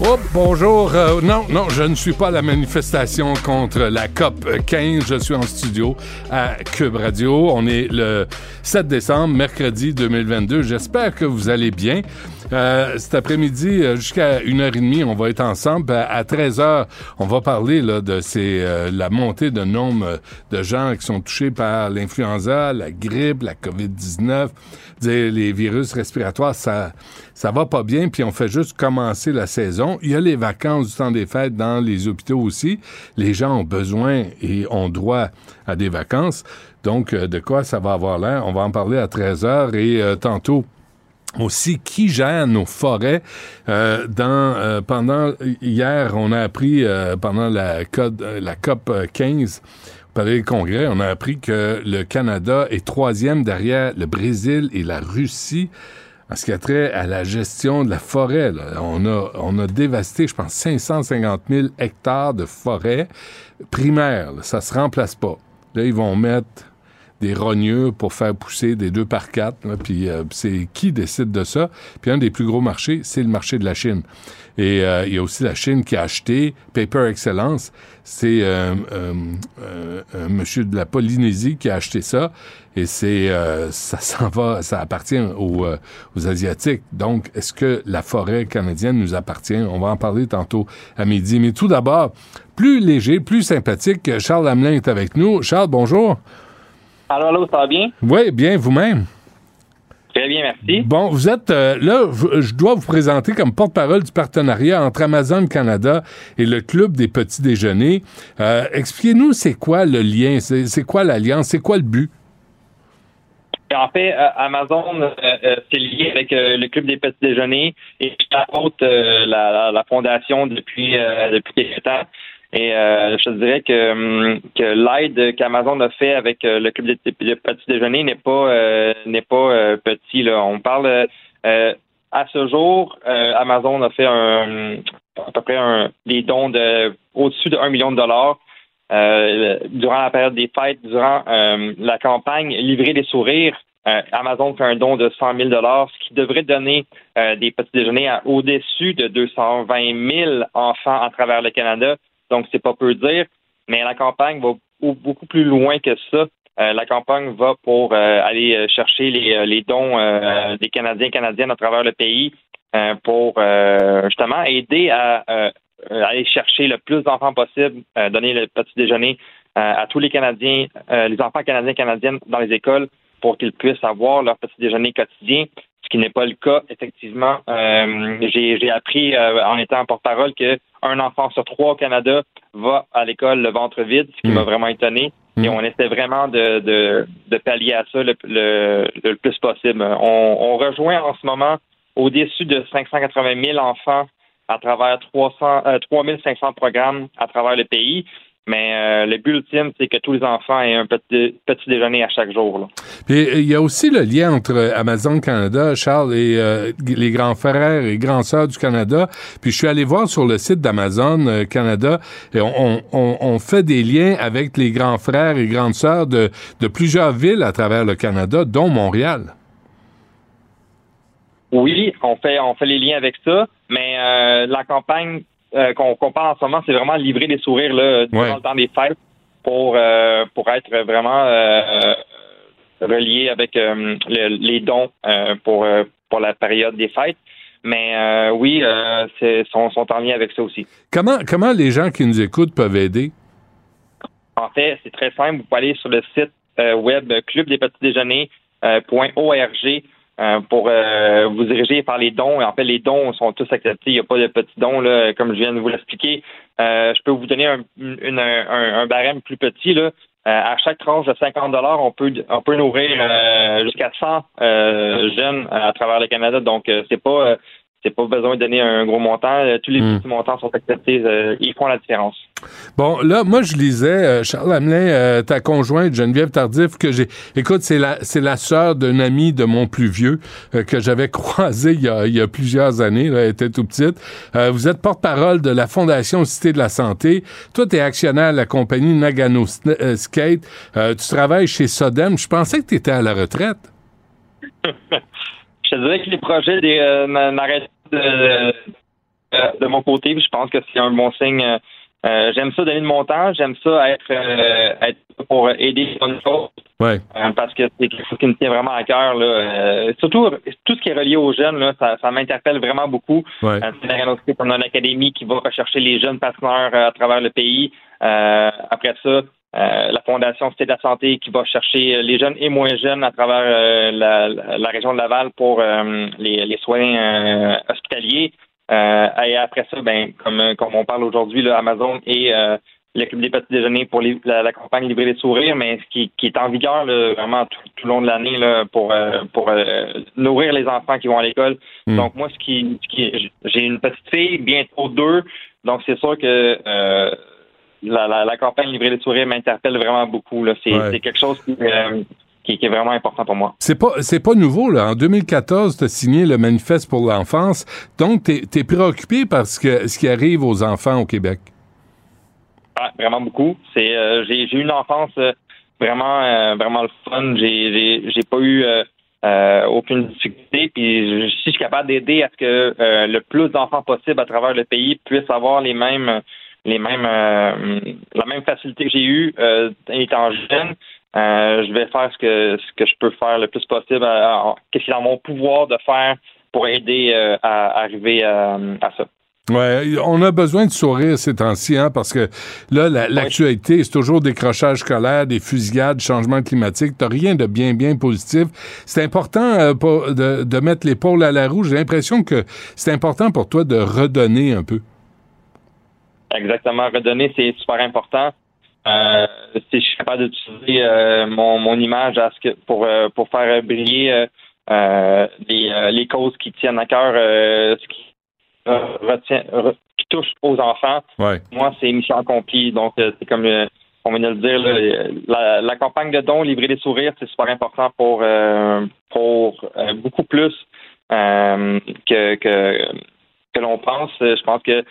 Oh, bonjour. Euh, non, non, je ne suis pas à la manifestation contre la COP 15. Je suis en studio à Cube Radio. On est le 7 décembre, mercredi 2022. J'espère que vous allez bien. Euh, cet après-midi, euh, jusqu'à 1h30, on va être ensemble. À 13h, on va parler là, de ces, euh, la montée de nombre de gens qui sont touchés par l'influenza, la grippe, la COVID-19, les virus respiratoires. Ça, ça va pas bien, puis on fait juste commencer la saison. Il y a les vacances du temps des fêtes dans les hôpitaux aussi. Les gens ont besoin et ont droit à des vacances. Donc, de quoi ça va avoir l'air? On va en parler à 13h et tantôt aussi qui gère nos forêts. Euh, dans euh, pendant hier, on a appris euh, pendant la, la COP 15 au Palais du Congrès, on a appris que le Canada est troisième derrière le Brésil et la Russie en ce qui a trait à la gestion de la forêt. Là. On a on a dévasté, je pense, 550 000 hectares de forêt primaire. Là. Ça se remplace pas. Là, ils vont mettre des rogneux pour faire pousser des deux par quatre. puis euh, c'est qui décide de ça? Puis un des plus gros marchés, c'est le marché de la Chine. Et euh, il y a aussi la Chine qui a acheté Paper Excellence. C'est euh, un monsieur de la Polynésie qui a acheté ça. Et c'est ça s'en va, ça appartient aux, aux Asiatiques. Donc, est-ce que la forêt canadienne nous appartient? On va en parler tantôt à midi. Mais tout d'abord, plus léger, plus sympathique, Charles Hamelin est avec nous. Charles, bonjour. Alors là, ça va bien? Oui, bien, vous-même? Très bien, merci. Bon, vous êtes euh, là, je dois vous présenter comme porte-parole du partenariat entre Amazon Canada et le Club des petits déjeuners. Euh, expliquez-nous, c'est quoi le lien, c'est quoi l'alliance, c'est quoi le but? En fait, euh, Amazon, c'est lié avec le Club des petits déjeuners et je t'apporte la, la, fondation depuis, depuis quelques temps. Et euh, je te dirais que, hum, que l'aide qu'Amazon a fait avec euh, le club de, petit déjeuner n'est pas euh, n'est pas petit. On parle à ce jour, Amazon a fait un, à peu près un, des dons de au-dessus de 1 million de dollars durant la période des fêtes, durant la campagne Livrer des sourires. Amazon fait un don de 100 000 dollars, ce qui devrait donner des petits déjeuners à au-dessus de 220 000 enfants à travers le Canada donc c'est pas peu dire. Mais la campagne va beaucoup plus loin que ça. Euh, la campagne va pour euh, aller euh, chercher les, dons des Canadiens et Canadiennes à travers le pays pour justement aider à, aller chercher le plus d'enfants possible, donner le petit déjeuner à tous les Canadiens, les enfants canadiens et canadiennes dans les écoles pour qu'ils puissent avoir leur petit déjeuner quotidien, ce qui n'est pas le cas, effectivement. J'ai appris en étant porte-parole que un enfant sur trois au Canada va à l'école le ventre vide, ce qui m'a hmm. vraiment étonné. Et hmm. on essaie vraiment de, de, pallier à ça le, le, plus possible. On, on, rejoint en ce moment au-dessus de 580 000 enfants à travers 300, 3500 euh, programmes à travers le pays. Mais euh, le but ultime, c'est que tous les enfants aient un petit, petit déjeuner à chaque jour. Puis il y a aussi le lien entre Amazon Canada, Charles, et euh, les grands frères et grands sœurs du Canada. Puis je suis allé voir sur le site d'Amazon euh, Canada, et on, on, on, fait des liens avec les grands frères et grandes sœurs de, de plusieurs villes à travers le Canada, dont Montréal. Oui, on fait on fait les liens avec ça, mais la campagne euh, qu'on parle en ce moment, c'est vraiment livrer des sourires là, durant le temps des fêtes pour, euh, pour être vraiment euh, relié avec les dons pour, pour la période des fêtes. Mais oui, c'est sont, sont en lien avec ça aussi. Comment, comment les gens qui nous écoutent peuvent aider? En fait, c'est très simple. Vous pouvez aller sur le site web club des petits déjeuners.org euh, pour euh, vous diriger par les dons. En fait, les dons sont tous acceptés. Il n'y a pas de petits dons, là, comme je viens de vous l'expliquer. Euh, je peux vous donner un, un, barème plus petit. Là. à chaque tranche de 50 dollars, on peut on peut nourrir jusqu'à 100 jeunes à travers le Canada. Donc, c'est pas c'est pas besoin de donner un gros montant. Euh, tous les Mm. petits montants sont acceptés. euh, ils font la différence. Bon, là, moi, je lisais, euh, Charles Hamelin, euh, ta conjointe, Geneviève Tardif, que j'ai... Écoute, c'est la, c'est la sœur d'un ami de mon plus vieux que j'avais croisé il y, a, il y a plusieurs années, là, elle était tout petite. Vous êtes porte-parole de la Fondation Cité de la Santé. Toi, tu es actionnaire de la compagnie Nagano Skate. Tu travailles chez Sodem. Je pensais que tu étais à la retraite. Je te dirais que les projets des, euh, n'arrêtent de, de, de mon côté. Je pense que c'est un bon signe. Euh, euh, j'aime ça donner de mon temps. J'aime ça être, euh, être pour aider bonnes choses. Ouais. Euh, parce que c'est quelque chose qui me tient vraiment à cœur. Là. Euh, surtout, tout ce qui est relié aux jeunes, là, ça, ça m'interpelle vraiment beaucoup. Ouais. Euh, on a une académie qui va rechercher les jeunes patineurs euh, à travers le pays. Euh, après ça, euh, la Fondation Cité de la Santé qui va chercher les jeunes et moins jeunes à travers euh, la, la région de Laval pour euh, les, les soins euh, hospitaliers. Euh, et après ça, ben, comme, comme on parle aujourd'hui, Amazon et euh, le Club des petits déjeuners pour les- la, la campagne Livrer les sourires, mais ce qui, qui est en vigueur là, vraiment tout, tout le long de l'année là, pour, euh, pour euh, nourrir les enfants qui vont à l'école. Mm. Donc moi, ce qui, ce qui j'ai une petite fille, bientôt deux, donc c'est sûr que euh, la, la, la campagne Livrer les sourires m'interpelle vraiment beaucoup. Là. C'est, Ouais. c'est quelque chose qui, euh, qui, qui est vraiment important pour moi. C'est pas c'est pas nouveau là. En 2014, tu as signé le manifeste pour l'enfance. Donc tu es, préoccupé par ce que ce qui arrive aux enfants au Québec? Ah, vraiment beaucoup. C'est euh, j'ai j'ai eu une enfance euh, vraiment vraiment le fun. J'ai j'ai j'ai pas eu euh, aucune difficulté. Puis je, si je suis capable d'aider à ce que euh, le plus d'enfants possible à travers le pays puissent avoir les mêmes les mêmes euh, la même facilité que j'ai eue euh, étant jeune. euh, je vais faire ce que ce que je peux faire le plus possible. à- Qu'est-ce qui est dans mon pouvoir de faire pour aider euh, à arriver à, à ça. Ouais, on a besoin de sourire ces temps-ci, hein, parce que là, la- l'actualité, c'est toujours décrochage scolaire, des fusillades, changement climatique. T'as rien de bien, bien positif. C'est important euh, pas- de, de mettre l'épaule à la roue. J'ai l'impression que c'est important pour toi de redonner un peu. Exactement. Redonner, c'est super important. Euh, si je suis capable d'utiliser euh, mon, mon image à ce que pour euh, pour faire briller les, les causes qui tiennent à cœur, ce qui retient, re- qui touche aux enfants, Ouais. moi, c'est mission accomplie. Donc, c'est comme on vient de le dire, là, la, la campagne de dons, livrer des sourires, c'est super important pour pour beaucoup plus que, que que l'on pense. Je pense que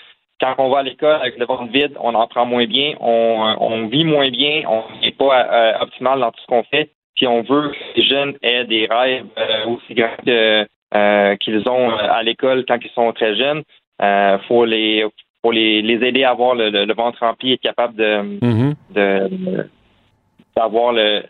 quand on va à l'école avec le ventre vide, on en prend moins bien, on, on vit moins bien, on n'est pas euh, optimal dans tout ce qu'on fait. Si on veut que les jeunes aient des rêves euh, aussi grands que, euh, qu'ils ont euh, à l'école quand ils sont très jeunes, euh, faut les faut les, les aider à avoir le, le- le ventre rempli et être capable de Mhm. de- d'avoir le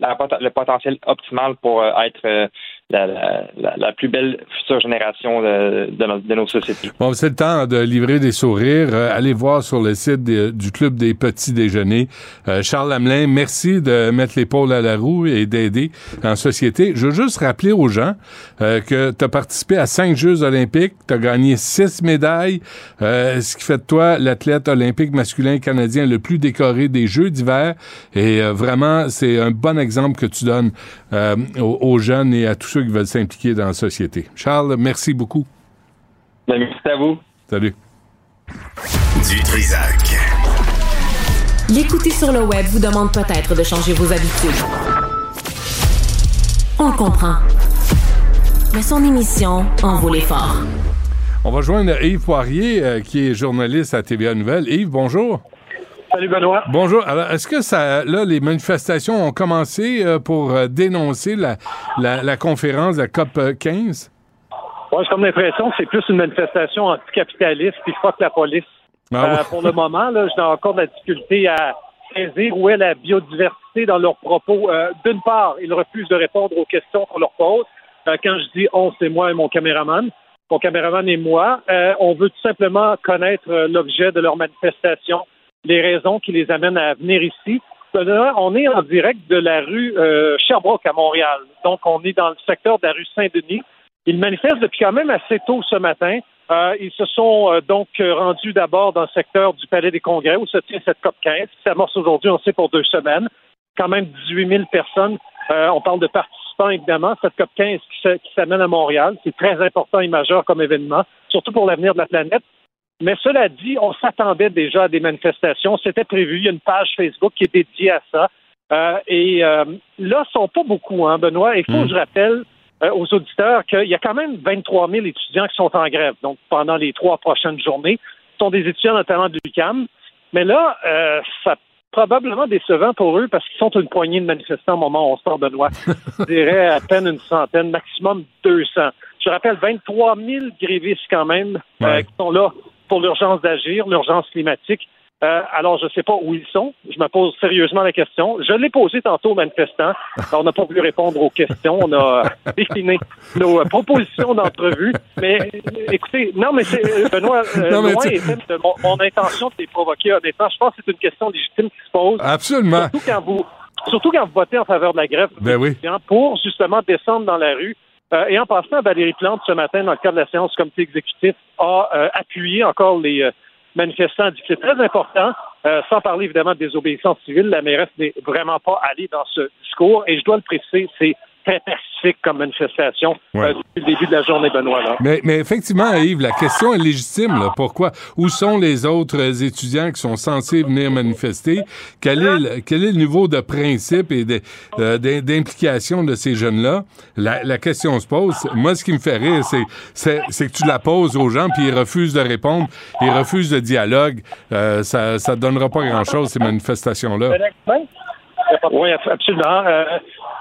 la pot- le potentiel optimal pour euh, être euh, la, la, la- plus belle future génération de, de, nos, de nos sociétés. Bon, c'est le temps de livrer des sourires. Euh, allez voir sur le site du Club des Petits Déjeuners. Euh, Charles Lamelin, merci de mettre l'épaule à la roue et d'aider en société. Je veux juste rappeler aux gens euh, que tu as participé à cinq Jeux olympiques, tu as gagné six médailles, euh, ce qui fait de toi l'athlète olympique masculin canadien le plus décoré des Jeux d'hiver. Et vraiment, c'est un bon exemple que tu donnes aux, aux jeunes et à tous ceux qui veulent s'impliquer dans la société. Charles, merci beaucoup. Ben, Merci à vous. Salut. Du Trisac. L'écouter sur le web vous demande peut-être de changer vos habitudes. On le comprend. Mais son émission en vaut l'effort. On va joindre Yves Poirier, euh, qui est journaliste à TVA Nouvelle. Yves, bonjour. Salut Benoît. Bonjour. Alors, est-ce que ça, là, les manifestations ont commencé euh, pour euh, dénoncer la, la, la conférence de la COP euh, 15? Moi, j'ai comme l'impression que c'est plus une manifestation anticapitaliste puis fuck la police. Ah Euh, pour le moment, là, j'ai encore de la difficulté à saisir où est la biodiversité dans leurs propos. D'une part, ils refusent de répondre aux questions qu'on leur pose. Quand je dis on, c'est moi et mon caméraman. Mon caméraman et moi. Euh, on veut tout simplement connaître euh, l'objet de leur manifestation, les raisons qui les amènent à venir ici. On est en direct de la rue euh, Sherbrooke à Montréal. Donc, on est dans le secteur de la rue Saint-Denis. Ils manifestent depuis quand même assez tôt ce matin. Euh, ils se sont euh, donc rendus d'abord dans le secteur du Palais des Congrès où se tient cette COP 15 qui s'amorce aujourd'hui, on sait, pour deux semaines. Quand même 18 000 personnes. On parle de participants évidemment, cette COP 15 qui, se- qui s'amène à Montréal. C'est très important et majeur comme événement, surtout pour l'avenir de la planète. Mais cela dit, on s'attendait déjà à des manifestations. C'était prévu. Il y a une page Facebook qui est dédiée à ça. Euh, et euh, là, ce sont pas beaucoup, hein, Benoît. Il faut que je rappelle euh, aux auditeurs qu'il y a quand même 23 000 étudiants qui sont en grève, donc pendant les trois prochaines journées. Ce sont des étudiants notamment de l'UQAM. Mais là, euh, ça probablement décevant pour eux parce qu'ils sont une poignée de manifestants au moment où on sort Benoît. Je dirais à peine une centaine, maximum 200. Je rappelle 23 000 grévistes quand même euh, Ouais. qui sont là pour l'urgence d'agir, l'urgence climatique. Euh, alors, je ne sais pas où ils sont. Je me pose sérieusement la question. Je l'ai posé tantôt aux manifestants. On n'a pas voulu répondre aux questions. On a décliné nos euh, propositions d'entrevue. Mais euh, écoutez, non, mais c'est euh, Benoît, euh, Non, mais loin de mon, mon intention de les provoquer. Honnêtement, je pense que c'est une question légitime qui se pose. Absolument. Surtout quand vous, surtout quand vous votez en faveur de la grève Ben oui. pour justement descendre dans la rue. Euh, et en passant, Valérie Plante, ce matin, dans le cadre de la séance du comité exécutif, a euh, appuyé encore les euh, manifestants, dit que c'est très important, euh, sans parler évidemment de désobéissance civile. La mairesse n'est vraiment pas allée dans ce discours. Et je dois le préciser, c'est très pacifique comme manifestation Ouais. euh, depuis le début de la journée, Benoît. Là. Mais, mais effectivement, Yves, la question est légitime. Là. Pourquoi? Où sont les autres étudiants qui sont censés venir manifester? Quel est le, quel est le niveau de principe et de- euh, d'im- d'implication de ces jeunes-là? La, la question se pose. Moi, ce qui me fait rire, c'est, que tu la poses aux gens, puis ils refusent de répondre, ils refusent de dialogue. Euh, ça ça donnera pas grand-chose, ces manifestations-là. Oui, ab- absolument. Euh,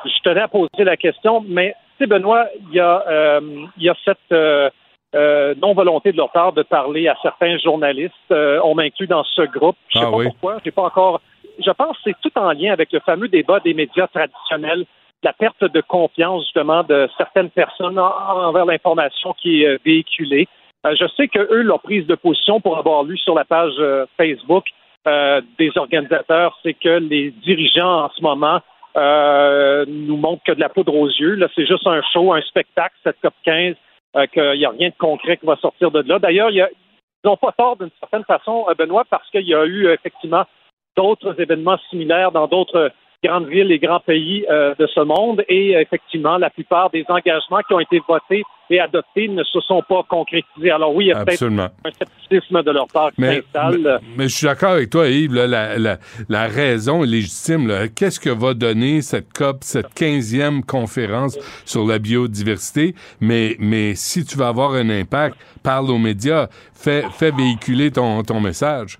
je tenais à poser la question, mais tu sais, Benoît, il y a, euh, il y a cette euh, euh, non-volonté de leur part de parler à certains journalistes. Euh, on m'inclut dans ce groupe. Je sais Ah pas oui. pourquoi. J'ai pas encore. Je pense que c'est tout en lien avec le fameux débat des médias traditionnels, la perte de confiance justement de certaines personnes en- envers l'information qui est euh, véhiculée. Je sais que eux, leur prise de position pour avoir lu sur la page Facebook euh, des organisateurs, c'est que les dirigeants en ce moment euh, nous montrent que de la poudre aux yeux. Là, c'est juste un show, un spectacle, cette COP 15, euh, qu'il n'y a rien de concret qui va sortir de là. D'ailleurs, ils n'ont pas tort d'une certaine façon, euh, Benoît, parce qu'il y a eu effectivement d'autres événements similaires dans d'autres grandes villes et grands pays euh, de ce monde. Et euh, effectivement, la plupart des engagements qui ont été votés et adoptés ne se sont pas concrétisés. Alors oui, il y a peut-être un scepticisme de leur part qui Mais, s'installe. mais, mais je suis d'accord avec toi, Yves. là, la, la, la raison est légitime. là. Qu'est-ce que va donner cette COP, cette 15e conférence sur la biodiversité? Mais, mais si tu veux avoir un impact, parle aux médias, fais, fais véhiculer ton, ton message.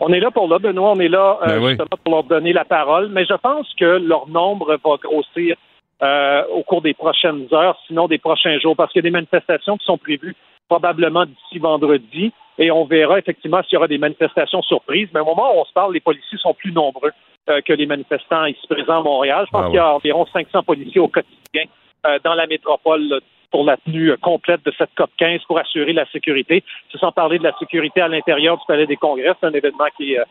On est là pour là, Benoît, on est là euh, Ben oui. justement pour leur donner la parole, mais je pense que leur nombre va grossir euh, au cours des prochaines heures, sinon des prochains jours, parce qu'il y a des manifestations qui sont prévues probablement d'ici vendredi, et on verra effectivement s'il y aura des manifestations surprises. Mais au moment où on se parle, les policiers sont plus nombreux euh, que les manifestants ici présents à Montréal. Je pense Ah qu'il y a environ 500 policiers au quotidien euh, dans la métropole là, pour la tenue euh, complète de cette COP 15 pour assurer la sécurité. Sans parler de la sécurité à l'intérieur du Palais des Congrès. C'est un événement qui est, euh,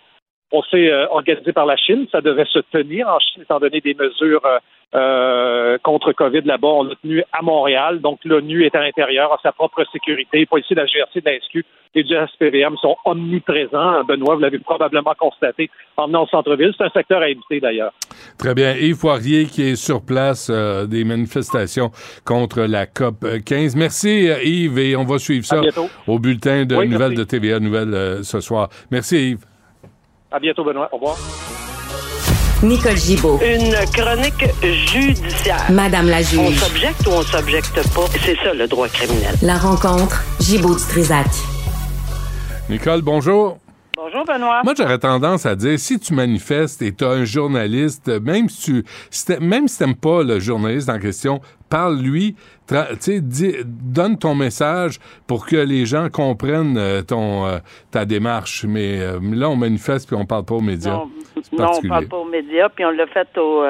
on sait, euh, organisé par la Chine. Ça devait se tenir en Chine, étant donné des mesures euh, euh, contre COVID là-bas. On l'a tenu à Montréal. Donc, l'ONU est à l'intérieur, a sa propre sécurité. Les policiers de la GRC, de la SQ et du SPVM sont omniprésents. Benoît, vous l'avez probablement constaté en venant au centre-ville. C'est un secteur à éviter, d'ailleurs. Très bien. Yves Poirier qui est sur place euh, des manifestations contre la COP 15. Merci Yves et on va suivre ça au bulletin de Oui, nouvelles merci. de TVA Nouvelles ce soir. Merci Yves. À bientôt, Benoît. Au revoir. Nicole Gibaud. Une chronique judiciaire. Madame la On juge. s'objecte ou on s'objecte pas? C'est ça le droit criminel. La rencontre. Gibaud du Trisac. Nicole, bonjour. Bonjour Benoît. Moi, j'aurais tendance à dire, si tu manifestes et tu as un journaliste, même si tu si même si t'aimes pas le journaliste en question, parle-lui, donne ton message pour que les gens comprennent euh, ton euh, ta démarche. Mais euh, là, on manifeste puis on parle pas aux médias. Non, non on parle pas aux médias, puis on l'a fait au,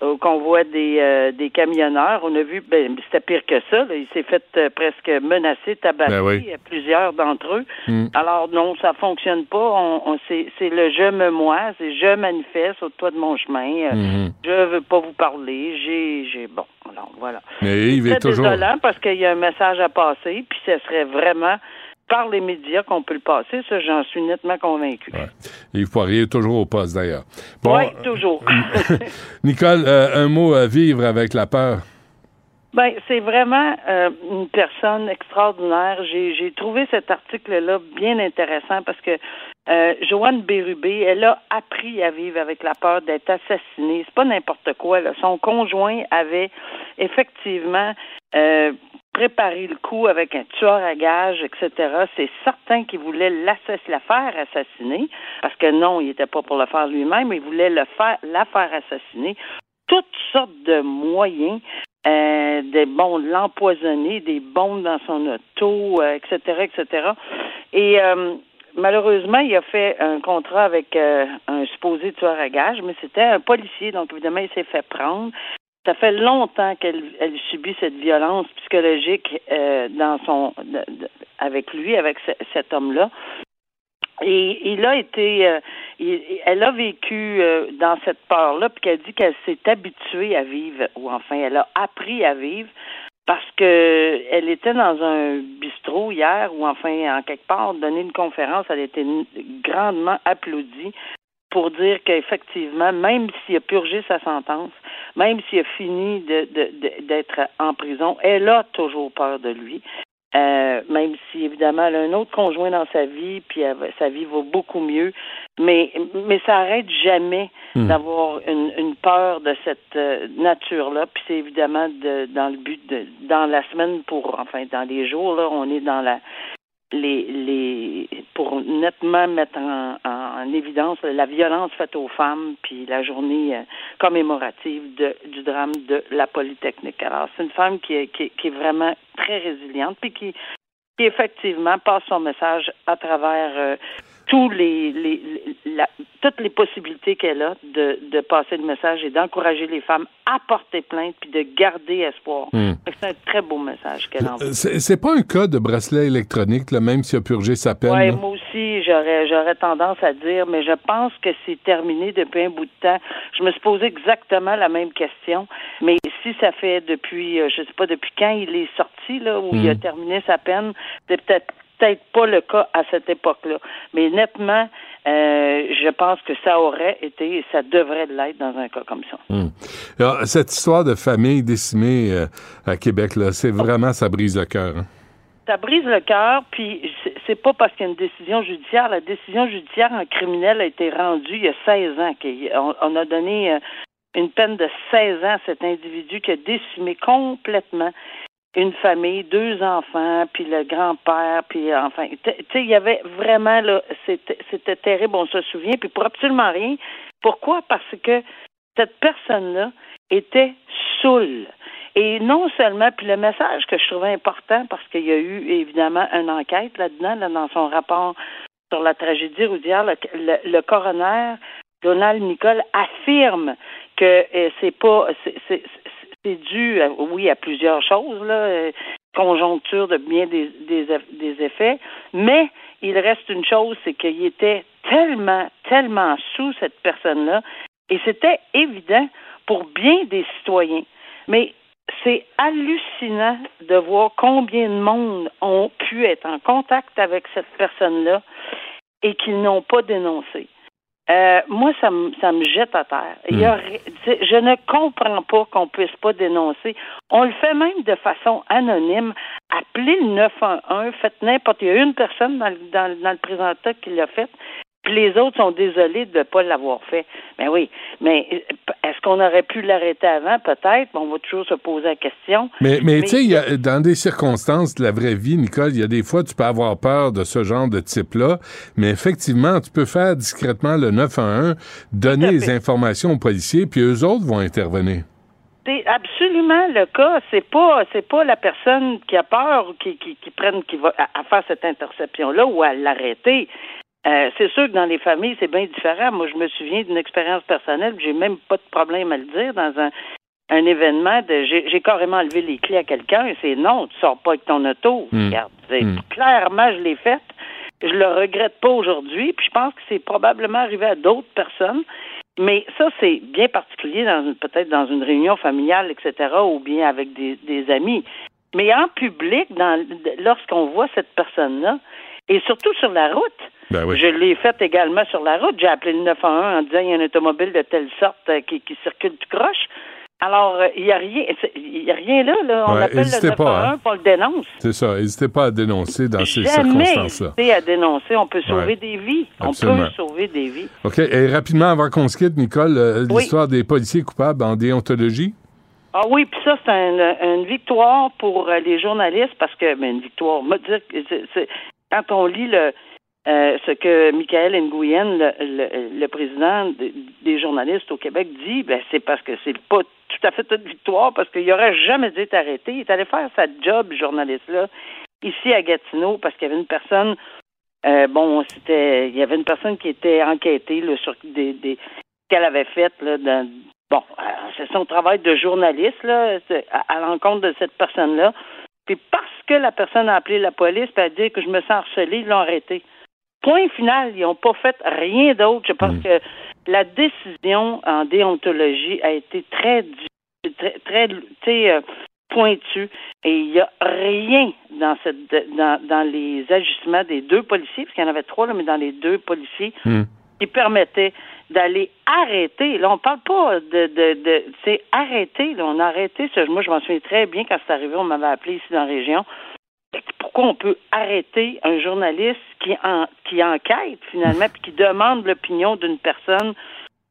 au convoi des, des camionneurs. On a vu, ben, c'était pire que ça. là. Il s'est fait presque menacer, tabasser, Ben oui. euh, plusieurs d'entre eux. Mm. Alors non, ça fonctionne pas. On, on- c'est, c'est le je me moi, c'est je manifeste au toit de mon chemin. Euh, Mhm. Je veux pas vous parler. J'ai, j'ai bon, alors voilà. Mais Yves C'est est toujours. parce qu'il y a un message à passer, puis ce serait vraiment par les médias qu'on peut le passer, ça, j'en suis nettement convaincu. Ouais. Yves Poirier, toujours au poste d'ailleurs. Bon, oui, toujours. Nicole, euh, un mot à vivre avec la peur? Ben, c'est vraiment euh, une personne extraordinaire. J'ai, j'ai trouvé cet article-là bien intéressant parce que euh, Joanne Bérubé, elle a appris à vivre avec la peur d'être assassinée. C'est pas n'importe quoi. Là. Son conjoint avait effectivement euh, préparé le coup avec un tueur à gages, etc. C'est certain qu'il voulait la faire assassiner, parce que non, il n'était pas pour le faire lui-même, il voulait le faire, la faire assassiner toutes sortes de moyens euh, des bombes, l'empoisonner, des bombes dans son auto, euh, etc., etc. Et euh, malheureusement, il a fait un contrat avec euh, un supposé tueur à gage, mais c'était un policier, donc évidemment, il s'est fait prendre. Ça fait longtemps qu'elle elle subit cette violence psychologique euh, dans son avec lui, avec cet homme-là. Et il a été, euh, elle a vécu dans cette peur-là, puis qu'elle dit qu'elle s'est habituée à vivre, ou enfin, elle a appris à vivre parce que elle était dans un bistrot hier, ou enfin, en quelque part, donné une conférence, elle a été grandement applaudie pour dire qu'effectivement, même s'il a purgé sa sentence, même s'il a fini d'être en prison, elle a toujours peur de lui. Euh, même si évidemment elle a un autre conjoint dans sa vie, puis elle, sa vie va beaucoup mieux, mais mais ça arrête jamais Hmm. d'avoir une, une peur de cette euh, nature-là. Puis c'est évidemment de, dans le but de dans la semaine pour enfin dans les jours là, on est dans la les les pour nettement mettre en, en, évidence la violence faite aux femmes puis la journée euh, commémorative de, du drame de la Polytechnique. Alors c'est une femme qui est, qui, qui est vraiment très résiliente puis qui qui effectivement passe son message à travers euh, tous les, les la, toutes les possibilités qu'elle a de, de passer le message et d'encourager les femmes à porter plainte puis de garder espoir. Hmm. C'est un très beau message qu'elle envoie. C'est pas un cas de bracelet électronique, là, même s'il a purgé sa peine. Ouais, moi aussi, j'aurais j'aurais tendance à dire, mais je pense que c'est terminé depuis un bout de temps. Je me suis posé exactement la même question, mais si ça fait depuis, euh, je sais pas depuis quand il est sorti là, où il a Mm. terminé sa peine, c'est peut-être peut-être pas le cas à cette époque-là. Mais nettement, euh, je pense que ça aurait été et ça devrait l'être dans un cas comme ça. Hmm. Alors, cette histoire de famille décimée euh, à Québec, là, c'est vraiment, ça brise le cœur. hein? ça brise le cœur, puis c'est- pas parce qu'il y a une décision judiciaire. La décision judiciaire en criminel a été rendue il y a 16 ans. on a donné euh, une peine de 16 ans à cet individu qui a décimé complètement une famille, deux enfants, puis le grand-père, puis enfin, tu sais, il y avait vraiment, là, c'était terrible, on se souvient, puis pour absolument rien. Pourquoi? Parce que cette personne-là était saoule. Et non seulement, puis le message que je trouvais important, parce qu'il y a eu évidemment une enquête là-dedans, là, dans son rapport sur la tragédie routière, le, le, le coroner Donald Nicole affirme que euh, c'est pas c'est- dû, à- oui, à plusieurs choses, là, euh, conjoncture de bien des, des, des effets, mais il reste une chose, c'est qu'il était tellement, tellement sous cette personne-là, et c'était évident pour bien des citoyens. Mais c'est hallucinant de voir combien de monde ont pu être en contact avec cette personne-là et qu'ils n'ont pas dénoncé. Euh, moi, ça me, ça me jette à terre. Il y a, sais, je ne comprends pas qu'on puisse pas dénoncer. On le fait même de façon anonyme. Appelez le 911, faites n'importe. Il y a une personne dans, le- dans, dans le présent cas qui l'a fait. Puis les autres sont désolés de ne pas l'avoir fait. Mais oui, mais euh, est-ce qu'on aurait pu l'arrêter avant? Peut-être. mais On va toujours se poser la question. Mais, mais, Mais- tu sais, dans des circonstances de la vraie vie, Nicole, il y a des fois, tu peux avoir peur de ce genre de type-là, mais effectivement, tu peux faire discrètement le 911, donner les informations aux policiers, puis eux autres vont intervenir. C'est absolument le cas. C'est pas c'est pas la personne qui a peur qui qui, qui prenne qui va à, à faire cette interception là ou à l'arrêter. Euh, c'est sûr que dans les familles, c'est bien différent. Moi, je me souviens d'une expérience personnelle, j'ai même pas de problème à le dire dans un un événement de j'ai carrément enlevé les clés à quelqu'un et c'est non, tu sors pas avec ton auto. Mm. Regarde, c'est- Mm. clairement je l'ai fait. Je le regrette pas aujourd'hui, puis je pense que c'est probablement arrivé à d'autres personnes. Mais ça, c'est bien particulier dans peut-être dans une réunion familiale, etc., ou bien avec des, des amis. Mais en public, dans, lorsqu'on voit cette personne-là, et surtout sur la route, Ben oui. je l'ai fait également sur la route. J'ai appelé le 911 en disant il y a un automobile de telle sorte euh, qui, qui circule tout croche. Alors, euh, il n'y a rien, il y a rien là, là. On Ouais, appelle le hésitez 911 pas, hein. on le dénonce. C'est ça. N'hésitez pas à dénoncer dans ces circonstances-là. à dénoncer. On peut sauver Ouais. des vies. Absolument. On peut sauver des vies. OK. Et rapidement, avant qu'on se quitte, Nicole, euh, Oui. l'histoire des policiers coupables en déontologie. Ah oui, puis ça, c'est un- une victoire pour les journalistes parce que, mais une victoire, me dire quand on lit le, euh, ce que Michael Nguyen, le, le- président de- des journalistes au Québec, dit, ben, c'est parce que c'est pas tout à fait une victoire parce qu'il aurait jamais dû être arrêté. Il est allé faire sa job, journaliste-là, ici à Gatineau parce qu'il y avait une personne, euh, bon, c'était, il y avait une personne qui était enquêtée sur des, qu'elle avait fait dans, Bon, euh, c'est son travail de journaliste là, à l'encontre de cette personne-là. Puis parce que la personne a appelé la police et a dit que je me sens harcelé, ils l'ont arrêté. Point final, ils n'ont pas fait rien d'autre. Je pense que la décision en déontologie a été très, très, très euh, pointue. Et il n'y a rien dans, cette, dans, dans les ajustements des deux policiers, parce qu'il y en avait trois, là, mais dans les deux policiers, Hmm. Qui permettait d'aller arrêter. Là, on parle pas de, de, de c'est arrêter. Là, on a arrêté. Ça, moi, je m'en souviens très bien quand c'est arrivé. On m'avait appelé ici dans la région. Pourquoi on peut arrêter un journaliste qui en, qui enquête finalement puis qui demande l'opinion d'une personne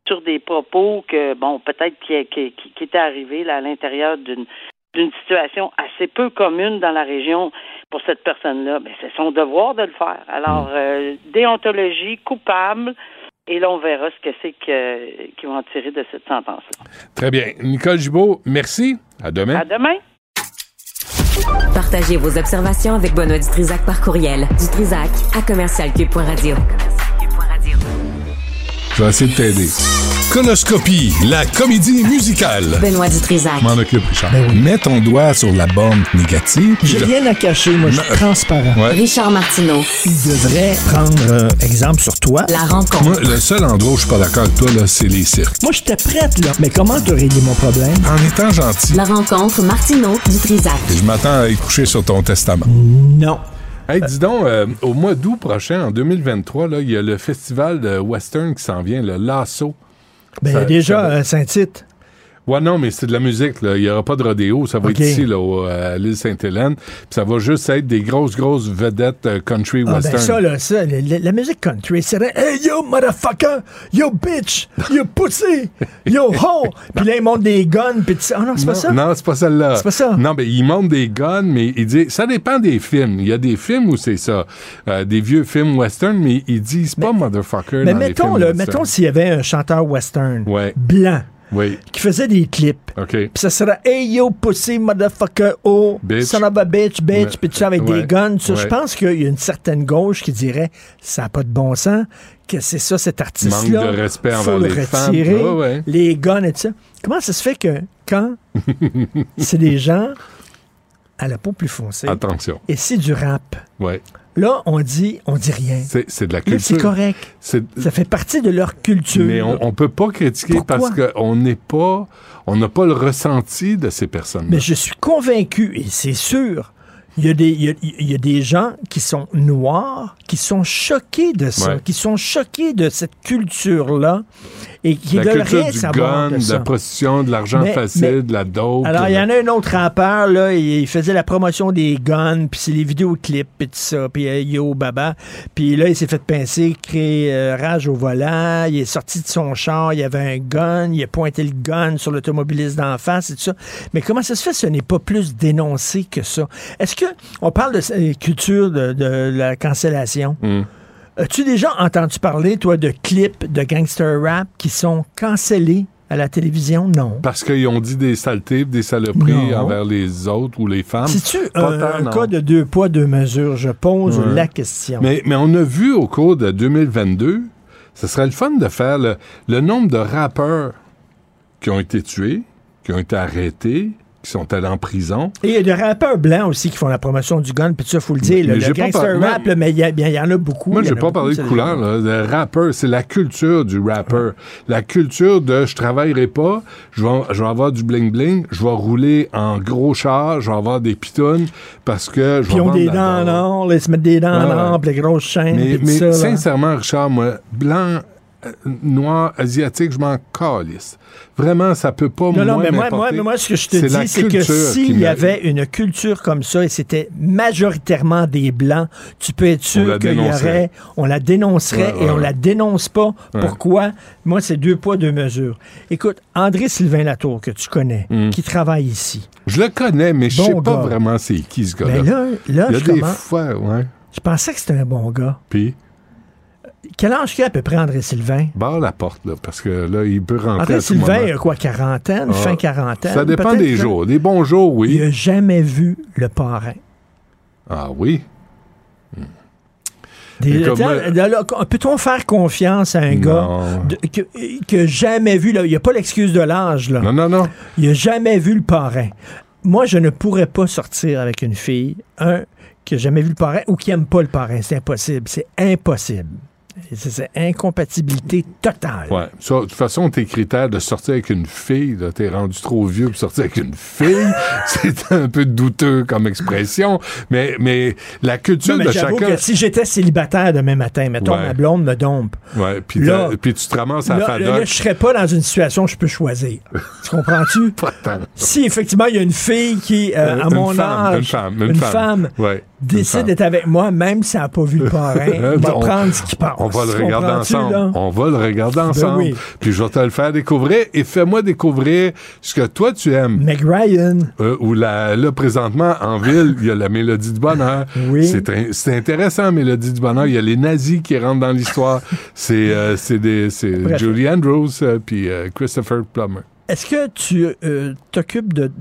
sur des propos que bon peut-être qui, qui, qui, était arrivé là à l'intérieur d'une d'une situation assez peu commune dans la région pour cette personne-là, ben, c'est son devoir de le faire. Alors, euh, déontologie, coupable, et là, on verra ce que c'est qu'ils vont en tirer de cette sentence-là. Très bien. Nicole Gibault, merci. À demain. À demain. Partagez vos observations avec Benoît Dutrisac par courriel. Dutrisac à commercialcube.radio. Je vais essayer de t'aider. Conoscopie, la comédie musicale. Benoît Dutrisac. M'en occupe, Richard. Mets ton doigt sur la borne négative. J'ai je- rien à cacher, moi, je suis transparent. Ouais. Richard Martineau. Il devrait prendre euh, exemple sur toi. La rencontre. Moi, le seul endroit où je suis pas d'accord avec toi, là, c'est les cirques. Moi, j'étais prête, là. Mais comment te régler mon problème? En étant gentil, La rencontre Martineau Dutrisac. je m'attends à y coucher sur ton testament. Non. Hey, dis donc, euh, au mois d'août prochain, en 2023, là, il y a le festival de western qui s'en vient, le Lasso. Ben, Ça- déjà, ça- euh, Saint-Tite. Ouais, non, mais c'est de la musique, là. Il n'y aura pas de rodéo. Ça va être ici, là, au- à l'île Sainte-Hélène. Puis ça va juste être des grosses, grosses vedettes euh, country Ah, ben western. ça, là, ça, la, musique country, c'est. Hey, yo, motherfucker! Yo, bitch! Yo, pussy! Yo, ho! Puis là, ils montent des guns, puis tu sais- Ah non, c'est pas ça? Non, c'est pas celle-là. C'est pas ça? Non, mais il monte des guns, mais il dit. Ça dépend des films. Il y a des films où c'est ça. Euh, des vieux films western, mais ils disent pas motherfucker. Mais dans les mettons, films là, mettons s'il y avait un chanteur western Ouais. blanc Oui. qui faisait des clips. OK. Puis ça serait Hey yo, pussy, motherfucker, oh, son of a bitch, bitch, puis tout ça avec Ouais. des guns. Je pense qu'il y a une certaine gauche qui dirait ça n'a pas de bon sens, que c'est ça, cet artiste-là. Manque de respect faut envers le les retirer, ouais. les guns et tout ça. Comment ça se fait que quand c'est des gens à la peau plus foncée Attention. et c'est du rap, Ouais. Là, on dit, on dit rien. C'est de la Là, culture. c'est correct. Ça fait partie de leur culture. Mais on, on peut pas critiquer Pourquoi? parce qu'on n'est pas, on n'a pas le ressenti de ces personnes. Mais je suis convaincu, et c'est sûr, il y, a des, il, y a, il y a des gens qui sont noirs, qui sont choqués de ça, Ouais. qui sont choqués de cette culture-là et qui la veulent rien du savoir gun, de de la prostitution, de l'argent facile, mais- de la dope. Alors, il y en a un autre rappeur, là, il faisait la promotion des guns, puis c'est les vidéoclips, puis tout ça, puis euh, yo, baba. Puis là, il s'est fait pincer, créer euh, rage au volant, il est sorti de son char, il y avait un gun, il a pointé le gun sur l'automobiliste d'en face et tout ça. Mais comment ça se fait, ce n'est pas plus dénoncé que ça? Est-ce que, on parle de euh, culture de, de la cancellation? Hmm. As-tu déjà entendu parler, toi, de clips de gangster rap qui sont cancellés à la télévision? Non. Parce qu'ils ont dit des saletés, des saloperies Non. envers les autres ou les femmes. C'est-tu un, un cas de deux poids, deux mesures? Je pose Ouais. la question. Mais, mais on a vu au cours de 2022, ce serait le fun de faire le, le nombre de rappeurs qui ont été tués, qui ont été arrêtés, qui sont allés en prison. Et il y a des rappeurs blancs aussi qui font la promotion du gun, puis ça, faut le dire. Mais Le, gangster par- rap, là, mais il y, en a beaucoup. Moi, je a pas parler de couleur, là. Le rappeur, c'est la culture du rappeur. La culture de je travaillerai pas, je vais, je vais avoir du bling-bling, je vais rouler en gros char, je vais avoir des pitounes parce que je Puis vais ils ont des dents en or, ils se mettent des dents en or, les grosses chaînes, Mais, mais tout ça. sincèrement, Richard, moi, blanc, noir, asiatique, je m'en calisse. Vraiment, ça peut pas Non, non, mais moi, moi, mais moi, ce que je te dis, c'est que s'il y avait une culture comme ça et c'était majoritairement des Blancs, tu peux être sûr qu'il y aurait, on la dénoncerait Ouais, et on ouais. la dénonce pas. Pourquoi? Moi, c'est deux poids, deux mesures. Écoute, André-Sylvain Latour, que tu connais, Mm. qui travaille ici. Je le connais, mais je Bon sais pas vraiment c'est qui ce gars-là. Mais là, là, Il y a je, des fois, ouais. je pensais que c'était un bon gars. Puis, Quel âge qu'il a à peu près, André-Sylvain? barre la porte, là, parce que là, il peut rentrer à moment. il a quoi, quarantaine, Ah, fin quarantaine? Ça dépend des jours. Des bons jours, oui. Il a jamais vu le parrain. Ah oui? Euh, Peut-on faire confiance à un gars de- que, que jamais vu, là, il n'y a pas l'excuse de l'âge, là. Non, non, non. il n'a jamais vu le parrain. Moi, je ne pourrais pas sortir avec une fille, un, qui n'a jamais vu le parrain ou qui n'aime pas le parrain. C'est impossible. C'est impossible. C'est incompatibilité totale. Ouais. Ça, de toute façon, tes critères de sortir avec une fille, t'es rendu trop vieux pour sortir avec une fille. c'est un peu douteux comme expression. Mais, mais la culture Non, mais de chacun. que si j'étais célibataire demain matin, mettons, Ouais. ma blonde me dompe, Ouais. Puis, Là- t'as- puis tu te ramasses à la là, fadoc. je serais pas dans une situation où je peux choisir. tu comprends-tu? Si effectivement il y a une fille qui, euh, Euh, à une mon femme, âge, une femme, une une femme. femme Ouais, décide d'être avec moi, même si elle n'a pas vu le parrain, on va prendre ce qui passe. On va le regarder ensemble. On va le regarder ensemble. oui. Puis je vais te le faire découvrir et fais-moi découvrir ce que toi tu aimes. Meg Ryan. Euh, la, là, présentement, en ville, il y a la Mélodie du Bonheur. Oui. C'est, in- c'est intéressant, Mélodie du Bonheur. Il y a les nazis qui rentrent dans l'histoire. c'est, euh, c'est, des, c'est Bref. Julie Andrews euh, puis euh, Christopher Plummer. Est-ce que tu euh, t'occupes de,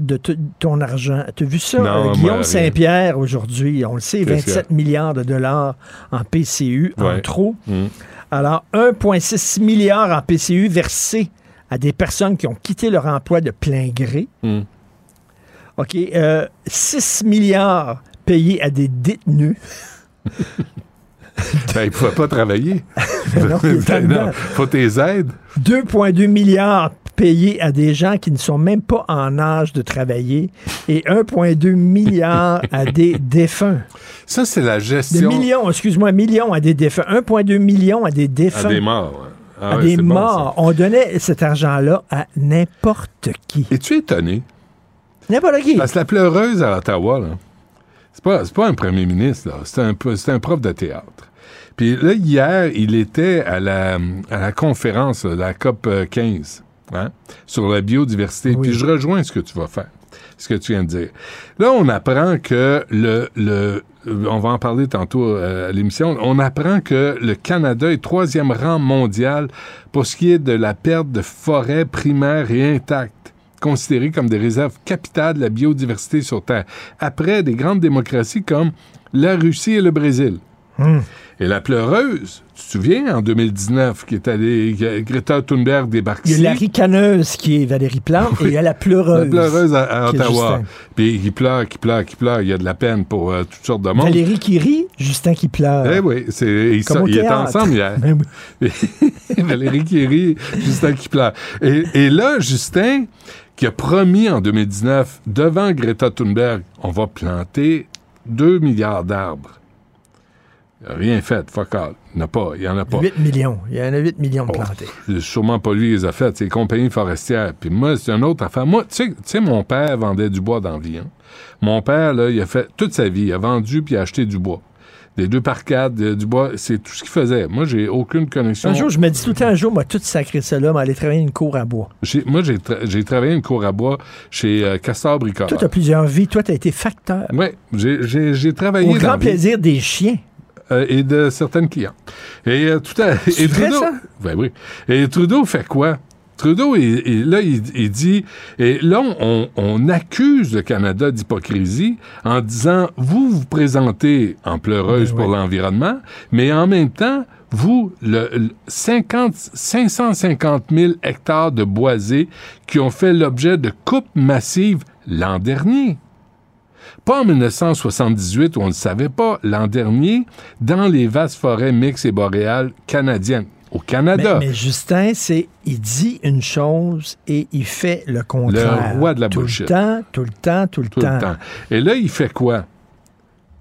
ton argent? Tu as vu ça? Non, euh, Guillaume. Saint-Pierre, aujourd'hui, on le sait, Qu'est-ce 27 milliards de dollars en PCU, en trop. Mm. Alors, 1,6 milliard en PCU versé à des personnes qui ont quitté leur emploi de plein gré. Mm. OK. euh, 6 milliards payés à des détenus. Ben, il ne pouvait pas travailler. Ben non, Ben non, faut tes aides. 2,2 milliards payés à des gens qui ne sont même pas en âge de travailler et 1,2 milliard à des défunts. Ça, c'est la Des gestion millions, excuse-moi, millions à des défunts. 1,2 millions à des à défunts. des morts. ouais. Ah à ouais, des bon, morts. On donnait cet argent-là à n'importe qui. Es-tu étonné? N'importe qui. Parce que la pleureuse à Ottawa, là, c'est pas, c'est pas un premier ministre, là. C'est un, c'est un prof de théâtre. Puis là, hier, il était à la, à la conférence, là, la COP 15, hein, sur la biodiversité. Oui. Puis je rejoins ce que tu vas faire, ce que tu viens de dire. Là, on apprend que le, le on va en parler tantôt euh, à l'émission, on apprend que le Canada est troisième rang mondial pour ce qui est de la perte de forêts primaires et intactes considérées comme des réserves capitales de la biodiversité sur Terre, après des grandes démocraties comme la Russie et le Brésil. Hmm. Et la pleureuse, tu te souviens, en 2019, qui est allée, Greta Thunberg débarque Il y a la ricaneuse qui est Valérie Plante et il y a la pleureuse. La pleureuse à, Ottawa. Puis qui pleure, qui pleure, qui pleure. Il y a de la peine pour euh, toutes sortes de monde. Valérie qui rit, Justin qui pleure. Eh oui, c'est, ils, sont- ils étaient ensemble hier. Ben. Valérie qui rit, Justin qui pleure. Et, et là, Justin, qui a promis en 2019, devant Greta Thunberg, on va planter 2 milliards d'arbres. Rien fait, fuck all. Il n'y en a pas, il y en a pas. 8 millions. Il y en a 8 millions de Oh, plantés. c'est sûrement pas lui qui les a faites, c'est les compagnies forestières. Puis moi, c'est une autre affaire. Moi, tu sais- mon père vendait du bois dans la vie. hein. Mon père, là, il a fait toute sa vie, il a vendu puis il a acheté du bois. Des deux par quatre, de- du bois, c'est tout ce qu'il faisait. Moi, j'ai aucune connexion. Un jour, je me dis tout le temps, un jour, moi, tout sacré ça là, mais aller travailler une cour à bois. Moi, j'ai, tra- j'ai travaillé une cour à bois chez euh, Castor Bricoleur. Toi, tu as plusieurs vies. Toi, tu as été facteur. Oui, j'ai, travaillé Au dans grand vie. plaisir des chiens. Euh, et de certaines clients. Et euh, tout à et Trudeau, ça? ben oui. Et Trudeau fait quoi? Trudeau, il- il- là, il, il dit, et là, on, on accuse le Canada d'hypocrisie en disant, vous vous présentez en pleureuse Ben pour oui. l'environnement, mais en même temps, vous, le, le 50, 550 000 hectares de boisés qui ont fait l'objet de coupes massives l'an dernier. Pas en 1978 où on ne le savait pas, l'an dernier, dans les vastes forêts mixtes et boréales canadiennes. Au Canada. Mais, mais Justin, c'est il dit une chose et il fait le contraire. Le roi de la tout bullshit. le temps, tout le temps, tout le tout temps. le temps. Et là, il fait quoi?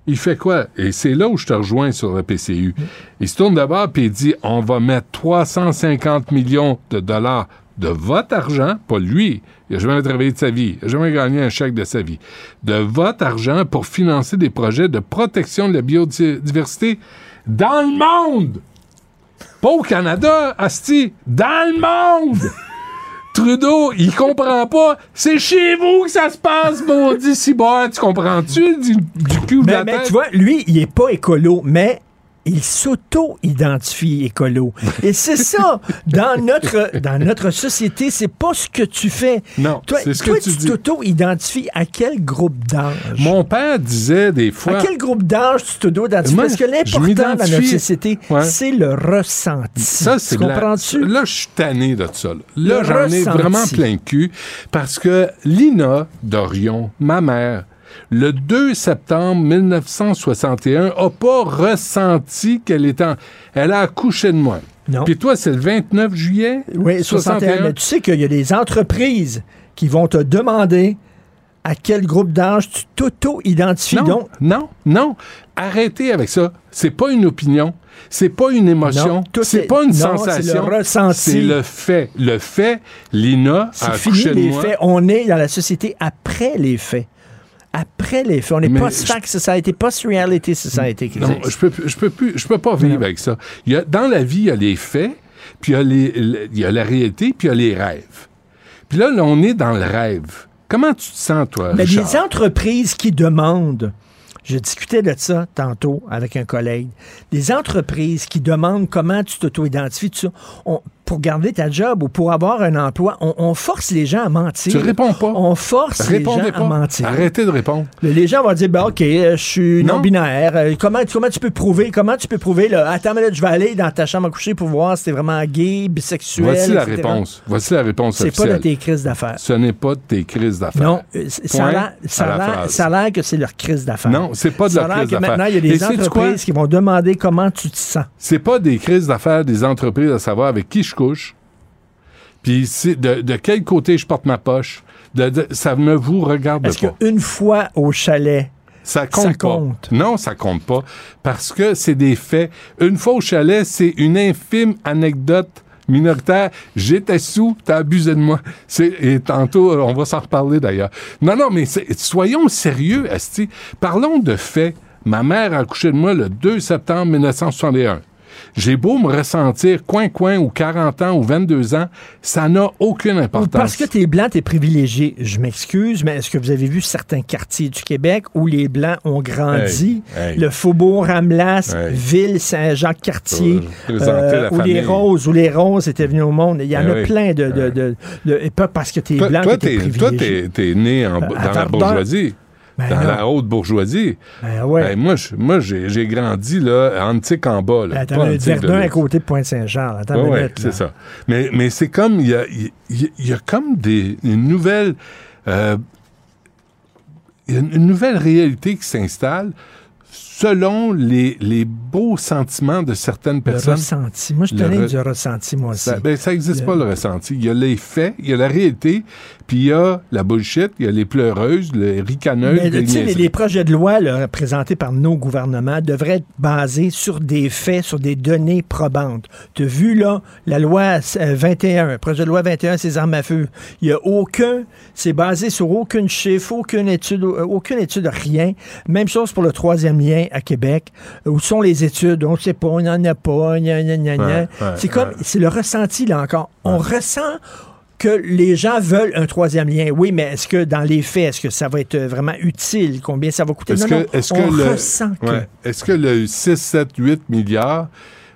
Il fait quoi? Et c'est là où je te rejoins sur le PCU. Il se tourne d'abord puis il dit on va mettre 350 millions de dollars de votre argent, pas lui, il n'a jamais travaillé de sa vie, il n'a jamais gagné un chèque de sa vie, de votre argent pour financer des projets de protection de la biodiversité dans le monde! Pas au Canada, Asti, dans le monde! Trudeau, il comprend pas. C'est chez vous que ça se passe, maudit cibard. Tu comprends-tu du, du cul de Mais, la mais tête? tu vois, lui, il est pas écolo, mais il s'auto-identifie écolo. Et c'est ça, dans notre, dans notre société, c'est pas ce que tu fais. Non, toi, c'est ce toi, que tu t'auto-identifies à quel groupe d'âge? Mon père disait des fois... À quel groupe d'âge tu t'auto-identifies? Parce que l'important dans notre société, Ouais. c'est le ressenti. Ça, c'est la- comprends-tu? Là, je suis tanné de ça. Là, j'en ai vraiment plein le cul parce que Lina Dorion, ma mère, le 2 septembre 1961, a pas ressenti qu'elle était en... Elle a accouché de moi. Non. Puis toi, c'est le 29 juillet? Oui, 61. Mais tu sais qu'il y a des entreprises qui vont te demander à quel groupe d'âge tu t'auto-identifies. Non, Donc, non, non. Arrêtez avec ça. C'est pas une opinion. C'est pas une émotion. C'est est- pas une non, sensation. c'est le ressenti. C'est le fait. Le fait, Lina a c'est fini accouché de les moi. faits. On est dans la société après les faits. Après les faits. On est post-fact society, post-reality society. Non, je peux, je peux plus, je peux pas vivre Non. avec ça. Il y a, dans la vie, il y a les faits, puis il y a, les, le- il y a la réalité, puis il y a les rêves. Puis là, là, on est dans le rêve. Comment tu te sens, toi, Mais Richard? les entreprises qui demandent, je discutais de ça tantôt avec un collègue, des entreprises qui demandent comment tu t'auto-identifies, pour garder ta job ou pour avoir un emploi, on, on force les gens à mentir. Tu réponds pas. On force les gens à mentir. Arrêtez de répondre. Les gens vont dire, ben, OK, euh, je suis Non. non-binaire. Euh, comment, comment tu peux prouver? Comment tu peux prouver? Là? Attends, mais là, je vais aller dans ta chambre à coucher pour voir si t'es vraiment gay, bisexuel. Voici la réponse. Voici la réponse C'est pas de tes crises d'affaires. Ce n'est pas de tes crises d'affaires. Non, euh, ça a Point l'air- ça a que c'est leur crise d'affaires. Non, c'est pas de leur crise d'affaires. maintenant, il y a des entreprises qui vont demander comment tu te sens. C'est pas des crises d'affaires des entreprises à savoir avec qui je couche, puis de, de quel côté je porte ma poche? De- de- ça ne vous regarde Est-ce pas. qu'une fois au chalet, Ça compte ça pas. Non, ça compte pas. Parce que c'est des faits. Une fois au chalet, c'est une infime anecdote minoritaire. J'étais sous, t'as abusé de moi. Et tantôt, on va s'en reparler d'ailleurs. Non, non, mais soyons sérieux, Asti. Parlons de faits. Ma mère a accouché de moi le 2 septembre 1961. J'ai beau me ressentir coin-coin ou 40 ans ou 22 ans, ça n'a aucune importance. parce que t'es blanc, t'es privilégié, je m'excuse, mais est-ce que vous avez vu certains quartiers du Québec où les blancs ont grandi? Hey, hey. Le Faubourg Ramlas, Hey. Ville Saint-Jacques-Cartier, la où les roses, où les roses étaient venus au monde. Il y en Eh a plein de, de, de- de- et pas parce que t'es blanc toi, que t'es t'es, toi, privilégié. t'es, né en- dans la bourgeoisie. Ben dans non. la haute bourgeoisie. Ben ouais. Ben, moi, j'ai, grandi là, antique en bas. Là, Attends, Verdun à côté de Pointe-Saint-Jean. Ouais, minute, c'est ça. Mais, mais c'est comme, il y a, y, y a comme des, une nouvelle... euh, il y a une nouvelle réalité qui s'installe selon les, les beaux sentiments de certaines Le personnes. ressenti. Moi, je Le tenais re- du ressenti, moi aussi. Ça, ben, ça n'existe Le- pas, le ressenti. Il y a les faits, il y a la réalité, puis il y a la bullshit, il y a les pleureuses, les ricaneuses, Mais les les, les projets de loi là, présentés par nos gouvernements devraient être basés sur des faits, sur des données probantes. Tu as vu, là, la loi euh, 21, le projet de loi 21, ces armes à feu. Il n'y a aucun, c'est basé sur aucune chiffre, aucune étude, euh, aucune étude, rien. Même chose pour le troisième lien à Québec. Où sont les études? On ne sait pas, on n'en a pas, gna, gna, gna, gna. Ouais, ouais, c'est comme, ouais. c'est le ressenti, là encore. On ressent que les gens veulent un troisième lien. Oui, mais est-ce que dans les faits, est-ce que ça va être euh, vraiment utile? Combien ça va coûter? Est-ce que, est-ce on que le, ressent que... est-ce que le 6, 7, 8 milliards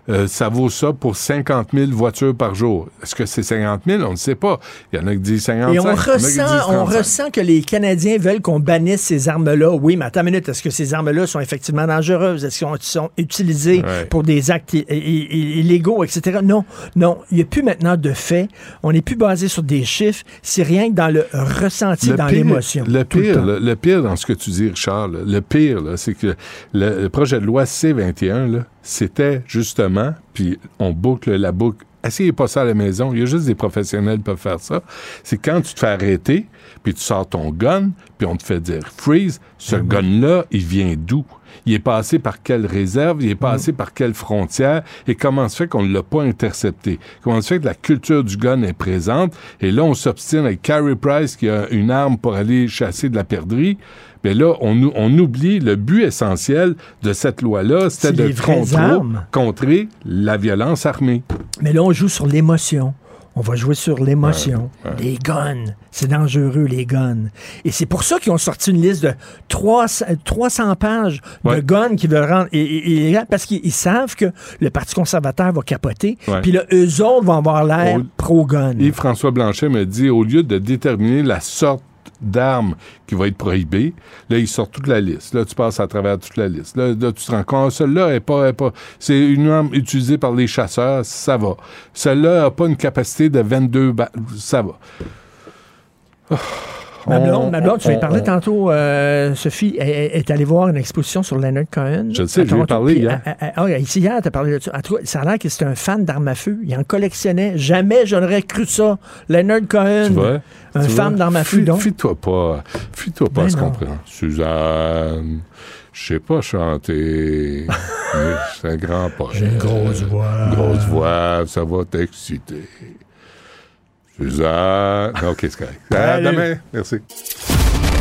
euh, ça vaut ça pour 50 000 voitures par jour. Est-ce que c'est 50 000? On ne sait pas. Il y en a qui disent 55 Et on ressent, on 35. ressent que les Canadiens veulent qu'on bannisse ces armes-là. Oui, mais attends une minute, est-ce que ces armes-là sont effectivement dangereuses? Est-ce qu'elles sont utilisées Ouais. pour des actes illégaux, etc.? Non, non. Il n'y a plus maintenant de faits. On n'est plus basé sur des chiffres. C'est rien que dans le ressenti, Le dans l'émotion. Le le le, pire dans ce que tu dis, Richard, le pire, c'est que le, le projet de loi C-21, là, c'était justement, puis on boucle la boucle. Essayez pas ça à la maison. Il y a juste des professionnels qui peuvent faire ça. C'est quand tu te fais arrêter, puis tu sors ton gun, puis on te fait dire freeze. Ce Mhm. gun-là, il vient d'où? Il est passé par quelle réserve? Il est passé par quelle frontière? Et comment se fait qu'on ne l'a pas intercepté? Comment se fait que la culture du gun est présente? Et là, on s'obstine avec Carey Price qui a une arme pour aller chasser de la perdrix. Mais là, on, ou- on oublie le but essentiel de cette loi-là, c'était de contrer, la violence armée. Mais là, on joue sur l'émotion. On va jouer sur l'émotion. Ouais, ouais. Les guns. C'est dangereux, les guns. Et c'est pour ça qu'ils ont sorti une liste de 300, 300 pages de guns qui veulent rendre. Et, et- et- parce qu'ils ils savent que le Parti conservateur va capoter. Puis là, eux autres vont avoir l'air pro-gun. Yves-François Blanchet me dit, au lieu de déterminer la sorte d'arme qui va être prohibée, là, il sort toute la liste. Là, tu passes à travers toute la liste. Là, là, tu te rends compte, celle-là est pas, est pas, c'est une arme utilisée par les chasseurs, ça va. Celle-là n'a pas une capacité de 22 balles, ça va. Ma On- blonde, ma blonde, tu parlé on- tantôt, euh, Sophie, est allée voir une exposition sur Leonard Cohen. Je le sais, je lui ai parlé hier. ah, ici, hier, tu as parlé de ça. En tout cas, ça a l'air que c'est un fan d'armes à feu. Il en collectionnait. Jamais je n'aurais cru ça. Leonard Cohen, Tu vois? un Tu fan d'armes à feu, donc. Fuis-toi pas. Fuis-toi pas Ben à ce qu'on prend. Suzanne, je sais pas chanter, mais c'est un grand poète. J'ai une grosse voix. Grosse voix, ça va t'exciter. Suzanne. OK, c'est correct. À Allez. demain. Merci.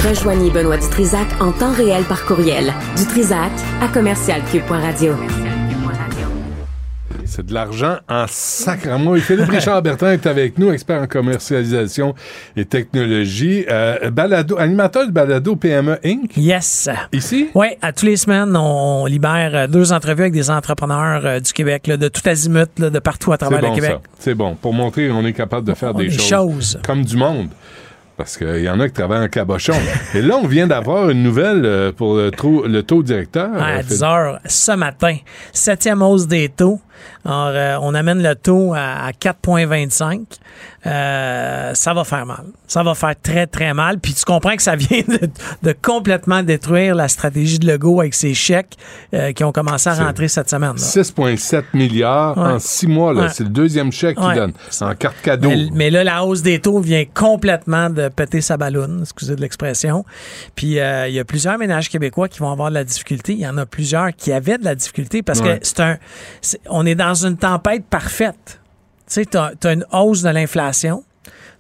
Rejoignez Benoît Dutrisac en temps réel par courriel. Dutrisac à commercialcube.radio. C'est de l'argent en sacrement. Et Philippe Richard Bertrand est avec nous, expert en commercialisation et technologie, euh, balado, animateur du balado PME Inc. Yes. Ici? Oui, à tous les semaines, on libère euh, deux entrevues avec des entrepreneurs euh, du Québec, là, de tout azimut, là, de partout à travers bon, le Québec. C'est bon. Pour montrer qu'on est capable de faire des, des choses, choses. comme du monde. Parce qu'il y en a qui travaillent en cabochon. Et là, on vient d'avoir une nouvelle euh, pour le, taux- le taux directeur. À Philippe. 10 heures ce matin. Septième hausse des taux. Alors, euh, on amène le taux à, à 4,25. Euh, ça va faire mal. Ça va faire très, très mal. Puis tu comprends que ça vient de, de complètement détruire la stratégie de Legault avec ses chèques euh, qui ont commencé à C'est rentrer cette semaine. là. 6,7 milliards Ouais. en six mois. là. Ouais. C'est le deuxième chèque qu'il Ouais. donne. En carte cadeau. Mais, mais là, la hausse des taux vient complètement de péter sa balloune, excusez de l'expression. Puis euh, il y a plusieurs ménages québécois qui vont avoir de la difficulté. Il y en a plusieurs qui avaient de la difficulté parce que c'est un, c'est- on est dans une tempête parfaite. Tu sais, t'as as une hausse de l'inflation,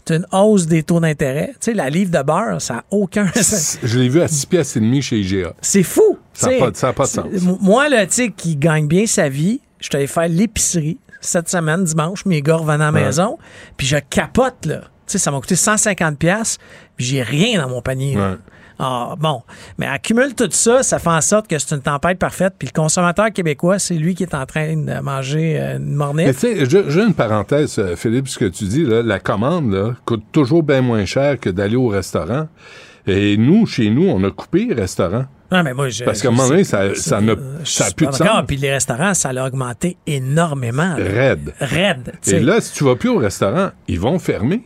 t'as une hausse des taux d'intérêt. Tu sais, la livre de beurre, ça n'a aucun. Je l'ai vu à 6 pièces et demi chez IGA. C'est fou. Ça a tu sais. pas de- ça a pas de sens. Moi, là, tu sais, qui gagne bien sa vie, je suis allé faire l'épicerie cette semaine, dimanche, mes gars revenaient à la Ouais. maison, puis je capote, là. Tu sais, ça m'a coûté 150 pièces, puis j'ai rien dans mon panier. Ouais. Ah, bon. Mais accumule tout ça, ça fait en sorte que c'est une tempête parfaite, puis le consommateur québécois, c'est lui qui est en train de manger euh, une Mais mornif. tu sais, j'ai une parenthèse, euh, Philippe, ce que tu dis, là, la commande là, coûte toujours bien moins cher que d'aller au restaurant. Et nous, chez nous, on a coupé les restaurants. Non, mais moi, je- Parce qu'à un moment donné, ça- ça a suis plus de sens. Puis les restaurants, ça l'a augmenté énormément. là. Raide. Raide. Et là, si tu vas plus au restaurant, ils vont fermer.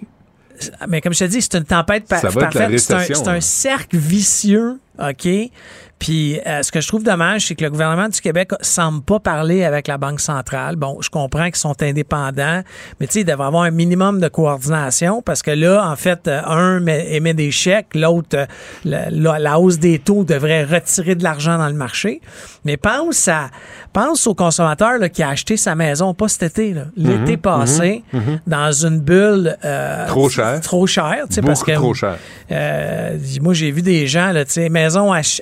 Mais comme je te dis, c'est une tempête pa- parfaite. C'est un, récession, c'est un hein. cercle vicieux, OK? Puis euh, ce que je trouve dommage, c'est que le gouvernement du Québec semble pas parler avec la Banque centrale. Bon, je comprends qu'ils sont indépendants, mais tu sais, il devrait avoir un minimum de coordination parce que là, en fait, euh, un met- émet des chèques, l'autre, euh, la, la- la hausse des taux devrait retirer de l'argent dans le marché. Mais pense à, pense au consommateur là, qui a acheté sa maison, pas cet été, là, l'été passé, dans une bulle euh, Mhm, Trop cher. trop cher, tu sais, parce que trop cher. euh, moi, j'ai vu des gens, tu sais, maison ach-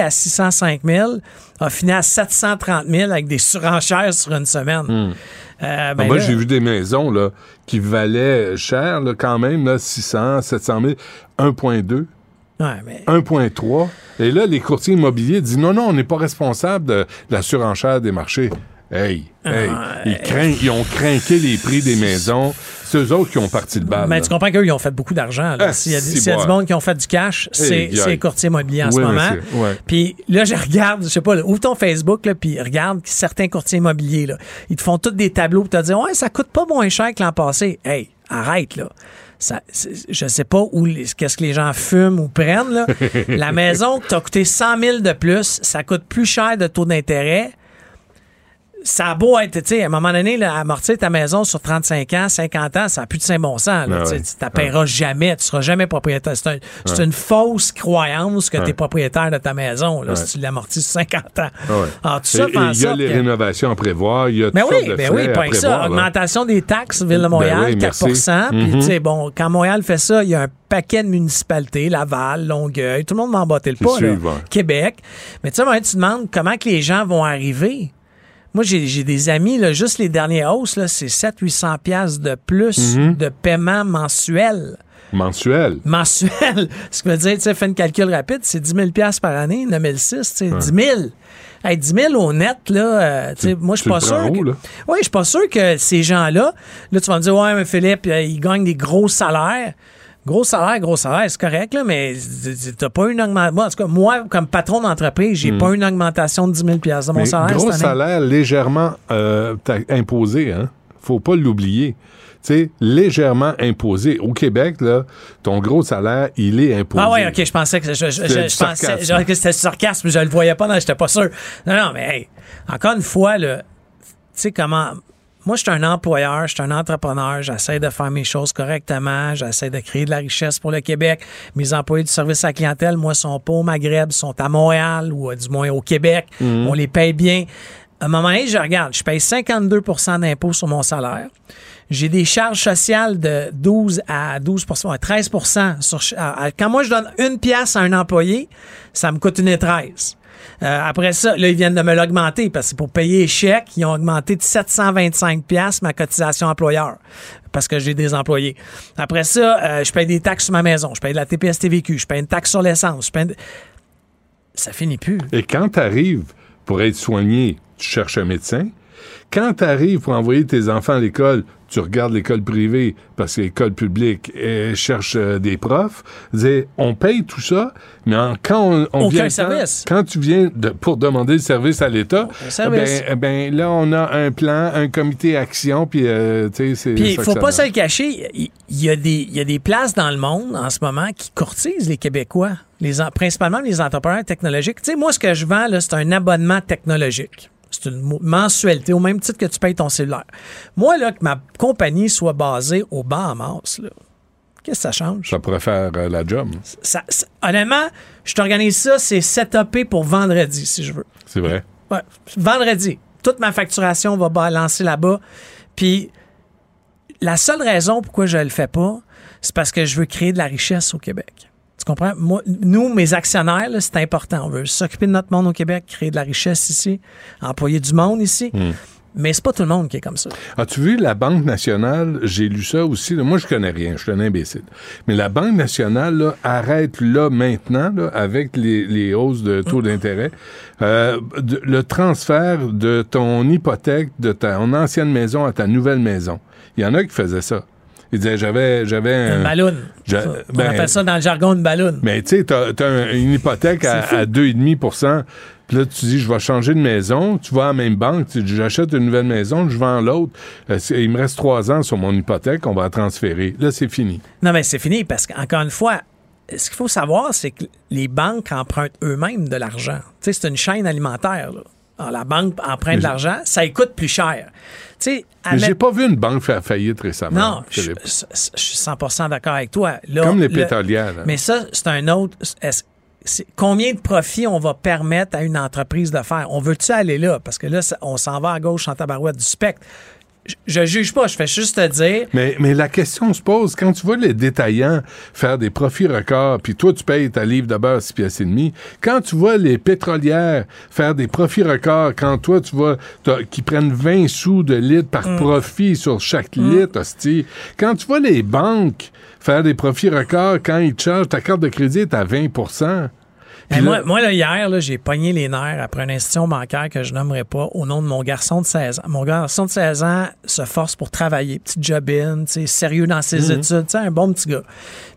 à 605 000, a fini à 730 000 avec des surenchères sur une semaine. Euh, Ah, ben moi, là, j'ai vu des maisons là, qui valaient cher là, quand même, là, 600, 700 000, 1,2. ouais, mais 1,3. Et là, les courtiers immobiliers disent non, non, on n'est pas responsable de la surenchère des marchés. Hey, hey, Ah, ils, craignent- ils ont craqué les prix des maisons. C'est eux autres qui ont parti le bal. Mais tu comprends qu'eux, ils ont fait beaucoup d'argent. Ah, S'il y a, si, s'il y a bon. du monde qui ont fait du cash, c'est les courtiers immobiliers en Oui, ce moment. ouais. Puis là, je regarde, je sais pas, là, ouvre ton Facebook, là, puis regarde certains courtiers immobiliers. Là. Ils te font tous des tableaux pour te dire Ouais, ça coûte pas moins cher que l'an passé. Hey, arrête, là. Ça, je sais pas où qu'est-ce que les gens fument ou prennent. Là. La maison qui t'a coûté 100 000 de plus, ça coûte plus cher de taux d'intérêt ça a beau être, tu sais, à un moment donné, là, amortir ta maison sur 35 ans, 50 ans, ça n'a plus de saint bon sens. là. Ah Tu sais, ouais. Tu ne paieras jamais, tu seras jamais propriétaire. C'est un- c'est une fausse croyance que tu es propriétaire de ta maison là, si tu l'amortis sur 50 ans. Ah. Alors, tout ça fait en et Il y a les que- rénovations à prévoir, il y a mais toutes oui, de ben oui, pas ça. là. Augmentation des taxes, Ville de Montréal, Ben oui, 4 merci. Puis, tu sais, bon, quand Montréal fait ça, il y a un paquet de municipalités, Laval, Longueuil, tout le monde battre le pas, là. Québec. Mais tu sais, tu te demandes comment que les gens vont arriver. Moi, j'ai des amis, là, juste les dernières hausses, c'est 700-800 piastres de plus Mhm. de paiement mensuel. Mensuel? Mensuel. Ce qui veut dire, tu sais, fais une calcul rapide, c'est 10 000 piastres par année, 9 600, tu sais, 10 000. Hey, 10 000 au net, là, euh, tu sais, moi, je suis pas sûr. que-? Oui, je suis pas sûr que ces gens-là, là, tu vas me dire, ouais, mais Philippe, euh, ils gagnent des gros salaires. Gros salaire, gros salaire, c'est correct, là, mais t'as pas une augmentation. Moi, en tout cas, moi, comme patron d'entreprise, j'ai pas une augmentation de 10 000 piastres de mon. Mais salaire. gros cette année. salaire légèrement euh, imposé, hein? Faut pas l'oublier. Tu sais, légèrement imposé. Au Québec, là, ton gros salaire, il est imposé. Ah ouais, ok, je pensais que je, pensais genre que c'était sarcasme, je le voyais pas, non, j'étais pas sûr. Non, non, mais hey, encore une fois, là, tu sais comment. Moi, je suis un employeur, je suis un entrepreneur, j'essaie de faire mes choses correctement, j'essaie de créer de la richesse pour le Québec. Mes employés du service à la clientèle, moi, sont pas au Maghreb, sont à Montréal ou euh, du moins au Québec. On les paye bien. À un moment donné, je regarde, je paye 52% d'impôts sur mon salaire. J'ai des charges sociales de 12 à 12 ouais, 13 sur, à- à- Quand moi, je donne une pièce à un employé, ça me coûte une et 13. Euh, après ça, là, ils viennent de me l'augmenter parce que pour payer les chèques, ils ont augmenté de 725 pièces ma cotisation employeur parce que j'ai des employés. Après ça, euh, je paye des taxes sur ma maison, je paye de la TPS-TVQ, je paye une taxe sur l'essence, je paye... une- Ça finit plus. Et quand tu arrives pour être soigné, tu cherches un médecin. Quand tu arrives pour envoyer tes enfants à l'école, tu regardes l'école privée parce que l'école publique elle cherche euh, des profs. On paye tout ça, mais en- quand on, on Aucun vient service. quand tu viens de- pour demander le service à l'État, service. ben, eh ben, là on a un plan, un comité action, puis euh, tu sais c'est. Puis il faut pas se le cacher, il y, a des, il y a des places dans le monde en ce moment qui courtisent les Québécois, les, principalement les entrepreneurs technologiques. Tu sais, moi, ce que je vends, là, c'est un abonnement technologique. C'est une mensualité, au même titre que tu payes ton cellulaire. Moi, là, que ma compagnie soit basée au Bahamas, là, qu'est-ce que ça change? Ça pourrait faire euh, la job. Ça- ça- honnêtement, je t'organise ça, c'est setupé pour vendredi, si je veux. C'est vrai. Ouais, vendredi. Toute ma facturation va balancer là-bas. Puis la seule raison pourquoi je le fais pas, c'est parce que je veux créer de la richesse au Québec. Tu comprends? Moi, nous, mes actionnaires, c'est important. On veut s'occuper de notre monde au Québec, créer de la richesse ici, employer du monde ici. Mais c'est pas tout le monde qui est comme ça. As-tu vu la Banque nationale? J'ai lu ça aussi. là. Moi, je connais rien. Je suis un imbécile. Mais la Banque nationale là, arrête là maintenant, là, avec les, les hausses de taux d'intérêt, euh, le transfert de ton hypothèque de ton ancienne maison à ta nouvelle maison. Il y en a qui faisaient ça. Ils disaient, j'avais, j'avais un... Une ballon. On ben, appelle ça dans le jargon une ballon. mais tu sais, t'as, un- une hypothèque à, à 2,5% Puis là, tu dis, je vais changer de maison. Tu vas à la même banque, tu dis, j'achète une nouvelle maison, je vends l'autre. Euh, il me reste trois ans sur mon hypothèque, on va la transférer. Là, c'est fini. Non, mais c'est fini parce qu'encore une fois, ce qu'il faut savoir, c'est que les banques empruntent eux-mêmes de l'argent. Tu sais, c'est une chaîne alimentaire. Là. Alors, la banque emprunte de l'argent, ça coûte plus cher. Sais, Mais j'ai pas vu une banque faire faillite récemment. Non, je, suis 100% d'accord avec toi. Là, Comme les le- pétrolières. là. Mais ça, c'est un autre. combien de profits on va permettre à une entreprise de faire? On veut-tu aller là? Parce que là, on s'en va à gauche en tabarouette du spectre. Je, juge pas, je fais juste te dire. Mais, mais la question se pose, quand tu vois les détaillants faire des profits records, puis toi, tu payes ta livre de beurre 6 pièces et demi, quand tu vois les pétrolières faire des profits records, quand toi, tu vois qu'ils prennent 20 sous de litre par Mm. profit sur chaque litre, hostie, quand tu vois les banques faire des profits records, quand ils te chargent, ta carte de crédit est à 20 Moi, moi, là, hier, là, j'ai pogné les nerfs après une institution bancaire que je nommerai pas au nom de mon garçon de 16 ans. Mon garçon de 16 ans se force pour travailler, petit job-in, sérieux dans ses Mhm. études, un bon petit gars.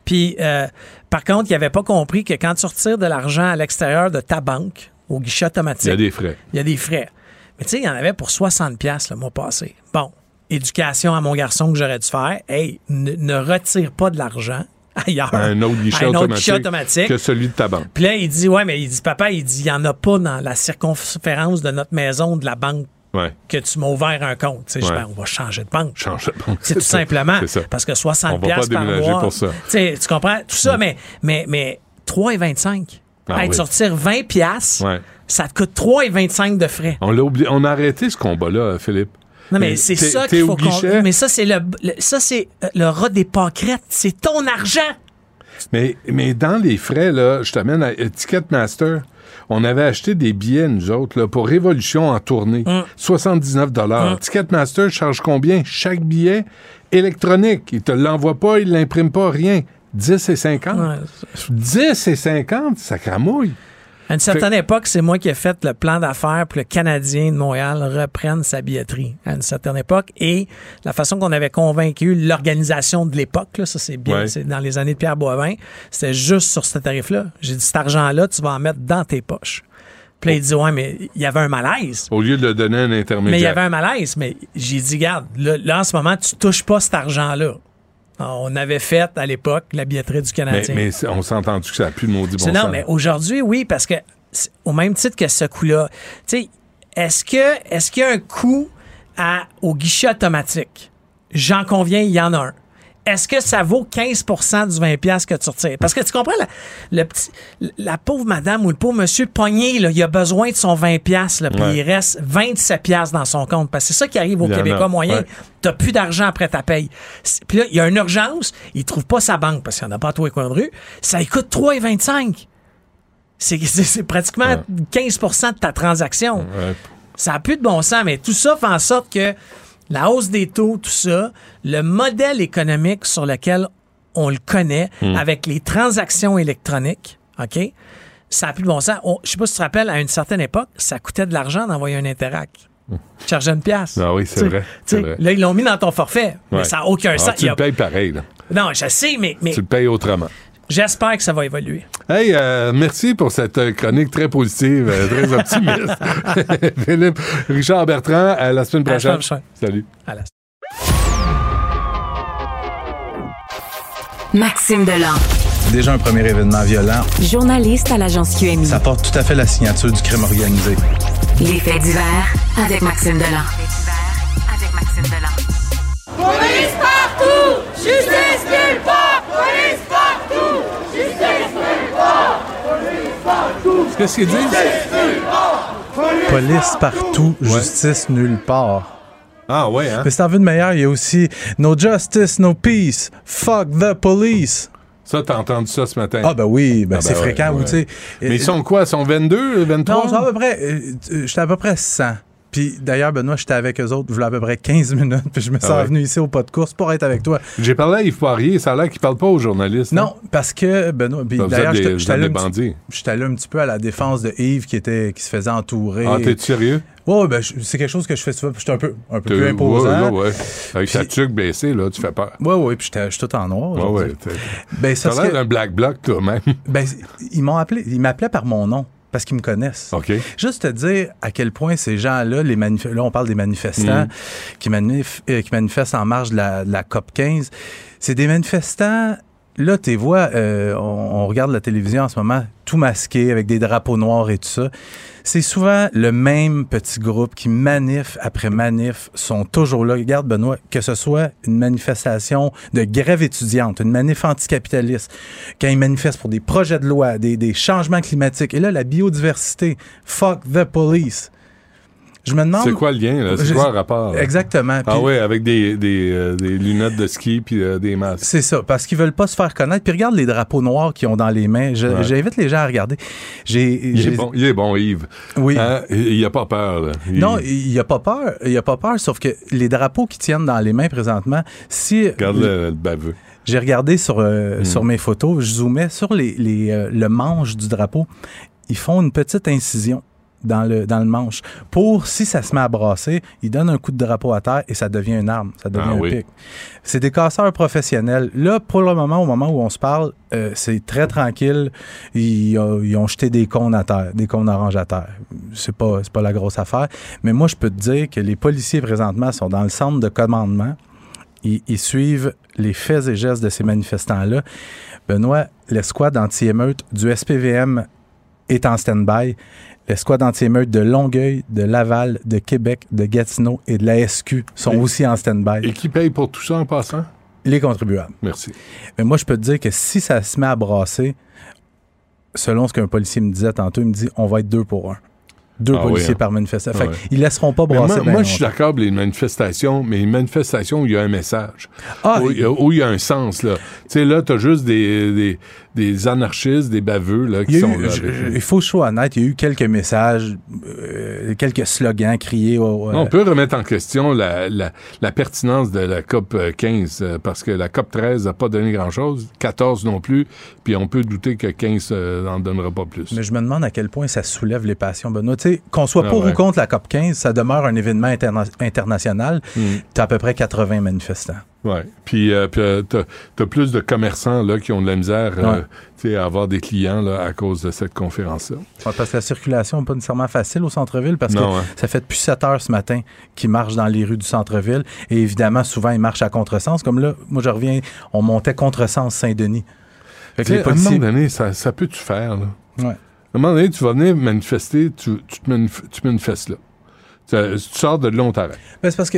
Puis, euh, par contre, il avait pas compris que quand tu retires de l'argent à l'extérieur de ta banque, au guichet automatique, Il y a des frais. il y a des frais. Mais tu sais, il y en avait pour 60 pièces le mois passé. Bon, éducation à mon garçon que j'aurais dû faire. Hey, ne, ne retire pas de l'argent ailleurs. Un autre guichet un autre automatique, guichet automatique. que celui de ta banque. Puis là, il dit, ouais, mais il dit, papa, il dit, il n'y en a pas dans la circonférence de notre maison de la banque Ouais. que tu m'as ouvert un compte. Tu sais, je dis, Ouais. ben, on va changer de banque. Change de banque. C'est tout ça. simplement ça. parce que On 60 va pas par mois. pour ça. Tu sais, tu comprends? Tout ça, mais mais mais 3,25. Ah hey, oui. Retires 20 pièces, Ouais. ça te coûte 3,25 de frais. On l'a oublié. On a arrêté ce combat-là, Philippe. Non, mais c'est ça qu'il au faut qu'on. Mais ça, c'est le, le- ça, c'est euh, le rat des pâquerettes. C'est ton argent. Mais, mais dans les frais, là, je t'amène à Ticketmaster. On avait acheté des billets, nous autres, là, pour Révolution en tournée. Mm. 79 Ticketmaster charge combien? Chaque billet électronique. Il te l'envoie pas, il l'imprime pas, rien. 10 et 50. Ouais. 10 et 50, ça cramouille. À une certaine époque, c'est moi qui ai fait le plan d'affaires pour que le Canadien de Montréal reprenne sa billetterie à une certaine époque. Et la façon qu'on avait convaincu l'organisation de l'époque, là, ça c'est bien, Ouais. c'est dans les années de Pierre Boivin, c'était juste sur ce tarif-là. J'ai dit, cet argent-là, tu vas en mettre dans tes poches. Puis là, il dit, ouais, mais il y avait un malaise. Au lieu de le donner à un intermédiaire. Mais il y avait un malaise. Mais j'ai dit, garde, là, là, en ce moment, tu touches pas cet argent-là. On avait fait à l'époque la billetterie du Canadien. mais on s'est entendu que ça a plus de maudit bon non, sens. mais aujourd'hui, oui, parce que au même titre que ce coup-là, tu sais, est-ce que est-ce qu'il y a un coût à, au guichet automatique? J'en conviens, il y en a un. Est-ce que ça vaut 15% du 20$ piastres que tu retires? Parce que tu comprends, la, le petit, la pauvre madame ou le pauvre monsieur pogné, là, il a besoin de son 20$, piastres, là, puis Ouais. il reste 27$ piastres dans son compte. Parce que c'est ça qui arrive au Il y en a, Québécois moyen. ouais. T'as plus d'argent après ta paye. Puis là, il y a une urgence, il trouve pas sa banque parce qu'il n'y en a pas à tous les coins de rue. Ça coûte 3,25. C'est c'est- c'est pratiquement 15% de ta transaction. Ouais. Ça n'a plus de bon sens, mais tout ça fait en sorte que la hausse des taux, tout ça, le modèle économique sur lequel on le connaît, Hmm. avec les transactions électroniques, OK? Ça n'a plus de bon sens. On- je sais pas si tu te rappelles, à une certaine époque, ça coûtait de l'argent d'envoyer un Interac. Tu chargeais une pièce. Ah oui, c'est vrai, vrai. Là, ils l'ont mis dans ton forfait, mais ça n'a aucun Ah, sens. tu a- le payes pareil. Là. Non, je sais, mais, mais Tu le payes autrement. J'espère que ça va évoluer. Hey, euh, merci pour cette euh, chronique très positive, euh, très optimiste. Philippe, Richard Bertrand, à la semaine À la prochaine. semaine prochaine. Salut. À la- Maxime Delan, Déjà un premier événement violent. journaliste à l'agence QMI. Ça porte tout à fait la signature du crime organisé. Les faits divers avec Maxime Delan. Avec Maxime Delan. Police partout! Justice nulle part! Police partout! Justice nulle part! Police partout! Qu'est-ce qu'ils disent? Justice nulle part! Police partout, justice nulle part. Ah ouais, hein? Mais si t'en veux de meilleur, il y a aussi No justice, no peace. Fuck the police. Ça, t'as entendu ça ce matin? Ah ben oui, ben Ah, c'est ouais, fréquent. ouais. Sais, Mais euh, ils sont quoi? Ils sont 22, 23? Non, c'est à peu près. euh, euh, J'étais à peu près 100. Puis d'ailleurs, Benoît, j'étais avec eux autres, il à peu près 15 minutes. Puis je me suis Ah ouais. revenu ici au pas de course pour être avec toi. J'ai parlé à Yves Poirier, ça a l'air qu'il parle pas aux journalistes. Non, parce que Benoît. puis D'ailleurs, j'étais allé allé un petit peu à la défense de Yves qui, était, qui se faisait entourer. Ah, t'es sérieux? Ouais, ben, je- c'est quelque chose que je fais souvent. puis J'étais un peu, un peu plus imposant. Ouais, ouais. Avec ta tuque baissée, là, tu fais peur. Ouais, ouais, puis j'étais- je suis tout en noir. Ouais, ouais. Ben, ça, T'as c'est l'air que- d'un black bloc, toi-même. ben, ils m'ont appelé, ils m'appelaient par mon nom parce qu'ils me connaissent. OK. Juste te dire à quel point ces gens-là, les là, on parle des manifestants Mm. qui, manif- euh, qui manifestent en marge de la, de la COP 15. C'est des manifestants. Là, tu les vois, euh, on, on regarde la télévision en ce moment, tout masqué avec des drapeaux noirs et tout ça. C'est souvent le même petit groupe qui, manif après manif, sont toujours là. Regarde, Benoît, que ce soit une manifestation de grève étudiante, une manif anticapitaliste, quand ils manifestent pour des projets de loi, des, des changements climatiques, et là, la biodiversité, fuck the police. Je me demande. C'est quoi le lien, là? C'est quoi le rapport? là? Exactement. Ah oui, avec des, des, euh, des lunettes de ski puis euh, des masques. C'est ça, parce qu'ils veulent pas se faire connaître. Puis regarde les drapeaux noirs qu'ils ont dans les mains. Ouais. J'invite les gens à regarder. J'ai, Il est, bon, il est bon, Yves. Oui. Hein? Il a pas peur, là. Il- Non, il n'y a pas peur. Il a pas peur, sauf que les drapeaux qu'ils tiennent dans les mains présentement, si Regarde le, le baveux. j'ai regardé sur, Hmm. euh, sur mes photos, je zoomais sur les, les, le manche du drapeau, ils font une petite incision dans le, dans le manche. Pour, si ça se met à brasser, ils donnent un coup de drapeau à terre et ça devient une arme, ça devient Ah un oui. pic. C'est des casseurs professionnels. Là, pour le moment, au moment où on se parle, euh, c'est très tranquille. Ils, euh, ils ont jeté des cônes à terre, des cônes orange à terre. C'est pas, pas la grosse affaire. Mais moi, je peux te dire que les policiers présentement sont dans le centre de commandement. Ils, ils suivent les faits et gestes de ces manifestants-là. Benoît, l'escouade anti-émeute du SPVM est en stand-by. L'escouade anti-émeute de Longueuil, de Laval, de Québec, de Gatineau et de la SQ sont Et- aussi en stand-by. Et qui paye pour tout ça en passant? Les contribuables. Merci. Mais moi, je peux te dire que si ça se met à brasser, selon ce qu'un policier me disait tantôt, il me dit on va être deux pour un. Deux Ah oui, policiers hein. par manifestation. Ah Fait ouais. qu'ils laisseront pas Mais brasser. moi, moi, je suis d'accord avec les manifestations, mais une manifestation où il y a un message. Ah, où, il y a, où il y a un sens, là. Tu sais, là, t'as juste des, des, des anarchistes, des baveux, là, qui sont eu- là. je- je- il faut sois honnête, il y a eu quelques messages, euh, quelques slogans criés. au- on peut remettre en question la, la, la pertinence de la COP euh, 15, euh, parce que la COP 13 n'a pas donné grand-chose, 14 non plus, puis on peut douter que 15 euh, n'en donnera pas plus. Mais je me demande à quel point ça soulève les passions, Benoît. Tu sais, qu'on soit Ah pour ouais. ou contre la COP 15, ça demeure un événement interna- international. Mm. Tu as à peu près 80 manifestants. Ouais. Puis, euh, puis euh, t'as, t'as plus de commerçants là qui ont de la misère, euh, Ouais. à avoir des clients là à cause de cette conférence-là. Ouais, parce que la circulation n'est pas nécessairement facile au centre-ville parce Non, que hein. ça fait depuis 7 heures ce matin qu'ils marchent dans les rues du centre-ville. Et évidemment, souvent, ils marchent à contresens. Comme là, moi, je reviens, on montait contresens Saint-Denis. Fait que les À un moment donné, ça, ça peut-tu faire là? Ouais. À un moment donné, tu vas venir manifester, tu, tu, te manif- tu manifestes là. Tu, tu sors de là, on t'arrête. Ben, c'est parce que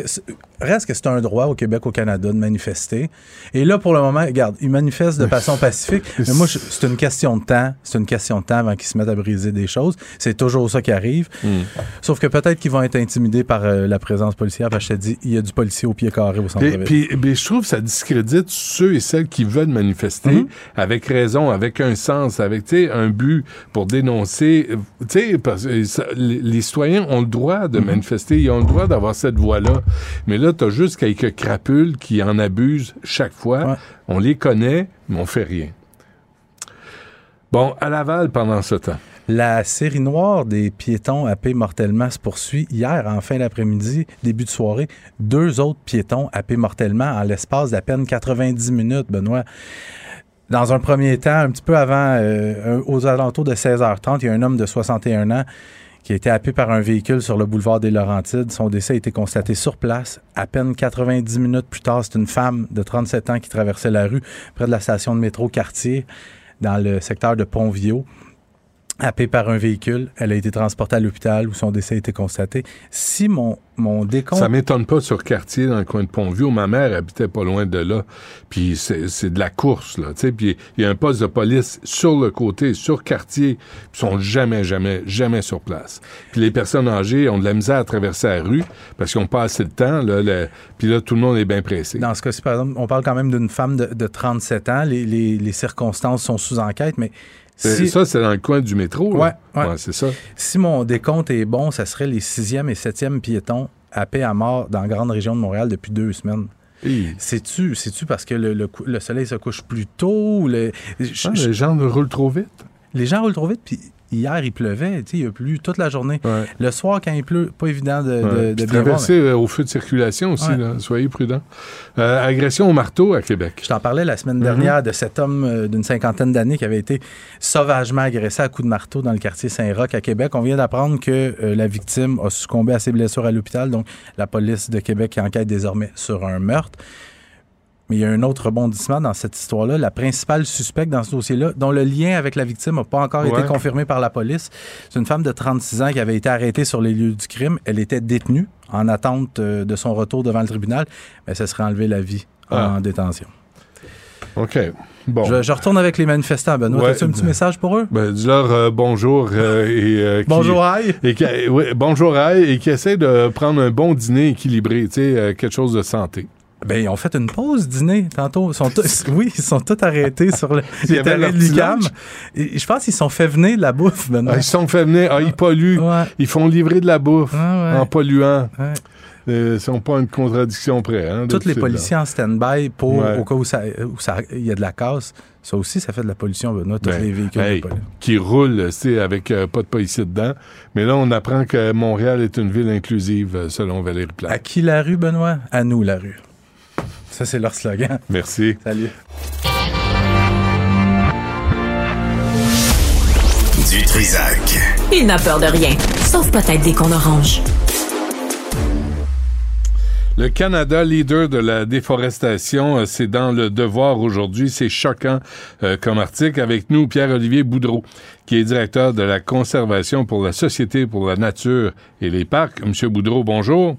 reste que c'est un droit au Québec, au Canada, de manifester. Et là, pour le moment, regarde, ils manifestent de façon pacifique. Mais moi, c'est une question de temps. C'est une question de temps avant qu'ils se mettent à briser des choses. C'est toujours ça qui arrive. Sauf que peut-être qu'ils vont être intimidés par euh, la présence policière. Parce que je te dis, il y a du policier au pied carré au centre-ville. puis- je trouve que ça discrédite ceux et celles qui veulent manifester Mhm. avec raison, avec un sens, avec un but pour dénoncer. euh, parce que ça- les, les citoyens ont le droit de Mhm. manifester, ils ont le droit d'avoir cette voix-là. Mais là, tu as juste quelques crapules qui en abusent chaque fois. Ouais. On les connaît, mais on fait rien. Bon, à Laval, pendant ce temps. La série noire des piétons happés mortellement se poursuit. Hier, en fin d'après-midi, début de soirée, deux autres piétons happés mortellement en l'espace d'à peine 90 minutes, Benoît. Dans un premier temps, un petit peu avant, euh, aux alentours de 16h30, il y a un homme de 61 ans qui a été happé par un véhicule sur le boulevard des Laurentides. Son décès a été constaté sur place. À peine 90 minutes plus tard, c'est une femme de 37 ans qui traversait la rue près de la station de métro Cartier dans le secteur de Pont-Viau happée par un véhicule. Elle a été transportée à l'hôpital où son décès a été constaté. Si mon, mon décompte... Ça m'étonne pas sur quartier dans le coin de Pont-Vieux. Ma mère habitait pas loin de là. Puis c'est c'est de la course, là. tu sais. Puis il y a un poste de police sur le côté, sur quartier. Ils sont jamais, jamais, jamais sur place. Puis les personnes âgées ont de la misère à traverser la rue parce qu'ils ont pas assez de temps. Là, le- Puis là, tout le monde est bien pressé. Dans ce cas-ci, par exemple, on parle quand même d'une femme de, de 37 ans. Les, les- les circonstances sont sous enquête, mais si, Ça, c'est dans le coin du métro. là. Ouais, ouais. c'est ça. si mon décompte est bon, ça serait les sixième et septième piétons happés à mort dans la grande région de Montréal depuis deux semaines. C'est-tu c'est-tu parce que le, le cou- le soleil se couche plus tôt? Le, Ah, les gens roulent trop vite. les gens roulent trop vite, puis hier, il pleuvait. Il a plu toute la journée. Ouais. Le soir, quand il pleut, pas évident de, de, Ouais. de Puis bien voir, traverser euh, au feu de circulation aussi. Ouais. là. Soyez prudents. Euh, agression au marteau à Québec. Je t'en parlais la semaine Mhm. dernière de cet homme euh, d'une cinquantaine d'années qui avait été sauvagement agressé à coups de marteau dans le quartier Saint-Roch à Québec. On vient d'apprendre que euh, la victime a succombé à ses blessures à l'hôpital. Donc, la police de Québec enquête désormais sur un meurtre. Mais il y a un autre rebondissement dans cette histoire-là. La principale suspecte dans ce dossier-là, dont le lien avec la victime n'a pas encore été confirmé par la police, c'est une femme de 36 ans qui avait été arrêtée sur les lieux du crime. Elle était détenue en attente euh, de son retour devant le tribunal, mais se serait enlevé la vie Ah. en détention. OK. Bon. Je, je retourne avec les manifestants, Benoît. Ouais. As-tu un petit message pour eux? Ben, dis-leur euh, bonjour euh, et euh, qui- Bonjour, aïe. et qui- oui, bonjour aïe et qui essaie de prendre un bon dîner équilibré, tu sais, quelque chose de santé. Ben, ils ont fait une pause dîner tantôt. Ils sont oui, ils sont tous arrêtés sur le, les terrains de l'UQAM. Je pense qu'ils se sont fait venir de la bouffe, Benoît. Ah, ils se sont fait venir, ah, ils polluent, ils font livrer de la bouffe Ah, ouais. en polluant. Ouais. Ils sont pas une contradiction près. Hein, Tous les policiers en stand-by pour Ouais. au cas où ça, où ça- il y a de la casse. Ça aussi, ça fait de la pollution, Benoît. Tous Ben, les véhicules. hey, qui roulent, avec euh, pas de policiers dedans. Mais là, on apprend que Montréal est une ville inclusive, selon Valérie Plante. À qui la rue, Benoît? À nous, la rue. Ça, c'est leur slogan. Merci. Salut. Du Trisac. Il n'a peur de rien, sauf peut-être des cons oranges. Le Canada, leader de la déforestation, euh, c'est dans le devoir aujourd'hui. C'est choquant euh, comme article. Avec nous, Pierre-Olivier Boudreau, qui est directeur de la conservation pour la Société pour la nature et les parcs. Monsieur Boudreau, bonjour.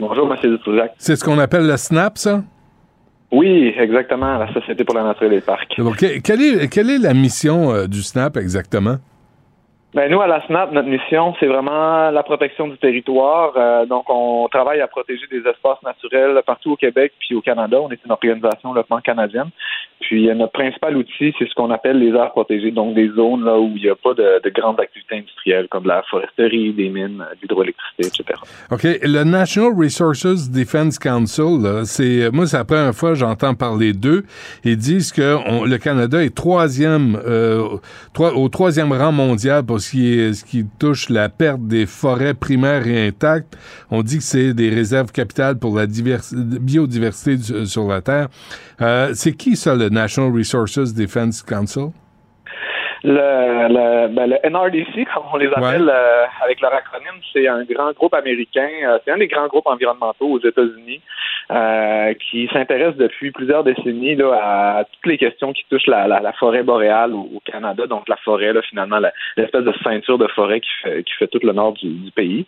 Bonjour, M. Dutrisac. C'est ce qu'on appelle le SNAP, ça? Oui, exactement, la Société pour la nature et les parcs. Donc, que- quelle, est, quelle est la mission euh, du SNAP exactement? Ben, nous, à la SNAP, notre mission, c'est vraiment la protection du territoire. Euh, donc, on travaille à protéger des espaces naturels partout au Québec puis au Canada. On est une organisation développement canadienne. Puis, euh, notre principal outil, c'est ce qu'on appelle les aires protégées, donc des zones là où il n'y a pas de, de grandes activités industrielles comme de la foresterie, des mines, l'hydroélectricité, etc. OK. Le National Resources Defense Council, c'est moi, c'est la première fois que j'entends parler d'eux. Ils disent que le Canada est troisième, euh, trois- au troisième rang mondial ce qui, est, ce qui touche la perte des forêts primaires et intactes. On dit que c'est des réserves capitales pour la divers- biodiversité sur la Terre. Euh, c'est qui ça, le National Resources Defense Council? Le, le, ben, le NRDC, comme on les appelle euh, avec leur acronyme, c'est un grand groupe américain. euh, c'est un des grands groupes environnementaux aux États-Unis euh, qui s'intéresse depuis plusieurs décennies là, à toutes les questions qui touchent la, la, la forêt boréale au, au Canada. Donc la forêt, là, finalement, l'espèce de ceinture de forêt qui fait, qui fait tout le nord du, du pays.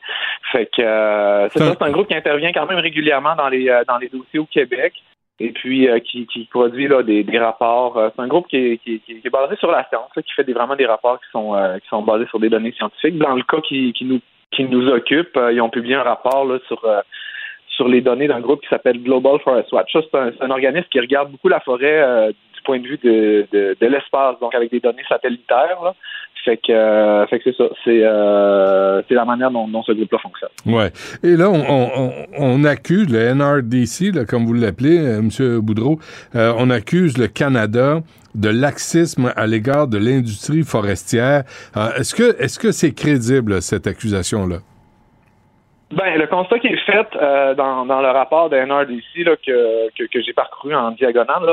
Fait que euh, c'est ça, c'est un groupe qui intervient quand même régulièrement dans les euh, dans les dossiers au Québec et puis euh, qui, qui produit là, des, rapports. Euh, c'est un groupe qui est, qui, est- basé sur la science, qui fait vraiment des rapports qui sont euh, qui sont basés sur des données scientifiques. Dans le cas qui, qui nous qui nous occupe, ils ont publié un rapport sur sur les données d'un groupe qui s'appelle Global Forest Watch. C'est un, organisme qui regarde beaucoup la forêt point de vue de, de, l'espace, donc avec des données satellitaires. Fait que, euh, que c'est ça. C'est euh, c'est la manière dont, ce groupe-là fonctionne. Ouais. Et là, on, on, accuse le NRDC, comme vous l'appelez, euh, M. Boudreau, euh, on accuse le Canada de laxisme à l'égard de l'industrie forestière. Est-ce que est-ce que c'est crédible cette accusation-là? Ben, le constat qui est fait euh, dans, dans le rapport de NRDC là, que, que, que j'ai parcouru en diagonale, là,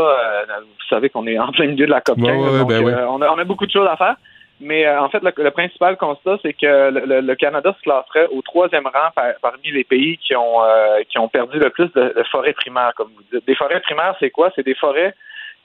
euh, vous savez qu'on est en plein milieu de la COP 15, Ouais, ouais, donc ben ouais. euh, on, a, on a beaucoup de choses à faire. Mais euh, en fait, le, le principal constat, c'est que le, le- Canada se classerait au troisième rang par- parmi les pays qui ont euh, qui ont perdu le plus de, de forêts primaires, comme vous dites. Des forêts primaires, c'est quoi? C'est des forêts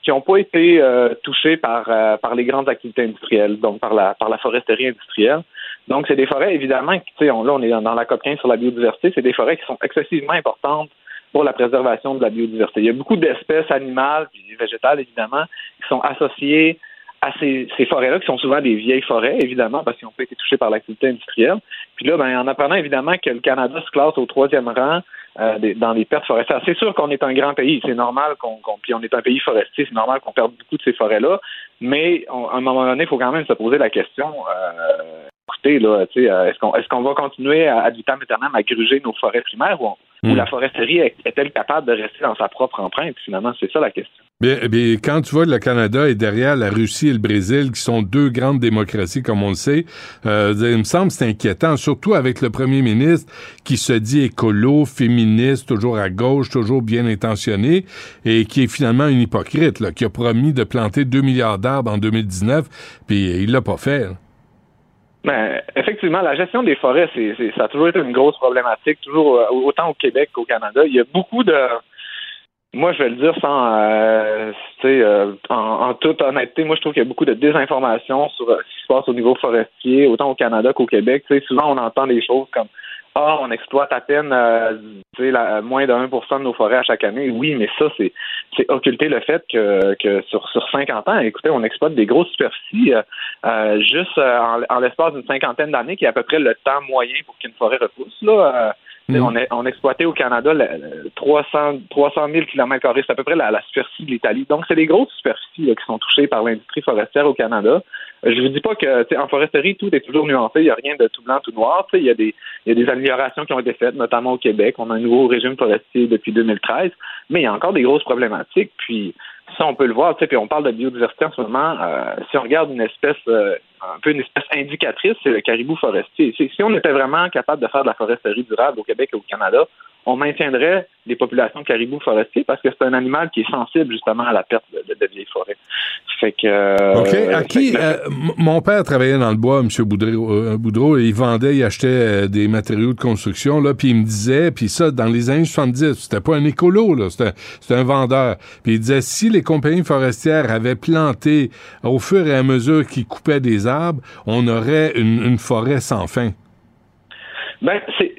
qui n'ont pas été euh, touchées par euh, par les grandes activités industrielles, donc par la par la foresterie industrielle. Donc, c'est des forêts, évidemment, là, on est dans, la COP 15 sur la biodiversité, c'est des forêts qui sont excessivement importantes pour la préservation de la biodiversité. Il y a beaucoup d'espèces animales, puis végétales, évidemment, qui sont associées à ces, forêts-là, qui sont souvent des vieilles forêts, évidemment, parce qu'ils pas été touchées par l'activité industrielle. Puis là, ben, en apprenant évidemment que le Canada se classe au troisième rang euh, dans les pertes forestières, c'est sûr qu'on est un grand pays, c'est normal qu'on, qu'on- puis on est un pays forestier, c'est normal qu'on perde beaucoup de ces forêts-là, mais on- à un moment donné, il faut quand même se poser la question. Euh, écoutez, là, tu sais, euh, est-ce qu'on est-ce qu'on va continuer à, à vitam aeternam à gruger nos forêts primaires ou, on- ou Mm. la foresterie est- est-elle capable de rester dans sa propre empreinte? Finalement, c'est ça la question. Bien, bien, quand tu vois le Canada est derrière la Russie et le Brésil, qui sont deux grandes démocraties, comme on le sait, euh, il me semble c'est inquiétant, surtout avec le premier ministre qui se dit écolo, féministe, toujours à gauche, toujours bien intentionné, et qui est finalement un hypocrite, là, qui a promis de planter 2 milliards d'arbres en 2019, puis il l'a pas fait. là. Ben, effectivement, la gestion des forêts, c'est, c'est- ça a toujours été une grosse problématique, toujours euh, autant au Québec qu'au Canada. Il y a beaucoup de, moi je vais le dire sans, euh, euh, en, toute honnêteté, moi je trouve qu'il y a beaucoup de désinformation sur euh, ce qui se passe au niveau forestier, autant au Canada qu'au Québec. Tu sais, souvent on entend des choses comme ah, on exploite à peine euh, la, moins de 1% de nos forêts à chaque année. Oui, mais ça, c'est, c'est occulter le fait que, que sur, sur 50 ans, écoutez, on exploite des grosses superficies euh, euh, juste en, en l'espace d'une cinquantaine d'années, qui est à peu près le temps moyen pour qu'une forêt repousse. Là. Mm. On, est, on exploitait au Canada le, 300, 300 000 km, c'est à peu près la, la superficie de l'Italie. Donc, c'est des grosses superficies qui sont touchées par l'industrie forestière au Canada. Euh, je vous dis pas que en foresterie, tout est toujours nuancé, il n'y a rien de tout blanc, tout noir. Il y, a des, y a des améliorations qui ont été faites, notamment au Québec. On a un nouveau régime forestier depuis 2013, mais il y a encore des grosses problématiques. Puis ça, on peut le voir, puis on parle de biodiversité en ce moment. Euh, si on regarde une espèce, euh, un peu une espèce indicatrice, c'est le caribou forestier. Si, si on était vraiment capable de faire de la foresterie durable au Québec et au Canada, on maintiendrait des populations de caribous forestiers parce que c'est un animal qui est sensible justement à la perte de, de, vieilles forêts. Fait que. Euh, OK. À qui, euh, mon père travaillait dans le bois, M. Boudreau, euh, Boudreau, et il vendait, il achetait des matériaux de construction, là, puis il me disait, puis ça, dans les années 70, c'était pas un écolo, là, c'était un vendeur. Puis il disait, si les compagnies forestières avaient planté au fur et à mesure qu'ils coupaient des arbres, on aurait une, une forêt sans fin. Ben, c'est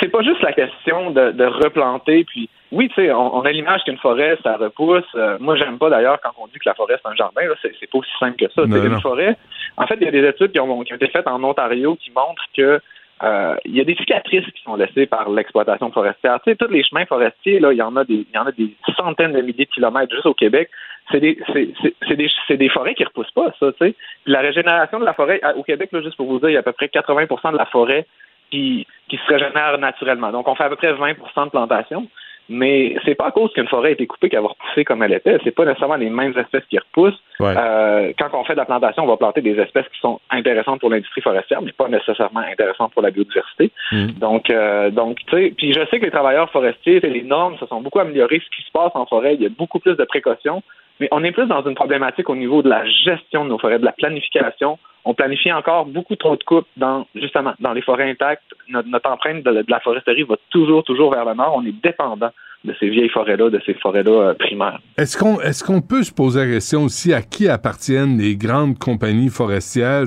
c'est pas juste la question de, de replanter. Puis oui, tu sais, on, a l'image qu'une forêt, ça repousse. Euh, moi, j'aime pas d'ailleurs quand on dit que la forêt c'est un jardin. C'est pas aussi simple que ça. C'est une forêt. En fait, il y a des études qui ont, qui ont été faites en Ontario qui montrent que euh, il y a des cicatrices qui sont laissées par l'exploitation forestière. Tu sais, tous les chemins forestiers, là, il y en a des, il y en a des centaines de milliers de kilomètres juste au Québec. C'est des, c'est, des, c'est des forêts qui repoussent pas, ça, tu sais. Puis la régénération de la forêt, au Québec, là, juste pour vous dire, il y a à peu près 80% de la forêt qui, qui se régénère naturellement. Donc, on fait à peu près 20% de plantation. Mais c'est pas à cause qu'une forêt a été coupée qu'elle va repousser comme elle était. C'est pas nécessairement les mêmes espèces qui repoussent. Euh, quand on fait de la plantation, on va planter des espèces qui sont intéressantes pour l'industrie forestière, mais pas nécessairement intéressantes pour la biodiversité. Mm. Donc, euh, donc, tu sais, puis je sais que les travailleurs forestiers, les normes se sont beaucoup améliorées. Ce qui se passe en forêt, il y a beaucoup plus de précautions. Mais on est plus dans une problématique au niveau de la gestion de nos forêts, de la planification. On planifie encore beaucoup trop de coupes dans, justement, dans les forêts intactes. Notre, empreinte de, la foresterie va toujours, toujours vers le nord. On est dépendant de ces vieilles forêts-là, de ces forêts-là euh, primaires. Est-ce qu'on est-ce qu'on peut se poser la question aussi à qui appartiennent les grandes compagnies forestières?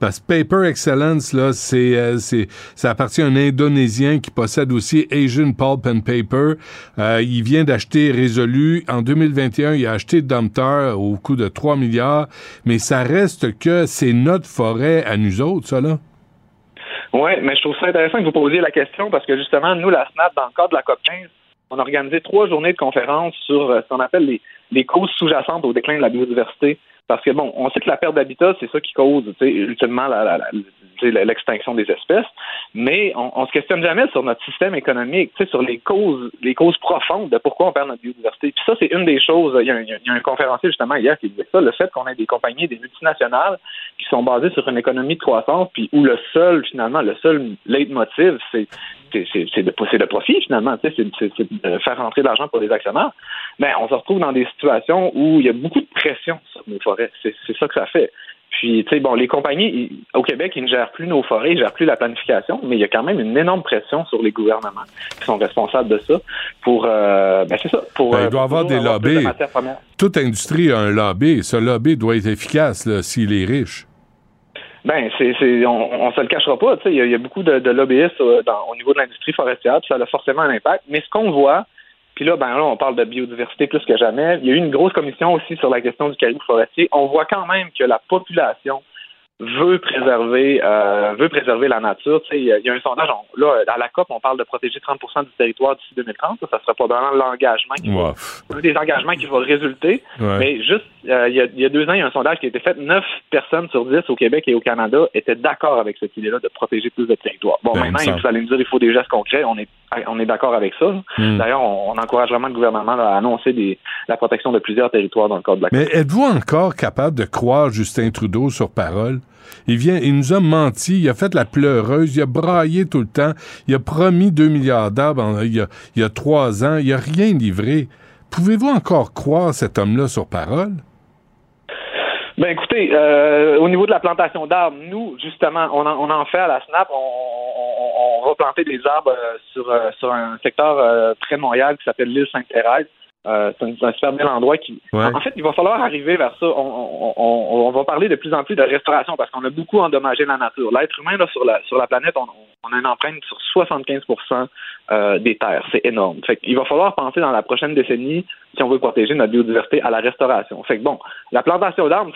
parce que Paper Excellence, là, c'est, euh, c'est ça appartient à un Indonésien qui possède aussi Asian Pulp and Paper. Euh, il vient d'acheter Résolu. En 2021, il a acheté Dumpter au coût de 3 milliards, mais ça reste que c'est notre forêt à nous autres, ça, là. Oui, mais je trouve ça intéressant que vous posiez la question parce que justement, nous, la SNAP, dans le cadre de la COP 15, on a organisé trois journées de conférences sur euh, ce qu'on appelle les, les causes sous-jacentes au déclin de la biodiversité. Parce que, bon, on sait que la perte d'habitat, c'est ça qui cause, ultimement, la, la, l'extinction des espèces, mais on, on se questionne jamais sur notre système économique, sur les causes, les causes profondes de pourquoi on perd notre biodiversité. Puis ça, c'est une des choses. Il y, a un, un conférencier justement hier qui disait ça, le fait qu'on ait des compagnies, des multinationales qui sont basées sur une économie de croissance, puis où le seul, finalement, le seul leitmotiv, c'est c'est de pousser le profit finalement, c'est de faire rentrer de l'argent pour les actionnaires. Mais on se retrouve dans des situations où il y a beaucoup de pression sur nos forêts. C'est ça que ça fait. Puis, tu sais, bon, les compagnies, au Québec, ils ne gèrent plus nos forêts, ils ne gèrent plus la planification, mais il y a quand même une énorme pression sur les gouvernements qui sont responsables de ça pour, euh, ben c'est ça, pour... Ben, il doit y avoir des lobbies. Toute industrie a un lobby. Ce lobby doit être efficace s'il est riche. Ben, c'est, on, on se le cachera pas. Tu sais, il y, a beaucoup de, lobbyistes euh, au niveau de l'industrie forestière, puis ça a forcément un impact. Mais ce qu'on voit, puis là, ben là, on parle de biodiversité plus que jamais. Il y a eu une grosse commission aussi sur la question du caribou forestier. On voit quand même que la population veut préserver euh, veut préserver la nature. Tu sais, il y, a un sondage, là, à la COP, on parle de protéger 30% du territoire d'ici 2030. Ça, ça sera probablement l'engagement qui va, des engagements qui vont résulter. Mais juste, euh, il, y a, y a, deux ans, il y a un sondage qui a été fait. Neuf personnes sur dix au Québec et au Canada étaient d'accord avec cette idée-là de protéger plus de territoire. Bon, ben, maintenant, vous allez me dire, il faut des gestes concrets. On est on est d'accord avec ça. Hmm. D'ailleurs, on, encourage vraiment le gouvernement à annoncer des, la protection de plusieurs territoires dans le cadre de la Mais êtes-vous encore capable de croire Justin Trudeau sur parole? Il vient, il nous a menti, il a fait la pleureuse, il a braillé tout le temps, il a promis 2 milliards d'arbres il, y a trois ans, il a rien livré. Pouvez-vous encore croire cet homme-là sur parole? Ben écoutez, euh, au niveau de la plantation d'arbres, nous, justement, on en, fait à la SNAP, on, on, va planter des arbres euh, sur, euh, sur un secteur près de Montréal qui s'appelle l'île Sainte-Thérèse. Euh, c'est un, super bel endroit qui. Ouais. En fait, il va falloir arriver vers ça. On, on, on, on va parler de plus en plus de restauration parce qu'on a beaucoup endommagé la nature. L'être humain là, sur la sur la planète, on, a une empreinte sur 75% euh, des terres. C'est énorme. Fait qu'il va falloir penser dans la prochaine décennie, si on veut protéger notre biodiversité, à la restauration. Fait que bon, la plantation d'arbres,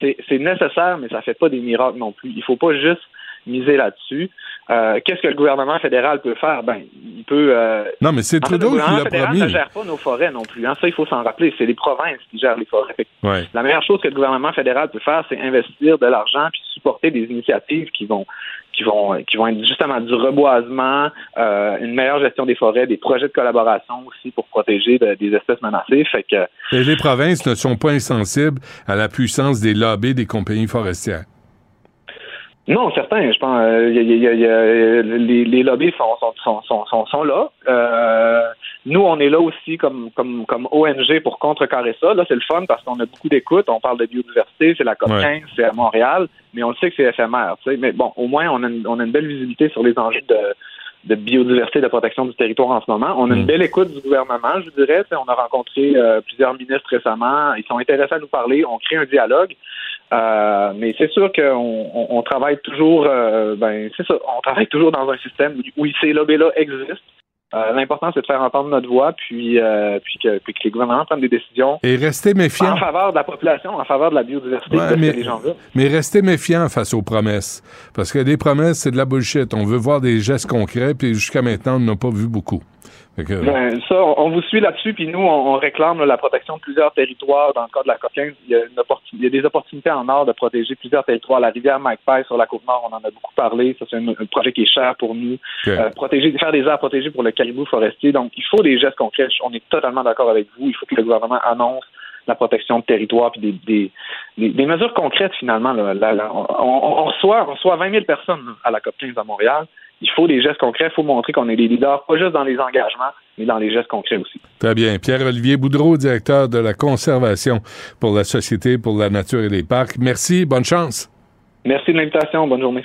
c'est c'est nécessaire, mais ça fait pas des miracles non plus. Il faut pas juste miser là-dessus. Euh, Qu'est-ce que le gouvernement fédéral peut faire? Ben, il peut. euh, Non, mais c'est en fait, Trudeau le qui gouvernement l'a fédéral promis. ne gère pas nos forêts non plus. hein. Ça, il faut s'en rappeler. C'est les provinces qui gèrent les forêts. Ouais. La meilleure chose que le gouvernement fédéral peut faire, c'est investir de l'argent puis supporter des initiatives qui vont qui vont qui vont être justement du reboisement, euh, une meilleure gestion des forêts, des projets de collaboration aussi pour protéger de- des espèces menacées. Fait que Et les provinces ne sont pas insensibles à la puissance des lobbies des compagnies forestières. Non, certains. Je pense euh, y a- y a- y a- les, les lobbies sont, sont, sont, sont, sont, là. Euh, nous, on est là aussi comme, comme, comme ONG pour contrecarrer ça. Là, c'est le fun parce qu'on a beaucoup d'écoute. On parle de biodiversité, c'est la COP 15, Ouais. c'est à Montréal, mais on le sait que c'est éphémère. tu sais. Mais bon, au moins, on a, une, on a une belle visibilité sur les enjeux de, de biodiversité, de protection du territoire en ce moment. On a une Mm. belle écoute du gouvernement, je dirais. On a rencontré euh, plusieurs ministres récemment. Ils sont intéressés à nous parler. On crée un dialogue. Euh, mais c'est sûr qu'on on, on travaille toujours, euh, ben c'est ça, on travaille toujours dans un système où, ces lobbies-là existent. Euh, L'important, c'est de faire entendre notre voix, puis, euh, puis, que, puis que les gouvernements prennent des décisions Et restez méfiants. en faveur de la population, en faveur de la biodiversité, Ouais, mais- les gens. Mais restez méfiants face aux promesses. Parce que des promesses, c'est de la bullshit. On veut voir des gestes concrets, puis jusqu'à maintenant, on n'a pas vu beaucoup. Que, Ben, ça, on, vous suit là-dessus, puis nous, on, on réclame là, la protection de plusieurs territoires. Dans le cas de la 15, il y, a une opportun- il y a des opportunités en or de protéger plusieurs territoires. La rivière Magpie sur la Côte-Nord, on en a beaucoup parlé. Ça, c'est un, un projet qui est cher pour nous. Euh, protéger, faire des aires protégées pour le caribou forestier. Donc, il faut des gestes concrets. On est totalement d'accord avec vous. Il faut que le gouvernement annonce la protection de territoire puis des, des, des, des mesures concrètes, finalement. Là, Là, là, on, on- reçoit, on reçoit 20 000 personnes à la COP 15 à Montréal. Il faut des gestes concrets. Il faut montrer qu'on est des leaders, pas juste dans les engagements, mais dans les gestes concrets aussi. Très bien. Pierre-Olivier Boudreau, directeur de la conservation pour la Société pour la nature et les parcs. Merci. Bonne chance. Merci de l'invitation. Bonne journée.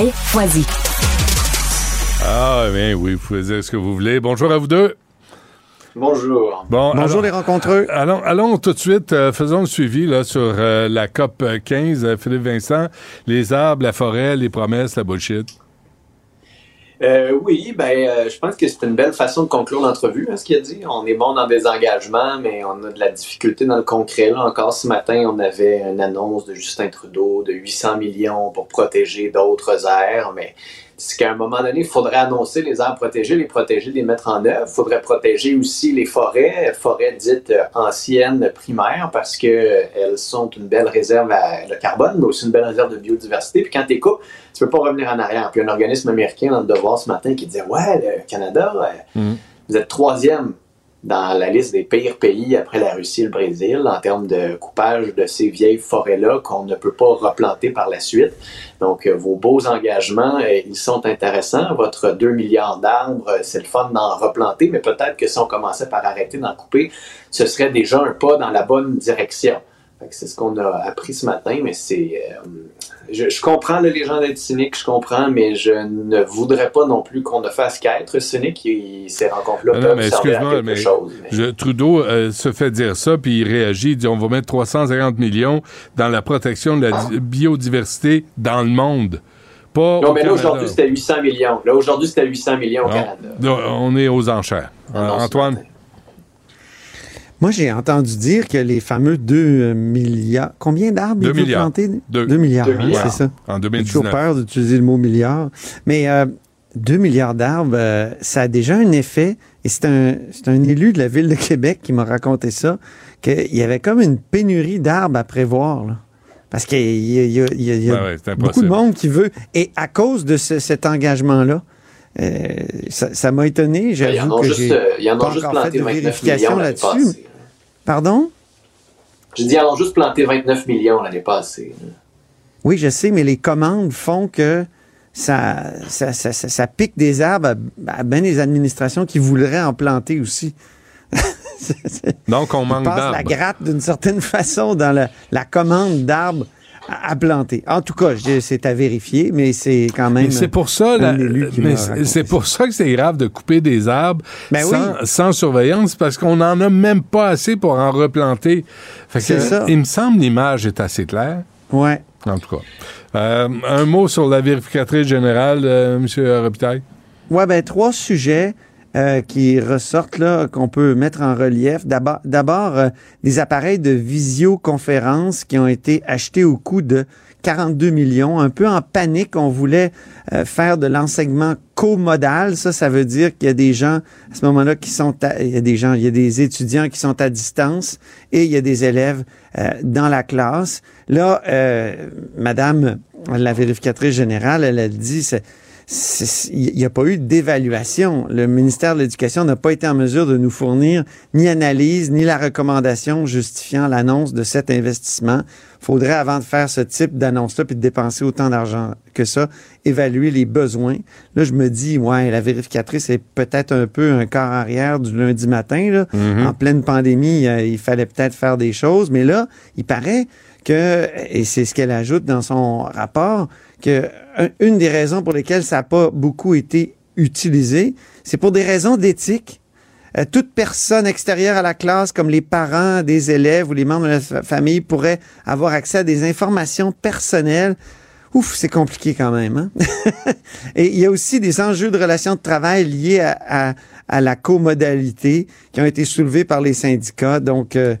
Foisy. Ah, bien oui, vous pouvez dire ce que vous voulez. Bonjour à vous deux. Bonjour. Bon, Bonjour alors- les rencontreux. Allons, allons tout de suite, euh, faisons le suivi là, sur euh, la COP 15. Euh, Philippe Vincent, les arbres, la forêt, les promesses, la bullshit. Euh, oui, ben, euh, je pense que c'est une belle façon de conclure l'entrevue, hein, ce qu'il a dit. On est bon dans des engagements, mais on a de la difficulté dans le concret. Là. Encore ce matin, on avait une annonce de Justin Trudeau de 800 millions pour protéger d'autres aires, mais c'est qu'à un moment donné, il faudrait annoncer les aires protégées, les protéger, les mettre en œuvre. Il faudrait protéger aussi les forêts, forêts dites euh, anciennes primaires, parce que euh, sont une belle réserve le carbone, mais aussi une belle réserve de biodiversité. Puis quand tu coupes, tu peux pas revenir en arrière. Puis un organisme américain dans le devoir ce matin qui disait Ouais, le Canada, euh, Mhm. vous êtes troisième dans la liste des pires pays après la Russie et le Brésil en termes de coupage de ces vieilles forêts-là qu'on ne peut pas replanter par la suite. Donc, euh, vos beaux engagements, euh, ils sont intéressants. Votre 2 milliards d'arbres, euh, c'est le fun d'en replanter, mais peut-être que si on commençait par arrêter d'en couper, ce serait déjà un pas dans la bonne direction. C'est ce qu'on a appris ce matin, mais c'est. euh, je, je comprends là, les gens d'être cyniques, je comprends, mais je ne voudrais pas non plus qu'on ne fasse qu'être cynique. Et ces rencontres-là Ah non, peuvent mais servir à excuse-moi, quelque mais chose. mais- je- Trudeau euh, se fait dire ça, puis il réagit, il dit on va mettre 350 millions dans la protection de la di- biodiversité dans le monde. Pas Non, mais là, aujourd'hui, c'était 800 millions. Là, aujourd'hui, c'était 800 millions au. Canada. On est aux enchères. Euh, Antoine? Moi, j'ai entendu dire que les fameux 2 milliards. Combien d'arbres Deux il veut milliards. planter? Deux. 2 milliards, hein, c'est ça. En J'ai 2019. toujours peur d'utiliser le mot milliard. Mais euh, 2 milliards d'arbres, euh, ça a déjà un effet. Et c'est un, c'est un élu de la ville de Québec qui m'a raconté ça, qu'il y avait comme une pénurie d'arbres à prévoir. là. Parce qu'il y a, il y a- il y a- il y a Ben ouais, c'est beaucoup de monde qui veut. Et à cause de ce- cet engagement-là, euh, ça m'a étonné. J'avoue que juste, j'ai euh, pas juste encore fait planté de 29 vérification là-dessus. Pardon? Je dis, ils en ont juste planté 29 millions l'année passée. Oui, je sais, mais les commandes font que ça, ça, ça, ça- ça pique des arbres à, à bien des administrations qui voudraient en planter aussi. Donc, on manque passent la d'arbres. gratte d'une certaine façon dans la, la commande d'arbres à, à planter. En tout cas, c'est à vérifier, mais c'est quand même. C'est pour ça, c'est pour ça que c'est grave de couper des arbres Ben sans, oui. sans surveillance, parce qu'on n'en a même pas assez pour en replanter. Fait que, C'est ça. Il me semble l'image est assez claire. Ouais. En tout cas. Euh, un mot sur la vérificatrice générale, euh, M. Robitaille? Ouais, ben trois sujets euh, qui ressortent là qu'on peut mettre en relief. D'abord, euh, des appareils de visioconférence qui ont été achetés au coût de 42 millions, un peu en panique. On voulait euh, faire de l'enseignement comodal. Ça, ça veut dire qu'il y a des gens à ce moment-là qui sont, à- il y a des gens, il y a des étudiants qui sont à distance et il y a des élèves euh, dans la classe. Là, euh, Madame la vérificatrice générale, elle a dit, c'est- il n'y a pas eu d'évaluation. Le ministère de l'Éducation n'a pas été en mesure de nous fournir ni analyse, ni la recommandation justifiant l'annonce de cet investissement. faudrait, avant de faire ce type d'annonce-là, puis de dépenser autant d'argent que ça, évaluer les besoins. Là, je me dis, ouais, la vérificatrice est peut-être un peu un quart arrière du lundi matin. Là. Mhm. En pleine pandémie, euh, il fallait peut-être faire des choses, mais là, il paraît que, et c'est ce qu'elle ajoute dans son rapport, que un- une des raisons pour lesquelles ça n'a pas beaucoup été utilisé, c'est pour des raisons d'éthique. Euh, toute personne extérieure à la classe, comme les parents des élèves ou les membres de la fa- famille, pourrait avoir accès à des informations personnelles. Ouf, c'est compliqué quand même. hein? Et il y a aussi des enjeux de relations de travail liés à la comodalité qui ont été soulevés par les syndicats. Donc, euh,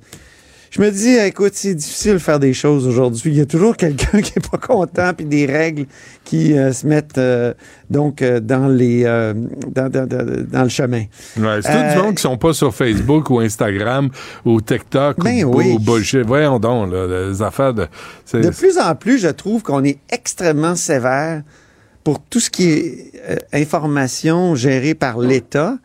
je me dis, écoute, c'est difficile de faire des choses aujourd'hui. Il y a toujours quelqu'un qui est pas content, puis des règles qui euh, se mettent euh, donc euh, dans les dans, dans- dans- dans le chemin. Ouais, c'est tout du monde qui sont pas sur Facebook ou Instagram ou TikTok Ben ou, oui. ou bullshit. Voyons donc, là, les affaires de... De plus en plus, je trouve qu'on est extrêmement sévère pour tout ce qui est information gérée par l'État,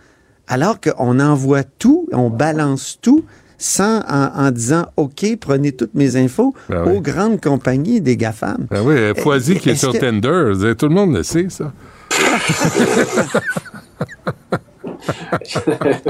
alors qu'on envoie tout, on balance tout sans en, en disant OK, prenez toutes mes infos Ben oui. aux grandes compagnies des GAFAM. Ben oui, Foisy qui est Est-ce sur que- Tinder, tout le monde le sait, ça.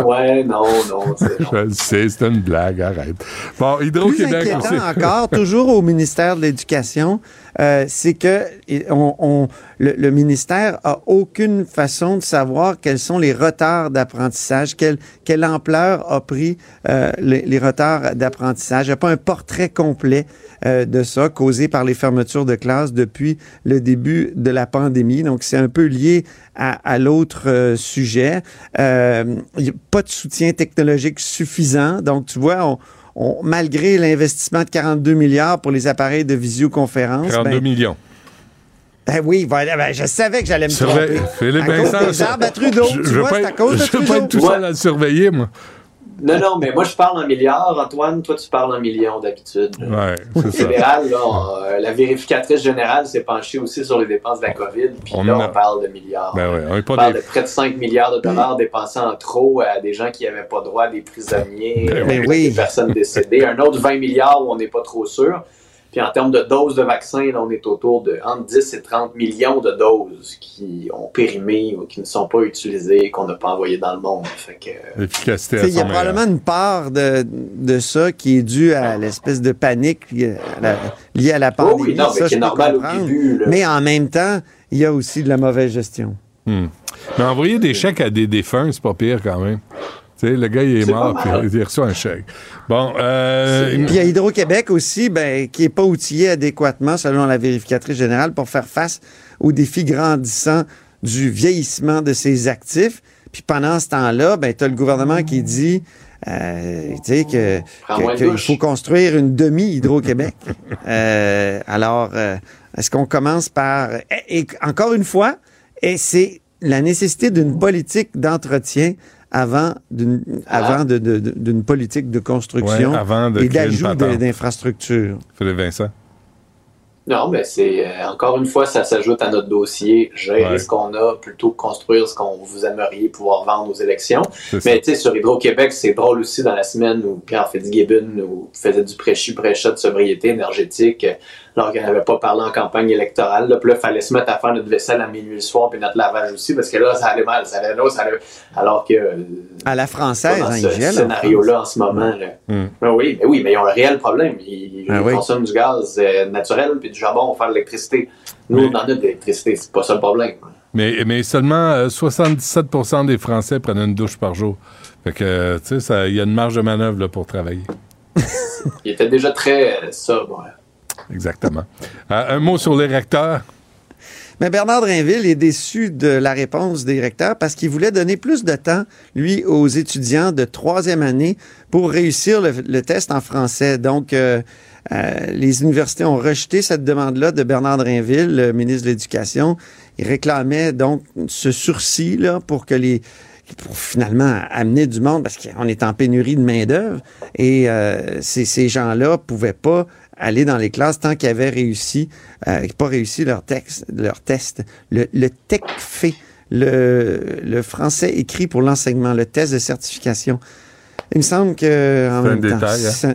ouais, non, non. c'est- Je le sais, c'est une blague, arrête. Bon, Hydro-Québec aussi. encore, toujours au ministère de l'Éducation, euh, c'est que on, on- le, le ministère a aucune façon de savoir quels sont les retards d'apprentissage, quelle, quelle ampleur a pris euh, les, les retards d'apprentissage. Il n'y a pas un portrait complet euh, de ça causé par les fermetures de classes depuis le début de la pandémie. Donc, c'est un peu lié à, à l'autre euh, sujet. Euh, Il n'y a pas de soutien technologique suffisant. Donc, tu vois, on, on- malgré l'investissement de 42 milliards pour les appareils de visioconférence, 42 ben, millions. ben oui, voilà, ben, je savais que j'allais me tromper. Philippe à cause Vincent, des ça- arbres à Trudeau. Je, tu je veux vois, pas c'est à être- cause de je veux Trudeau. pas être tout seul à le surveiller, moi. Non, non, mais moi, je parle en milliards, Antoine. Toi, tu parles en millions d'habitude. Ouais, Au c'est ça. fédéral, là, on- euh, la vérificatrice générale s'est penchée aussi sur les dépenses de la COVID, puis On là, a- on parle de milliards. Ben ouais, on est on pas parle des... de près de 5 milliards de dollars dépensés en trop à des gens qui n'avaient pas droit, à des prisonniers, Ben euh, oui. des personnes décédées. Un autre 20 milliards où on n'est pas trop sûr. Puis en termes de doses de vaccins, là, on est autour de entre 10 et 30 millions de doses qui ont périmé ou qui ne sont pas utilisées, qu'on n'a pas envoyées dans le monde. Fait que, euh, L'efficacité Il y a probablement une part de, de ça qui est due à l'espèce de panique euh, à la- liée à la Oh pandémie. oui, non, mais Ça, qui est normal au début, là. Mais en même temps, il y a aussi de la mauvaise gestion. Hmm. Mais envoyer des chèques à des défunts, c'est pas pire quand même. Le gars, il est, mort, puis il reçoit un chèque. Bon, euh, Puis il y a Hydro-Québec aussi, ben, qui n'est pas outillé adéquatement, selon la vérificatrice générale, pour faire face aux défis grandissants du vieillissement de ses actifs. Puis pendant ce temps-là, ben, tu as le gouvernement qui dit euh, que, que- qu'il faut construire une demi-Hydro-Québec. Euh, alors, euh, est-ce qu'on commence par... Et, et encore une fois, et c'est la nécessité d'une politique d'entretien avant d'une avant de- de- de- d'une politique de construction Ouais, avant de et d'ajout d'infrastructures. Philippe Vincent? Non, mais c'est euh, encore une fois, ça s'ajoute à notre dossier, gérer Ouais. ce qu'on a plutôt que construire ce qu'on vous aimeriez pouvoir vendre aux élections. Mais tu sais, sur Hydro-Québec, c'est drôle aussi dans la semaine où Pierre Fitzgibbon nous faisait du prêchi prêcha de sobriété énergétique, euh, alors qu'on n'avait pas parlé en campagne électorale. Là, puis là, il fallait se mettre à faire notre vaisselle à minuit le soir, puis notre lavage aussi, parce que là, ça allait mal, ça allait là, ça allait... Alors que euh, À la française, dans hein, ce scénario-là en ce moment. Là. Hum. Ben oui, mais oui, mais ils ont un réel problème. Ils, Ah ils oui. consomment du gaz euh, naturel puis du charbon pour faire de l'électricité. Nous, on en a de l'électricité, c'est pas ça le problème. Mais, mais seulement euh, 77% des Français prennent une douche par jour. Fait que, euh, tu sais, ça- il y a une marge de manœuvre là, pour travailler. Il était déjà très euh, sobre. Exactement. Euh, un mot sur les recteurs. Mais Bernard Drinville est déçu de la réponse des recteurs parce qu'il voulait donner plus de temps, lui, aux étudiants de troisième année pour réussir le, test en français. Donc, euh, euh, les universités ont rejeté cette demande-là de Bernard Drinville, le ministre de l'Éducation. Il réclamait donc ce sursis-là pour que les pour finalement amener du monde parce qu'on est en pénurie de main-d'œuvre et ces, ces gens-là pouvaient pas aller dans les classes tant qu'ils avaient réussi, euh, pas réussi leur texte, leur test. Le, le TECFE, le, le français écrit pour l'enseignement, le test de certification. Il me semble que en C'est un même temps, détail, hein.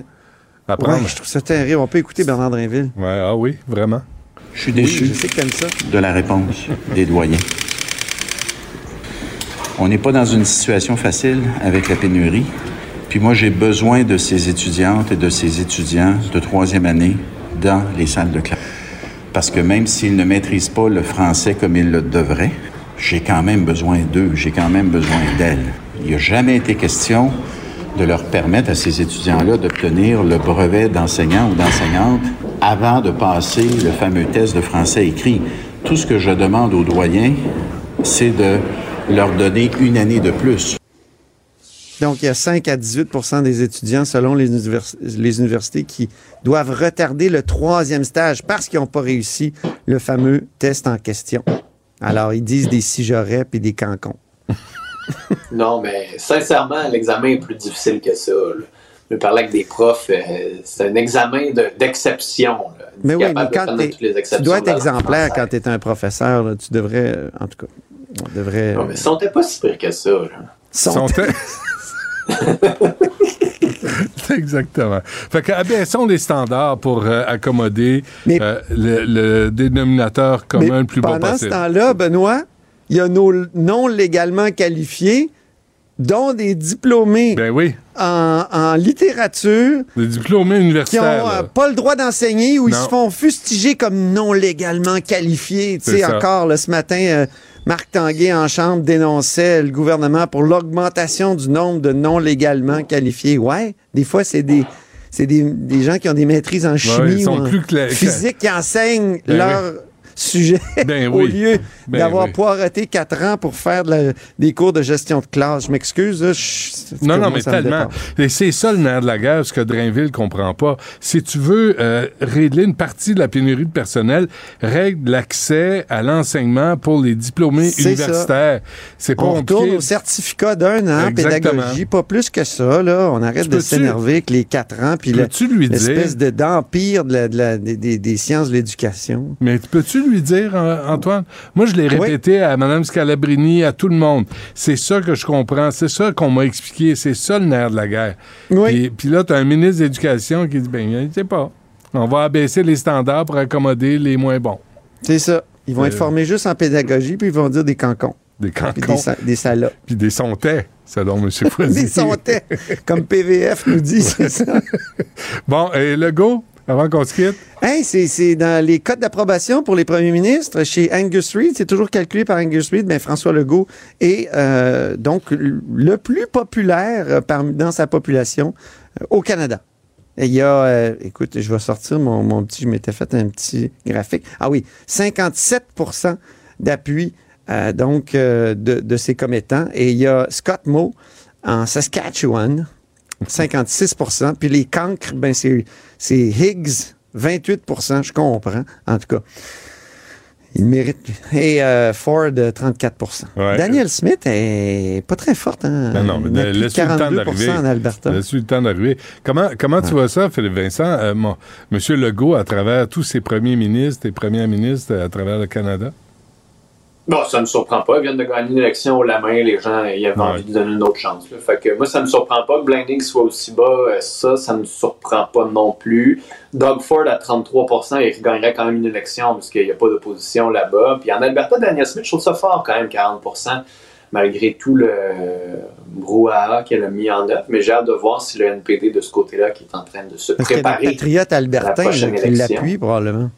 Ouais, je trouve ça terrible. On peut écouter Bernard Drinville. Ouais, ah oui, vraiment. Je suis déçu je sais que t'aimes ça. de la réponse des doyens. On n'est pas dans une situation facile avec la pénurie. Puis moi, j'ai besoin de ces étudiantes et de ces étudiants de troisième année dans les salles de classe. Parce que même s'ils ne maîtrisent pas le français comme ils le devraient, j'ai quand même besoin d'eux, j'ai quand même besoin d'elles. Il n'a jamais été question de leur permettre à ces étudiants-là d'obtenir le brevet d'enseignant ou d'enseignante avant de passer le fameux test de français écrit. Tout ce que je demande aux doyens, c'est de leur donner une année de plus. Donc, il y a 5 à 18% des étudiants, selon les, univers- les universités, qui doivent retarder le troisième stage parce qu'ils n'ont pas réussi le fameux test en question. Alors, ils disent des si j'aurais puis des cancons. Non, mais sincèrement, l'examen est plus difficile que ça. là. Je parlais avec des profs, euh, c'est un examen de- d'exception. Mais oui, mais quand les tu dois être exemplaire quand tu es un professeur. là. Tu devrais, euh, en tout cas, on devrait... Non, mais n'était pas si pire que ça. là. Sont- Exactement. Fait que abaissons les standards pour euh, accommoder euh, le, le dénominateur commun le plus bas Pendant ce possible. temps-là, Benoît, il y a nos non légalement qualifiés, dont des diplômés Ben oui, en, en littérature des diplômés qui universitaires. là. euh, pas le droit d'enseigner ou ils se font fustiger comme non légalement qualifiés. Tu sais, encore, là, ce matin, Marc Tanguay en chambre dénonçait le gouvernement pour l'augmentation du nombre de non légalement qualifiés. Ouais, des fois, c'est des... C'est des, des gens qui ont des maîtrises en chimie ou en physique qui enseignent Ben leur oui. Sujet Ben au lieu Ben d'avoir oui. poireté quatre ans pour faire de la- des cours de gestion de classe. Je m'excuse. Non, non, mais tellement. Et c'est ça le nerf de la guerre, ce que Drainville comprend pas. Si tu veux euh, régler une partie de la pénurie de personnel, règle l'accès à l'enseignement pour les diplômés universitaires. C'est pas On retourne compliqué. au certificat d'un an en Exactement. pédagogie, pas plus que ça. Là. On arrête de s'énerver avec les quatre ans, puis l'espèce dire- de- d'empire de des sciences de l'éducation? Mais peux-tu lui dire, Antoine? Moi, je l'ai répété à Mme Scalabrini, à tout le monde. C'est ça que je comprends. C'est ça qu'on m'a expliqué. C'est ça le nerf de la guerre. Puis, puis là, tu as un ministre de l'Éducation qui dit, ben, je sais pas. On va abaisser les standards pour accommoder les moins bons. C'est ça. Ils vont Euh, être formés juste en pédagogie, puis ils vont dire des cancons. Des Puis cancons. des, sa- des salopes. Puis des sontais, selon M. Des sontais, comme PVF nous dit, c'est ça. Bon, et le go, avant qu'on se quitte? Hey, c'est, dans les codes d'approbation pour les premiers ministres chez Angus Reid. C'est toujours calculé par Angus Reid, mais François Legault est euh, donc le plus populaire euh, dans sa population euh, au Canada. Et il y a, écoute, je vais sortir mon, petit, je m'étais fait un petit graphique. Ah oui, 57% d'appui donc de, de ses commettants. Et il y a Scott Moe en Saskatchewan, 56 Puis les cancres, ben c'est, Higgs, 28 je comprends, en tout cas. Il mérite. Et euh, Ford, euh, 34 Ouais. Daniel Smith est pas très forte. Hein? Non, non, mais de laisse-lui le temps 42 d'arriver. en Alberta. Laisse-lui le temps d'arriver. Comment, comment tu vois ça, Philippe Vincent? Euh, mon- Monsieur Legault, à travers tous ses premiers ministres et premières ministres à travers le Canada? Bon, ça me surprend pas. Ils viennent de gagner une élection au la main. Les gens, ils avaient Ouais. envie de donner une autre chance. là. Fait que moi, ça me surprend pas que Blanding soit aussi bas. euh, Ça, ça me surprend pas non plus. Doug Ford à 33 il gagnerait quand même une élection parce qu'il n'y a pas d'opposition là-bas. Puis en Alberta, Daniel Smith, je trouve ça fort quand même, 40% malgré tout le brouhaha qu'elle a mis en œuvre. Mais j'ai hâte de voir si le NPD de ce côté-là, qui est en train de se Parce qu'il y a des préparer patriotes albertains qui l'appuient probablement.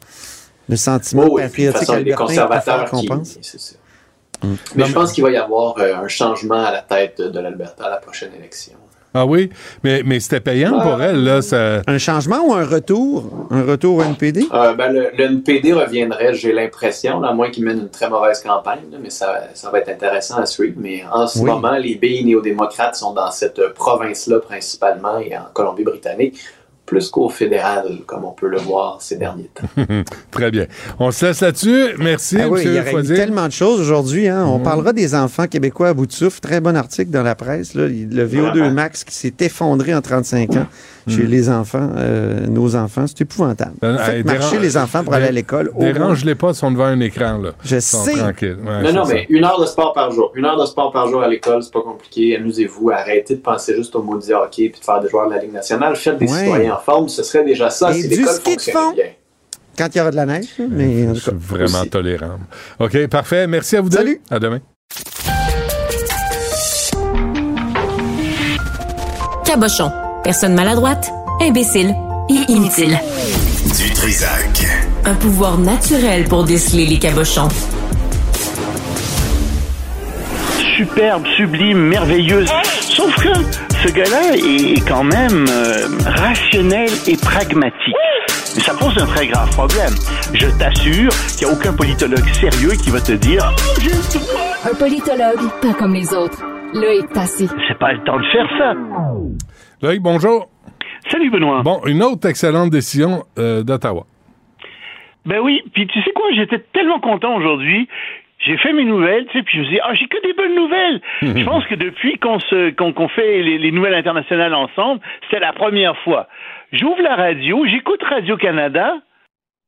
Le sentiment Oh, et puis, de toute patriotique façon, fort conservateurs qu'on qui- pense. c'est ça. Mais je pense qu'il va y avoir euh, un changement à la tête de l'Alberta à la prochaine élection. Ah oui? Mais, mais c'était payant pour elle, là. Ça... Un changement ou un retour? Un retour au NPD? Euh, ben, le, le NPD reviendrait, j'ai l'impression, à moins qu'il mène une très mauvaise campagne, là, mais ça, ça va être intéressant à suivre. Mais en ce Oui. moment, les billes néo-démocrates sont dans cette province-là principalement et en Colombie-Britannique, plus qu'au fédéral, comme on peut le voir ces derniers temps. Très bien. On se laisse là-dessus. Merci, Ah oui, il y Foisy. tellement de choses aujourd'hui. Hein? On Mhm. parlera des enfants québécois à bout de souffle. Très bon article dans la presse. Là. Le VO2 max qui s'est effondré en 35 ans chez Mhm. les enfants, euh, nos enfants. C'est épouvantable. Ben, Faites hey, marcher les enfants pour aller à l'école. Dérange-les pas, ils sont devant un écran, là. Je sais. tranquilles. Ouais, non, non, mais une heure de sport par jour. Une heure de sport par jour à l'école, c'est pas compliqué. Amusez-vous. Arrêtez de penser juste au maudit hockey puis de faire des joueurs de la Ligue nationale. Faites des Ouais. citoyens en forme. Ce serait déjà ça Et si du l'école ski de fonctionnait bien. Quand il y aura de la neige. Mais en Je tout suis cas, vraiment aussi. tolérant. OK, parfait. Merci à vous deux. Salut. À demain. Cabochon. Personne maladroite, imbécile et inutile. Du Trisac. Un pouvoir naturel pour déceler les cabochons. superbe, sublime, merveilleuse. Sauf que ce gars-là est quand même euh, rationnel et pragmatique. Mais ça pose un très grave problème. Je t'assure qu'il n'y a aucun politologue sérieux qui va te dire Un politologue, pas comme les autres. Loïc Passy. c'est pas le temps de faire ça. Loïc, bonjour. Salut Benoît. Bon, une autre excellente décision euh, d'Ottawa. Ben oui, puis tu sais quoi, j'étais tellement content aujourd'hui. J'ai fait mes nouvelles, tu sais, puis je me dis, ah, j'ai que des bonnes nouvelles. je pense que depuis qu'on se, qu'on, qu'on fait les, les nouvelles internationales ensemble, c'est la première fois. J'ouvre la radio, j'écoute Radio-Canada,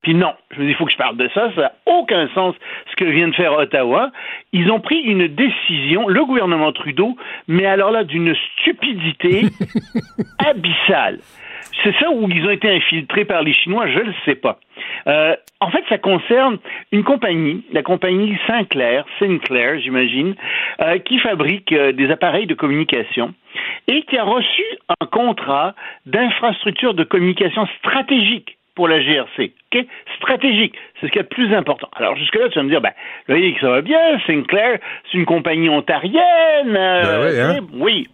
puis non, je me dis, il faut que je parle de ça, ça n'a aucun sens ce que vient de faire Ottawa. Ils ont pris une décision, le gouvernement Trudeau, mais alors là, d'une stupidité abyssale. C'est ça où ils ont été infiltrés par les Chinois, je ne le sais pas. Euh, en fait, ça concerne une compagnie, la compagnie Sinclair, Sinclair, j'imagine, euh, qui fabrique euh, des appareils de communication et qui a reçu un contrat d'infrastructure de communication stratégique pour la GRC. Stratégique, c'est ce qui est le plus important. Alors jusque-là, tu vas me dire, ben, Loïc, ça va bien, Sinclair, c'est une compagnie ontarienne. euh, Ben oui, hein? oui.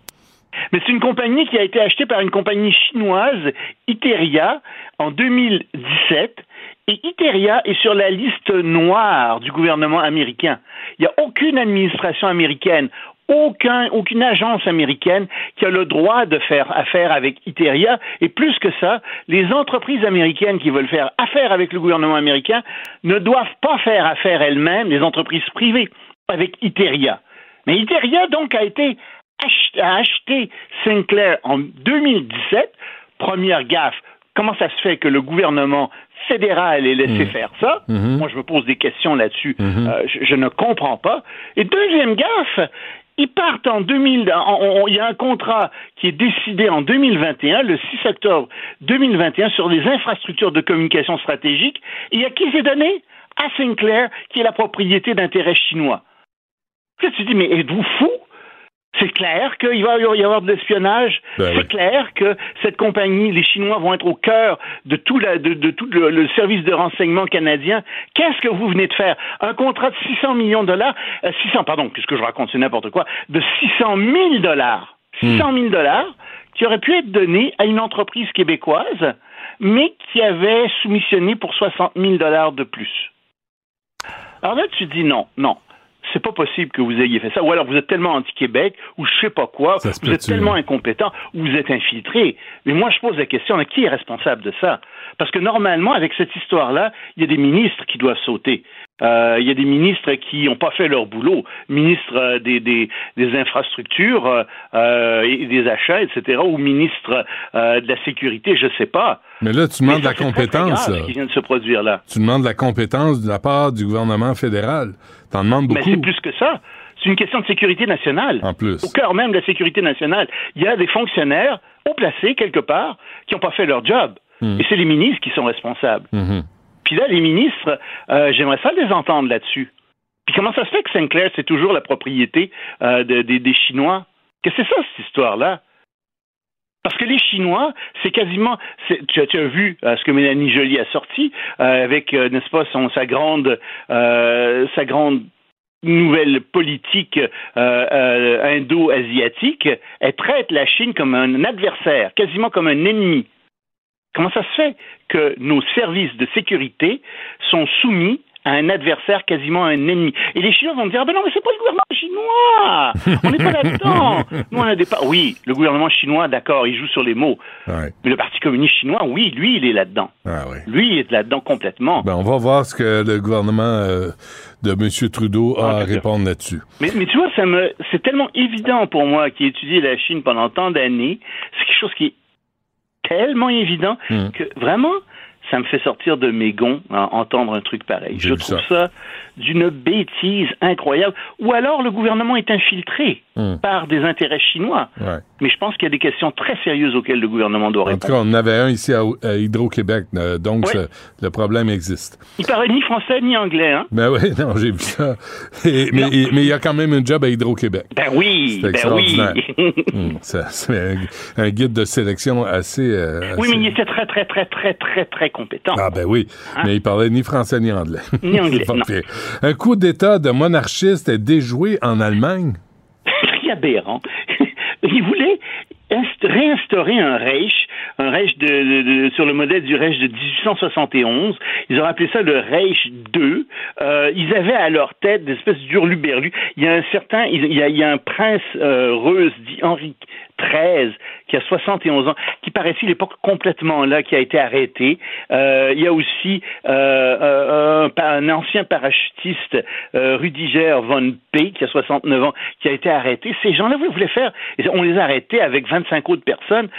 Mais c'est une compagnie qui a été achetée par une compagnie chinoise, Iteria, en 2017. Et Iteria est sur la liste noire du gouvernement américain. Il n'y a aucune administration américaine, aucun, aucune agence américaine qui a le droit de faire affaire avec Iteria. Et plus que ça, les entreprises américaines qui veulent faire affaire avec le gouvernement américain ne doivent pas faire affaire elles-mêmes, les entreprises privées, avec Iteria. Mais Iteria, donc, a été ach- a acheté Sinclair en 2017. Première gaffe, comment ça se fait que le gouvernement fédéral ait laissé Mhm. faire ça? Mhm. Moi, je me pose des questions là-dessus. Mhm. Euh, je, je ne comprends pas. Et deuxième gaffe, ils partent en 2000. en- en- Il y a un contrat qui est décidé en 2021, le 6 octobre 2021, sur les infrastructures de communication stratégique. Et à qui c'est donné À Sinclair, qui est la propriété d'intérêts chinois. Sais, tu dis, mais êtes-vous fou? C'est clair qu'il va y avoir de l'espionnage. Ben c'est oui. clair que cette compagnie, les Chinois vont être au cœur de tout, la- de, de tout le, le service de renseignement canadien. Qu'est-ce que vous venez de faire? Un contrat de 600 millions de dollars, euh, 600, pardon, qu'est-ce que je raconte, c'est n'importe quoi, de 600 000 dollars, 600 000 dollars qui auraient pu être donnés à une entreprise québécoise, mais qui avait soumissionné pour 60 000 dollars de plus. Alors là, tu dis non, non. C'est pas possible que vous ayez fait ça. Ou alors vous êtes tellement anti-Québec, ou je sais pas quoi, Ça vous êtes peut-tu, tellement hein? incompétent, ou vous êtes infiltré. Mais moi, je pose la question, qui est responsable de ça? Parce que normalement, avec cette histoire-là, il y a des ministres qui doivent sauter. Euh, Il y a des ministres qui n'ont pas fait leur boulot, ministre euh, des, des, des infrastructures euh, et des achats, etc., ou ministre euh, de la sécurité, je sais pas. Mais là, tu demandes Mais la c'est très, très compétence. qui vient de se produire là. Tu demandes la compétence de la part du gouvernement fédéral. T'en demandes Mais beaucoup. c'est plus que ça. C'est une question de sécurité nationale. En plus. Au cœur même de la sécurité nationale, il y a des fonctionnaires haut placés quelque part qui n'ont pas fait leur job. Hmm. Et c'est les ministres qui sont responsables. Mhm. Puis là, les ministres, euh, j'aimerais ça les entendre là-dessus. Puis comment ça se fait que Sinclair, c'est toujours la propriété euh, de- des- Chinois? Que c'est ça, cette histoire-là? Parce que les Chinois, c'est quasiment. Tu, as- vu euh, ce que Mélanie Joly a sorti avec, n'est-ce pas, son, sa grande, sa grande nouvelle politique indo-asiatique. Elle traite la Chine comme un adversaire, quasiment comme un ennemi. Comment ça se fait que nos services de sécurité sont soumis à un adversaire quasiment un ennemi? Et les Chinois vont me dire, ah ben non, mais c'est pas le gouvernement chinois! On n'est pas là-dedans! Nous, on a des... Oui, le gouvernement chinois, d'accord, il joue sur les mots. Ouais. Mais le Parti communiste chinois, oui, lui, il est là-dedans. Ah ouais. Lui, il est là-dedans complètement. Ben, on va voir ce que le gouvernement euh, de M. Trudeau a à répondre là-dessus. Mais, mais tu vois, ça me, c'est tellement évident pour moi qui ai étudié la Chine pendant tant d'années. C'est quelque chose qui est tellement évident Hmm. que vraiment, ça me fait sortir de mes gonds à entendre un truc pareil. Je trouve ça. ça, d'une bêtise incroyable. Ou alors le gouvernement est infiltré Hmm. par des intérêts chinois. Ouais. Mais je pense qu'il y a des questions très sérieuses auxquelles le gouvernement doit En tout répondre. cas, on en avait un ici à, à Hydro-Québec, euh, donc Ouais. le problème existe. Il paraît ni français ni anglais, hein? Ben oui, non, j'ai vu ça. Et- mais et- mais il y a quand même un job à Hydro-Québec. Ben oui, C'est ben oui. extraordinaire. Hmm, c'est un, un guide de sélection assez... euh, Oui, mais il était très, très, très, très, très, très compétent. Ah ben oui, Hein? mais il parlait ni français ni anglais. Ni anglais, non. Un coup d'État de monarchiste est déjoué en Allemagne? Aberrant. Il voulait inst- réinstaurer un Reich, un Reich de, de- de- sur le modèle du Reich de 1871. Ils ont appelé ça le Reich II. Euh, ils avaient à leur tête des espèces d'hurluberlus. Il y a un certain, il y a, il y a un prince euh, Reus dit Henri XIII qui a 71 ans, qui paraissait à l'époque complètement là, qui a été arrêté. Euh, il y a aussi euh, euh, un, ancien parachutiste, Rudiger von P, qui a 69 ans, qui a été arrêté. Ces gens-là voulaient faire, on les a arrêtés avec 25 autres personnes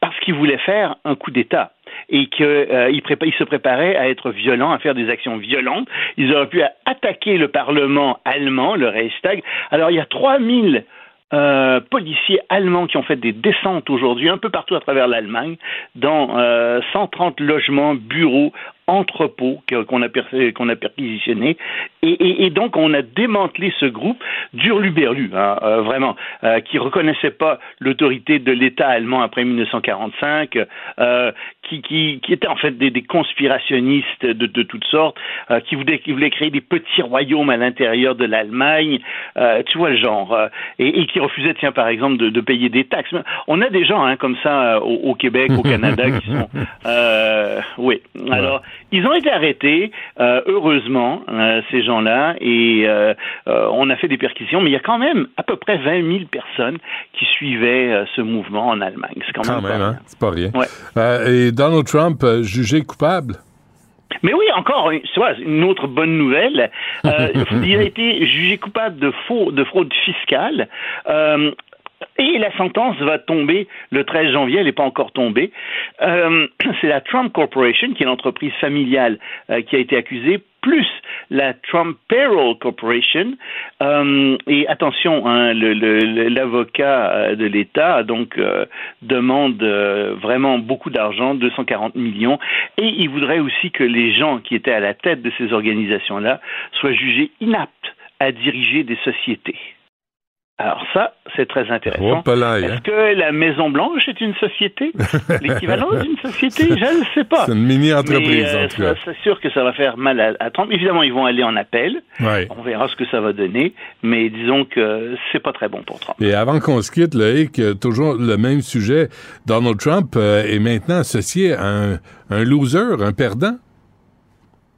parce qu'ils voulaient faire un coup d'État et qu'ils se préparaient à être violents, à faire des actions violentes. Ils auraient pu attaquer le Parlement allemand, le Reichstag. Alors il y a 3000 euh, policiers allemands qui ont fait des descentes aujourd'hui un peu partout à travers l'Allemagne, dans euh, 130 logements, bureaux, entrepôts que- qu'on a, qu'on a perquisitionnés. Et, et- et donc, on a démantelé ce groupe d'Hurluberlu, hein, euh, vraiment, euh, qui reconnaissait pas l'autorité de l'État allemand après 1945, euh, qui, qui, qui étaient en fait des, des conspirationnistes de, de toutes sortes, euh, qui, voulaient, qui voulaient créer des petits royaumes à l'intérieur de l'Allemagne, euh, tu vois le genre, euh, et, et qui refusaient, tiens, par exemple, de, de payer des taxes. On a des gens hein, comme ça euh, au, au Québec, au Canada, qui sont... Euh, oui. Alors, ils ont été arrêtés, euh, heureusement, euh, ces gens-là, et euh, on a fait des perquisitions, mais il y a quand même à peu près 20 000 personnes qui suivaient ce mouvement en Allemagne. C'est quand, Quand même, même, pas hein? C'est pas rien. Ouais. Et Donald Trump, jugé coupable? Mais oui, encore, une autre bonne nouvelle. Euh, il a été jugé coupable de faux, de fraude fiscale. Euh, et la sentence va tomber le 13 janvier, elle n'est pas encore tombée. Euh, c'est la Trump Corporation, qui est l'entreprise familiale euh, qui a été accusée, plus la Trump Payroll Corporation. Euh, et attention, hein, l'avocat de l'État donc demande vraiment beaucoup d'argent, 240 millions, et il voudrait aussi que les gens qui étaient à la tête de ces organisations-là soient jugés inaptes à diriger des sociétés. Alors ça, c'est très intéressant. Hein. Est-ce que la Maison Blanche est une société? L'équivalent d'une société? Je ne sais pas. C'est une mini-entreprise, euh, en tout cas. C'est sûr que ça va faire mal à, à Trump. Évidemment, ils vont aller en appel. Ouais. On verra ce que ça va donner. Mais disons que c'est pas très bon pour Trump. Et avant qu'on se quitte, Loïc, toujours le même sujet. Donald Trump euh, est maintenant associé à un, un loser, un perdant.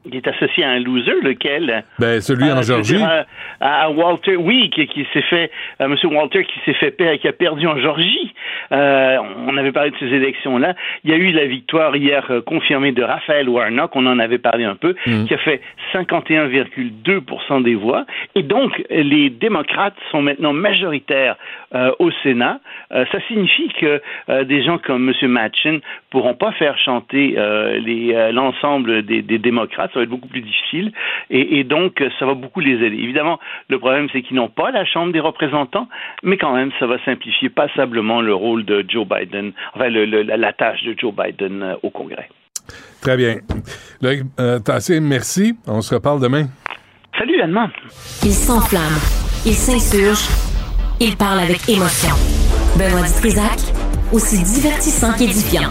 Il est associé à un loser, lequel? Ben, celui en Euh, Georgie. dire, À, à Walter, oui, qui, qui s'est fait, euh, Monsieur Walter, qui s'est fait perdre, qui a perdu en Georgie. Euh, on avait parlé de ces élections-là. Il y a eu la victoire hier euh, confirmée de Raphaël Warnock, on en avait parlé un peu, Mm. qui a fait 51,2% des voix. Et donc, les démocrates sont maintenant majoritaires euh, au Sénat. Euh, ça signifie que euh, des gens comme M. Manchin pourront pas faire chanter euh, euh, l'ensemble des, des démocrates. Ça va être beaucoup plus difficile. Et, et donc, ça va beaucoup les aider. Évidemment, le problème, c'est qu'ils n'ont pas la Chambre des représentants, mais quand même, ça va simplifier passablement le rôle de Joe Biden, enfin, le- le- la, la tâche de Joe Biden euh, au Congrès. Très bien. Loïc euh, Tassé, merci. On se reparle demain. Salut, Anne. Il s'enflamme, il s'insurge, il parle avec émotion. Benoît Dutrisac, aussi divertissant qu'édifiant.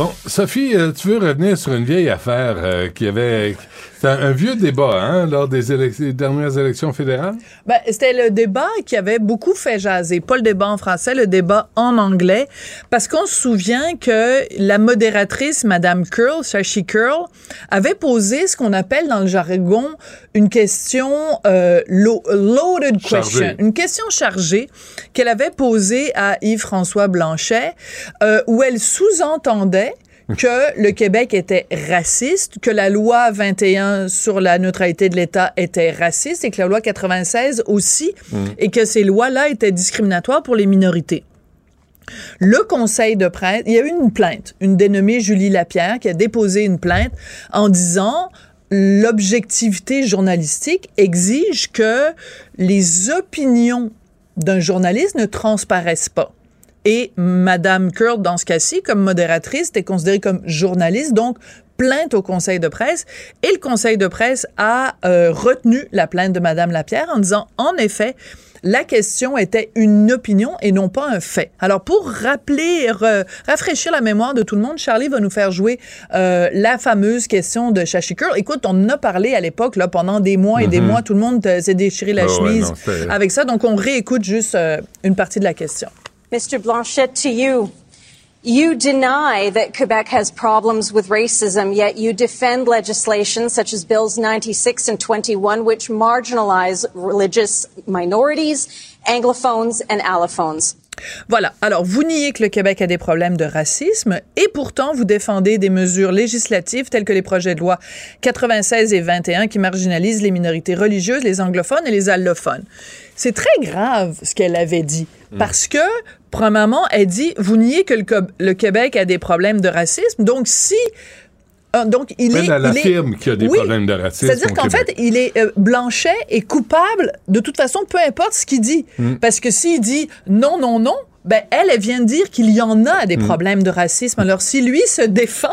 Bon, Sophie, euh, tu veux revenir sur une vieille affaire euh, qui avait... C'est un, un vieux débat, hein, lors des, élec- des dernières élections fédérales? Ben, c'était le débat qui avait beaucoup fait jaser. Pas le débat en français, le débat en anglais. Parce qu'on se souvient que la modératrice, Madame Curl, Shashi Curl, avait posé ce qu'on appelle dans le jargon une question euh, lo- loaded question. Chargée. Une question chargée qu'elle avait posée à Yves-François Blanchet, euh, où elle sous-entendait que le Québec était raciste, que la loi 21 sur la neutralité de l'État était raciste et que la loi 96 aussi, Mm. et que ces lois-là étaient discriminatoires pour les minorités. Le conseil de presse, il y a eu une plainte, une dénommée Julie Lapierre qui a déposé une plainte en disant l'objectivité journalistique exige que les opinions d'un journaliste ne transparaissent pas. Et Madame Curl, dans ce cas-ci, comme modératrice, était considérée comme journaliste, donc plainte au conseil de presse. Et le conseil de presse a euh, retenu la plainte de Madame Lapierre en disant, en effet, la question était une opinion et non pas un fait. Alors, pour rappeler, re- rafraîchir la mémoire de tout le monde, Charlie va nous faire jouer euh, la fameuse question de Shashi Curl. Écoute, on en a parlé à l'époque, là, pendant des mois et des Mhm. mois. Tout le monde euh, s'est déchiré la Ah ouais, chemise non, avec ça. Donc, on réécoute juste euh, une partie de la question. Mr. Blanchette, to you. You deny that Quebec has problems with racism, yet you defend legislation such as Bills 96 and 21, which marginalize religious minorities, anglophones, and allophones. Voilà. Alors, vous niez que le Québec a des problèmes de racisme et pourtant, vous défendez des mesures législatives telles que les projets de loi 96 et 21 qui marginalisent les minorités religieuses, les anglophones et les allophones. C'est très grave ce qu'elle avait dit parce que, premièrement, elle dit, vous niez que le, Québec a des problèmes de racisme. Donc, si euh, donc, il est. elle affirme qu'il y a des Oui. problèmes de racisme C'est-à-dire qu'en fait, il est euh, Blanchet est coupable de toute façon, peu importe ce qu'il dit. Mm. Parce que s'il dit non, non, non, ben elle, elle vient de dire qu'il y en a des Mm. problèmes de racisme. Alors, si lui se défend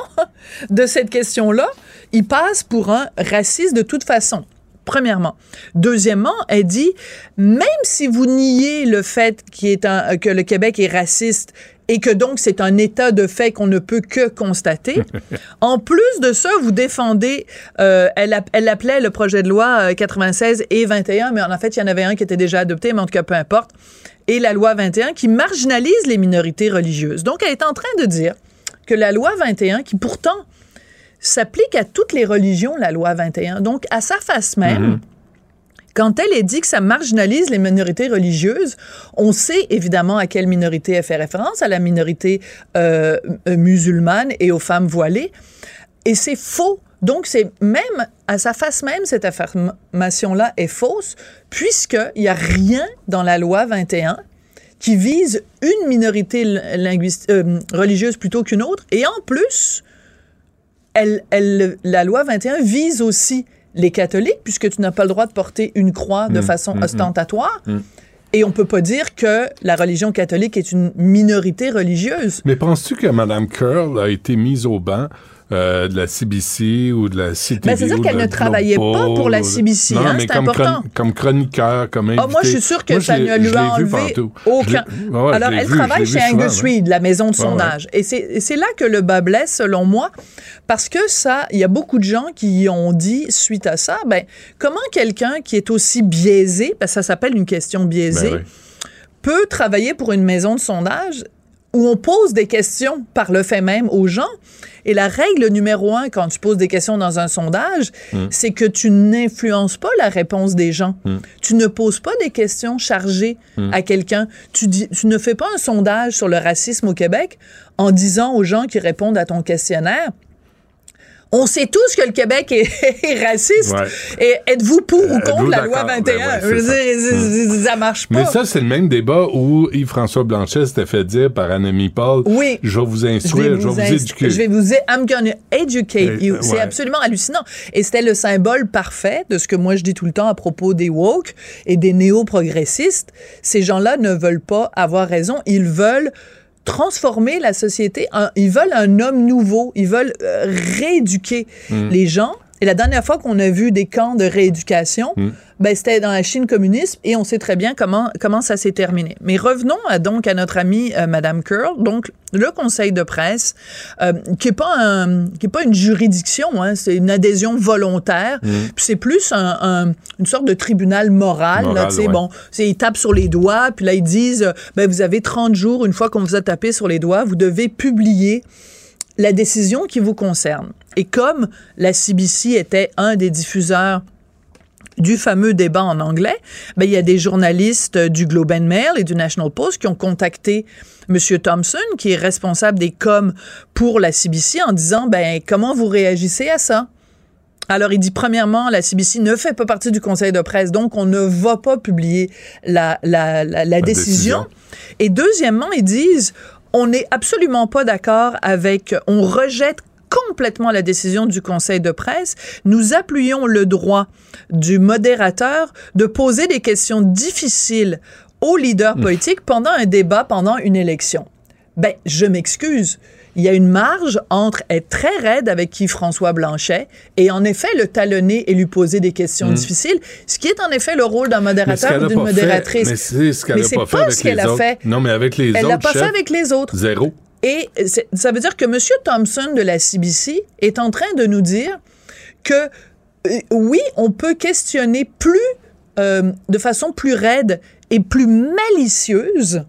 de cette question-là, il passe pour un raciste de toute façon. Premièrement. Deuxièmement, elle dit, même si vous niez le fait qu'il est un- que le Québec est raciste et que donc c'est un état de fait qu'on ne peut que constater, en plus de ça, vous défendez, euh, elle, app- elle appelait le projet de loi euh, 96 et 21, mais en fait, il y en avait un qui était déjà adopté, mais en tout cas, peu importe, et la loi 21 qui marginalise les minorités religieuses. Donc, elle est en train de dire que la loi 21, qui pourtant s'applique à toutes les religions, la loi 21, donc à sa face même, Mhm. quand elle est dit que ça marginalise les minorités religieuses, on sait évidemment à quelle minorité elle fait référence, à la minorité euh, euh, musulmane et aux femmes voilées. Et c'est faux. Donc, c'est même à sa face même, cette affirmation-là est fausse, puisqu'il n'y a rien dans la loi 21 qui vise une minorité linguiste, euh, religieuse plutôt qu'une autre. Et en plus, elle, elle- la loi 21 vise aussi les catholiques, puisque tu n'as pas le droit de porter une croix de Mm, façon mm, mm. ostentatoire. Et on peut pas dire que la religion catholique est une minorité religieuse. Mais penses-tu que Mme Curl a été mise au banc euh, de la CBC ou de la CTV. Ben, c'est-à-dire ou qu'elle ne la travaillait pas pour la CBC, Non, hein, mais c'est comme, important. comme chroniqueur, comme invité. Ah, moi, je suis sûr que Moi, ça ne lui a enlevé aucun. Ouais, Alors, elle vu, travaille chez Angus ouais. Reid, la maison de ouais. sondage. Et c'est c'est là que le bas blesse, selon moi, parce que ça, il y a beaucoup de gens qui ont dit, suite à ça, ben, comment quelqu'un qui est aussi biaisé, parce que ça s'appelle une question biaisée, Ben peut travailler pour une maison de sondage où on pose des questions par le fait même aux gens. Et la règle numéro un quand tu poses des questions dans un sondage, Mm. c'est que tu n'influences pas la réponse des gens. Mm. Tu ne poses pas des questions chargées Mm. à quelqu'un. Tu, dis, tu ne fais pas un sondage sur le racisme au Québec en disant aux gens qui répondent à ton questionnaire on sait tous que le Québec est, est raciste. Ouais. Et êtes-vous pour ou Êtes-vous contre la loi d'accord? 21? Ben ouais, c'est ça. dire, marche pas. Mais ça, c'est le même débat où Yves-François Blanchet s'était fait dire par Annemie Paul Oui. Je vais vous instruire, je vais vous, éduquer. Je vais vous é- I'm gonna educate you. euh, C'est ouais. absolument hallucinant. Et c'était le symbole parfait de ce que moi je dis tout le temps à propos des woke et des néo-progressistes. Ces gens-là ne veulent pas avoir raison. Ils veulent transformer la société. en- ils veulent un homme nouveau. Ils veulent euh, rééduquer Mm. les gens. Et la dernière fois qu'on a vu des camps de rééducation, Mm. ben, c'était dans la Chine communiste et on sait très bien comment, comment ça s'est terminé. Mais revenons à, donc à notre amie euh, Madame Curl. Donc, le conseil de presse, euh, qui est pas un, qui est pas une juridiction, hein, c'est une adhésion volontaire. Mm. Puis c'est plus un, un- une sorte de tribunal moral. là, Moral, sais, ouais. bon, ils tapent sur les doigts, puis là ils disent, euh, ben vous avez 30 jours, une fois qu'on vous a tapé sur les doigts, vous devez publier la décision qui vous concerne. Et comme la CBC était un des diffuseurs du fameux débat en anglais, ben, il y a des journalistes du Globe and Mail et du National Post qui ont contacté M. Thompson, qui est responsable des coms pour la CBC, en disant, ben, comment vous réagissez à ça? Alors, il dit, premièrement, la CBC ne fait pas partie du conseil de presse, donc on ne va pas publier la, la, la, la décision. décision. Et deuxièmement, ils disent, on n'est absolument pas d'accord avec, on rejette complètement la décision du conseil de presse. Nous appuyons le droit du modérateur de poser des questions difficiles aux leaders politiques pendant un débat, pendant une élection. Ben, je m'excuse. Il y a une marge entre être très raide avec Yves-François Blanchet et en effet le talonner et lui poser des questions Mm. difficiles, ce qui est en effet le rôle d'un modérateur ou d'une fait- modératrice. mais c'est ce qu'elle Mais a c'est pas fait avec les autres. fait. Non, mais avec les Elle autres l'a pas fait avec les autres. Zéro. Et ça veut dire que M. Thompson de la CBC est en train de nous dire que euh, oui, on peut questionner plus, euh, de façon plus raide et plus malicieuse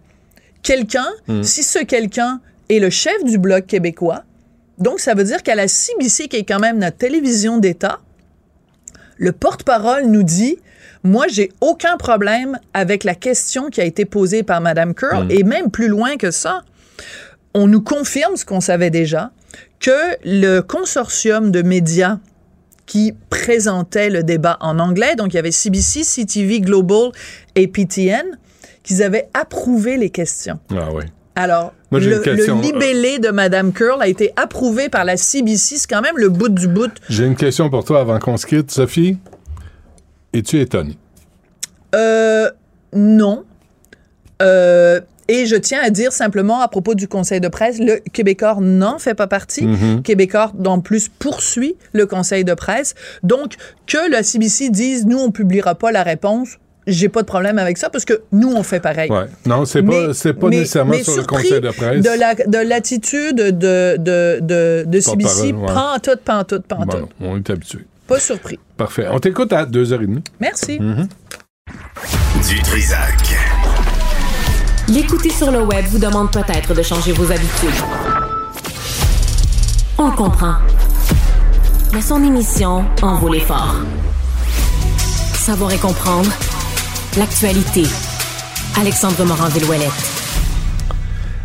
quelqu'un Mm. si ce quelqu'un est le chef du Bloc québécois. Donc, ça veut dire qu'à la CBC, qui est quand même notre télévision d'État, le porte-parole nous dit moi, j'ai aucun problème avec la question qui a été posée par Mme Curl, Mm. et même plus loin que ça, on nous confirme ce qu'on savait déjà, que le consortium de médias qui présentait le débat en anglais, donc il y avait CBC, CTV, Global et PTN, qu'ils avaient approuvé les questions. Ah oui. Alors, Moi, le, libellé de Mme Curl a été approuvé par la CBC. C'est quand même le bout du bout. J'ai une question pour toi avant qu'on se quitte, Sophie. Es-tu étonnée? Euh, non. Euh, et je tiens à dire simplement à propos du conseil de presse, le Québécois n'en fait pas partie. Mhm. Québécois, en plus, poursuit le conseil de presse. Donc, que la CBC dise, nous, on publiera pas la réponse, j'ai pas de problème avec ça parce que nous, on fait pareil. Ouais. Non, c'est pas, Mais- c'est pas mais- nécessairement mais sur le conseil de presse. De la- de l'attitude de, de, de, de CBC, ouais. pantoute, pantoute, pantoute. Bon, on est habitué. Pas surpris. Parfait. On t'écoute à 2h30. Merci. Mhm. Du Trisac. L'écouter sur le web vous demande peut-être de changer vos habitudes. On le comprend. Mais son émission en vaut l'effort. Savoir et comprendre l'actualité. Alexandre Morin-Villouellette.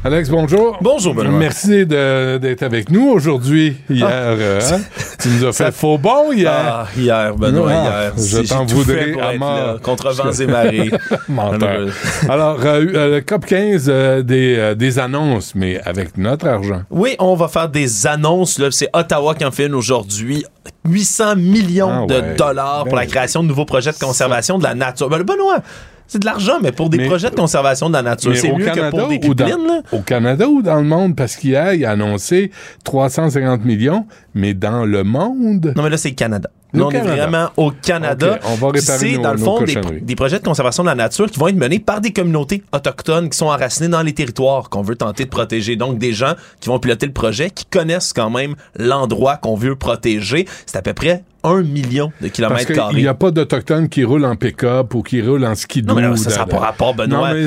Alex, bonjour. Bonjour, Benoît. Merci d'être avec nous aujourd'hui. Hier, euh, hein? tu nous as fait faux bon hier. Ah, hier, Benoît, Ah, hier. Je t'en voudrais à mort. là, contre vents et marées. Menteur. Alors, euh, euh, le COP 15, euh, des, des annonces, mais avec notre argent. Oui, on va faire des annonces. C'est Ottawa qui en fait une aujourd'hui. 800 millions Ah de dollars pour Ben la création de nouveaux projets de conservation de la nature. Ben, Benoît, c'est de l'argent, mais pour des Mais- projets de conservation de la nature, c'est mieux que Canada pour des ou dans- pipelines. Au Canada ou dans le monde? Parce qu'hier, il a annoncé 350 millions, mais dans le monde. Non, mais là, c'est le Canada. On est Canada. vraiment au Canada. C'est, dans le fond, des, projets de conservation de la nature qui vont être menés par des communautés autochtones qui sont enracinées dans les territoires qu'on veut tenter de protéger. Donc, des gens qui vont piloter le projet, qui connaissent quand même l'endroit qu'on veut protéger. C'est à peu près un million de kilomètres carrés. n'y a pas d'Autochtones qui roulent en pick-up ou qui roulent en skidoo. Non, mais là, ça sera pas rapport, Benoît. Non, mais,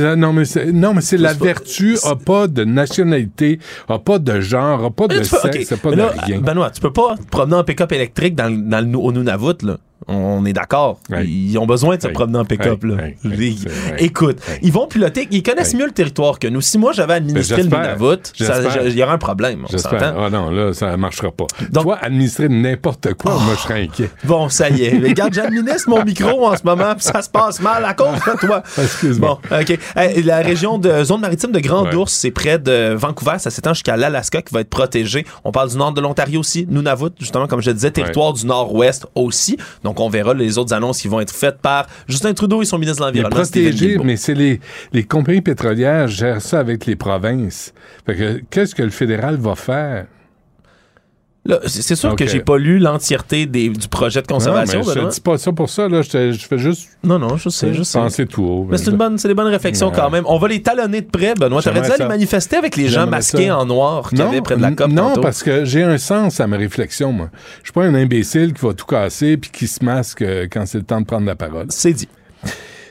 euh, non, mais c'est, la vertu, a pas de nationalité, a pas de genre, a pas Mais de sexe, c'est pas Mais de là, rien. Benoît, tu peux pas te promener en pick-up électrique dans, dans le, au Nunavut, là. On est d'accord. Ils ont besoin de se promener en pick-up, Écoute, ils vont piloter, ils connaissent mieux le territoire que nous. Si moi j'avais administré le. Nunavut, il y aurait un problème. J'espère. Ah non, là, ça marchera pas. Toi, administrer n'importe quoi, moi, je serais inquiet. Bon, ça y est. Regarde, j'administre mon micro en ce moment, puis ça se passe mal à cause de toi. Excuse-moi. Bon, OK. Hey, la région de zone maritime de Grand Ouais. Ours, c'est près de Vancouver. Ça s'étend jusqu'à l'Alaska qui va être protégé. On parle du nord de l'Ontario aussi. Nunavut, justement, comme je disais, territoire du nord-ouest aussi. Donc, on verra les autres annonces qui vont être faites par Justin Trudeau et son ministre de l'Environnement. Protéger, mais c'est les, les compagnies pétrolières gèrent ça avec les provinces. Fait que qu'est-ce que le fédéral va faire? C'est sûr Ok. que j'ai pas lu l'entièreté du projet de conservation. Non, mais je te dis pas ça pour ça, là. Je, fais juste. Non, non, je sais, je sais. Penser tout haut. Mais c'est une bonne, des bonnes réflexions Ouais. quand même. On va les talonner de près, Benoît. T'aurais dû aller manifester avec les gens masqués ça. en noir Non, avait près de la COP Non, tantôt. parce que j'ai un sens à ma réflexion, moi. Je suis pas un imbécile qui va tout casser puis qui se masque euh, quand c'est le temps de prendre la parole. C'est dit.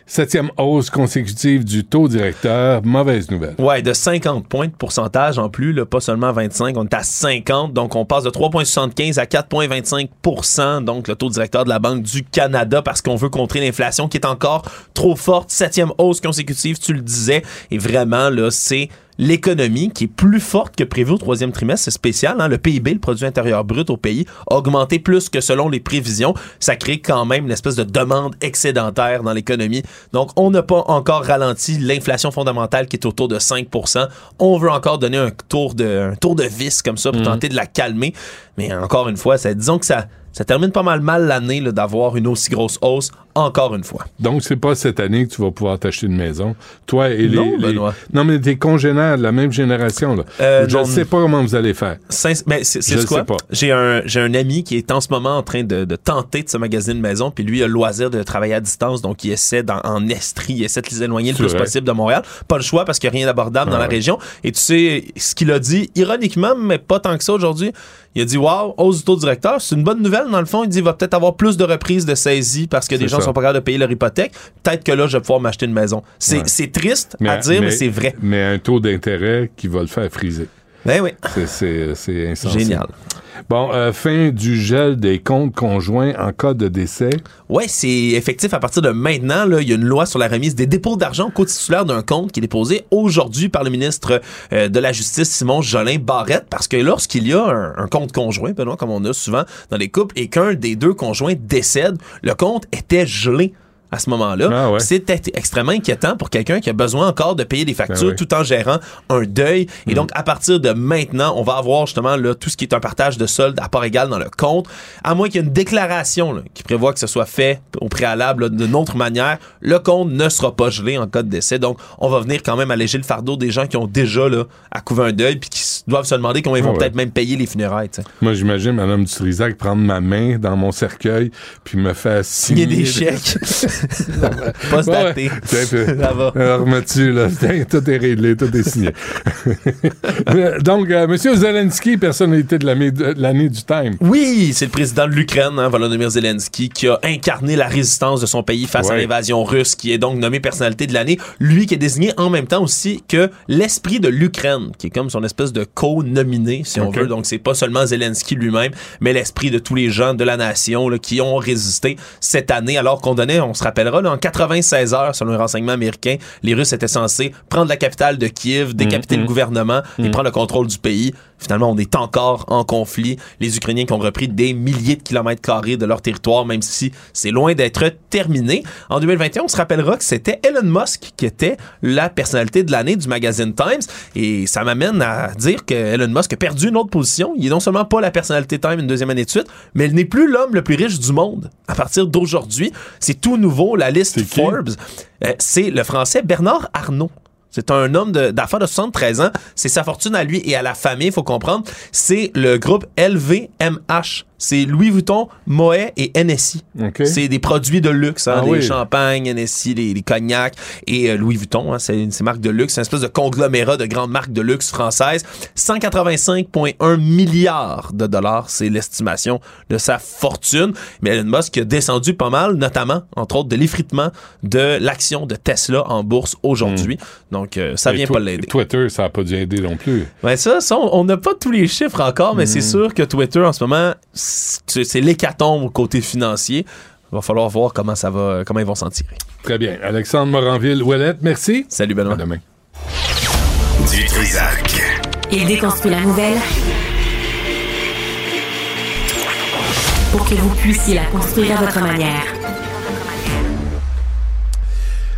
Septième hausse consécutive du taux directeur. Mauvaise nouvelle. Ouais, de 50 points de pourcentage en plus, là, pas seulement 25, on est à 50, donc on passe de 3,75 à 4,25% donc le taux directeur de la Banque du Canada parce qu'on veut contrer l'inflation qui est encore trop forte. Septième hausse consécutive, tu le disais, et vraiment, là, c'est l'économie qui est plus forte que prévu au troisième trimestre. C'est spécial, hein? Le PIB, le produit intérieur brut au pays, a augmenté plus que selon les prévisions. Ça crée quand même une espèce de demande excédentaire dans l'économie. Donc, on n'a pas encore ralenti l'inflation fondamentale qui est autour de 5% On veut encore donner un tour de, un tour de vis comme ça pour Mhm. tenter de la calmer. Mais encore une fois, ça, disons que ça, ça termine pas mal mal l'année d'avoir une aussi grosse hausse, encore une fois. Donc, c'est pas cette année que tu vas pouvoir t'acheter une maison. Toi et les. Non, les- Benoît. Non, mais tes congénères de la même génération, là. Euh, je ne sais pas comment vous allez faire. Mais c'est quoi? J'ai un, un ami qui est en ce moment en train de, de tenter de se magasiner une maison, puis lui a le loisir de travailler à distance, donc il essaie en Estrie, il essaie de les éloigner le plus vrai. possible de Montréal. Pas le choix parce qu'il n'y a rien d'abordable dans Ah la ouais. région. Et tu sais ce qu'il a dit, ironiquement, mais pas tant que ça aujourd'hui. Il a dit Wow, hausse du taux directeur, c'est une bonne nouvelle. Dans le fond, il dit il va peut-être avoir plus de reprises de saisie parce que des gens. Sont pas capables de payer leur hypothèque. Peut-être que là, je vais pouvoir m'acheter une maison. C'est Ouais. triste à dire, mais, c'est vrai. Mais un taux d'intérêt qui va le faire friser. Ben oui. C'est insensé. Génial. Bon, euh, fin du gel des comptes conjoints en cas de décès. Ouais, c'est effectif à partir de maintenant. Il y a une loi sur la remise des dépôts d'argent co-titulaire d'un compte qui est déposé aujourd'hui par le ministre euh, de la Justice, Simon Jolin Barrette, parce que lorsqu'il y a un, compte conjoint, comme on a souvent dans les couples, et qu'un des deux conjoints décède, le compte était gelé à ce moment-là. Ah ouais. C'était extrêmement inquiétant pour quelqu'un qui a besoin encore de payer des factures Ben oui. tout en gérant un deuil. Et donc, à partir de maintenant, on va avoir justement là, tout ce qui est un partage de soldes à part égale dans le compte, à moins qu'il y ait une déclaration là, qui prévoit que ce soit fait au préalable d'une autre manière, le compte ne sera pas gelé en cas de décès. Donc, on va venir quand même alléger le fardeau des gens qui ont déjà là, à couvrir un deuil puis qui doivent se demander comment ils vont Ah ouais. peut-être même payer les funérailles. Moi, j'imagine Mme Dutrisac prendre ma main dans mon cercueil puis me faire signer, Signer des chèques. Poste daté. Ça va. Alors, remets-tu, là? Tout est réglé, tout est signé. Donc, euh, M. Zelensky, personnalité de l'année du Time. Oui, c'est le président de l'Ukraine, hein, Volodymyr Zelensky, qui a incarné la résistance de son pays face à l'invasion russe, qui est donc nommé personnalité de l'année. Lui qui est désigné en même temps aussi que l'esprit de l'Ukraine, qui est comme son espèce de co-nominé, si on veut. Donc c'est pas seulement Zelensky lui-même, mais l'esprit de tous les gens de la nation là, qui ont résisté cette année, alors qu'on donnait, on se rappellera, là, en 96 heures, selon les renseignements américains, les Russes étaient censés prendre la capitale de Kiev, décapiter Mhm. le gouvernement et prendre le contrôle du pays. Finalement, on est encore en conflit. Les Ukrainiens qui ont repris des milliers de kilomètres carrés de leur territoire, même si c'est loin d'être terminé. En 2021, on se rappellera que c'était Elon Musk qui était la personnalité de l'année du magazine Times. Et ça m'amène à dire que Elon Musk a perdu une autre position. Il est non seulement pas la personnalité Time une deuxième année de suite, mais il n'est plus l'homme le plus riche du monde. À partir d'aujourd'hui, c'est tout nouveau nouveau, la liste Forbes, euh, c'est le français Bernard Arnault. C'est un homme d'affaires de, 73 ans. C'est sa fortune à lui et à la famille, il faut comprendre. C'est le groupe LVMH. C'est Louis Vuitton, Moet et NSI. C'est des produits de luxe, hein, Ah les oui. champagnes, NSI, les, les cognacs et euh, Louis Vuitton. hein, c'est une marque de luxe. C'est une espèce de conglomérat de grandes marques de luxe françaises. 185,1 milliards de dollars, c'est l'estimation de sa fortune. Mais Elon Musk a descendu pas mal, notamment, entre autres, de l'effritement de l'action de Tesla en bourse aujourd'hui. Donc, euh, ça Et vient pas l'aider. Twitter, ça n'a pas dû aider non plus. Ouais, ça, ça, on on n'a pas tous les chiffres encore, mais c'est sûr que Twitter, en ce moment, c'est l'hécatombe au côté financier. Il va falloir voir comment ça va, comment ils vont s'en tirer. Très bien. Alexandre Moranville-Ouellette, merci. Salut, Benoît. À demain. Du Trisac. Il déconstruit la nouvelle pour que vous puissiez la construire à votre manière.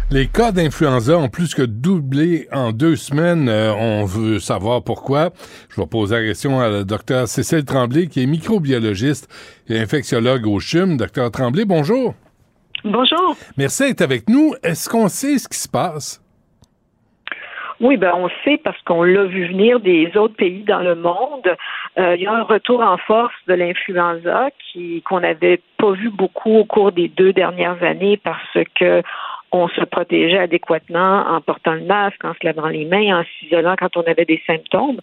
Les cas d'influenza ont plus que doublé en deux semaines. Euh, on veut savoir pourquoi. Je vais poser la question à la docteur Cécile Tremblay, qui est microbiologiste et infectiologue au CHUM. Docteur Tremblay, bonjour. Bonjour. Merci d'être avec nous. Est-ce qu'on sait ce qui se passe? Oui, ben on sait parce qu'on l'a vu venir des autres pays dans le monde. Euh, il y a un retour en force de l'influenza qui qu'on n'avait pas vu beaucoup au cours des deux dernières années parce que on se protégeait adéquatement en portant le masque, en se lavant les mains, en s'isolant quand on avait des symptômes.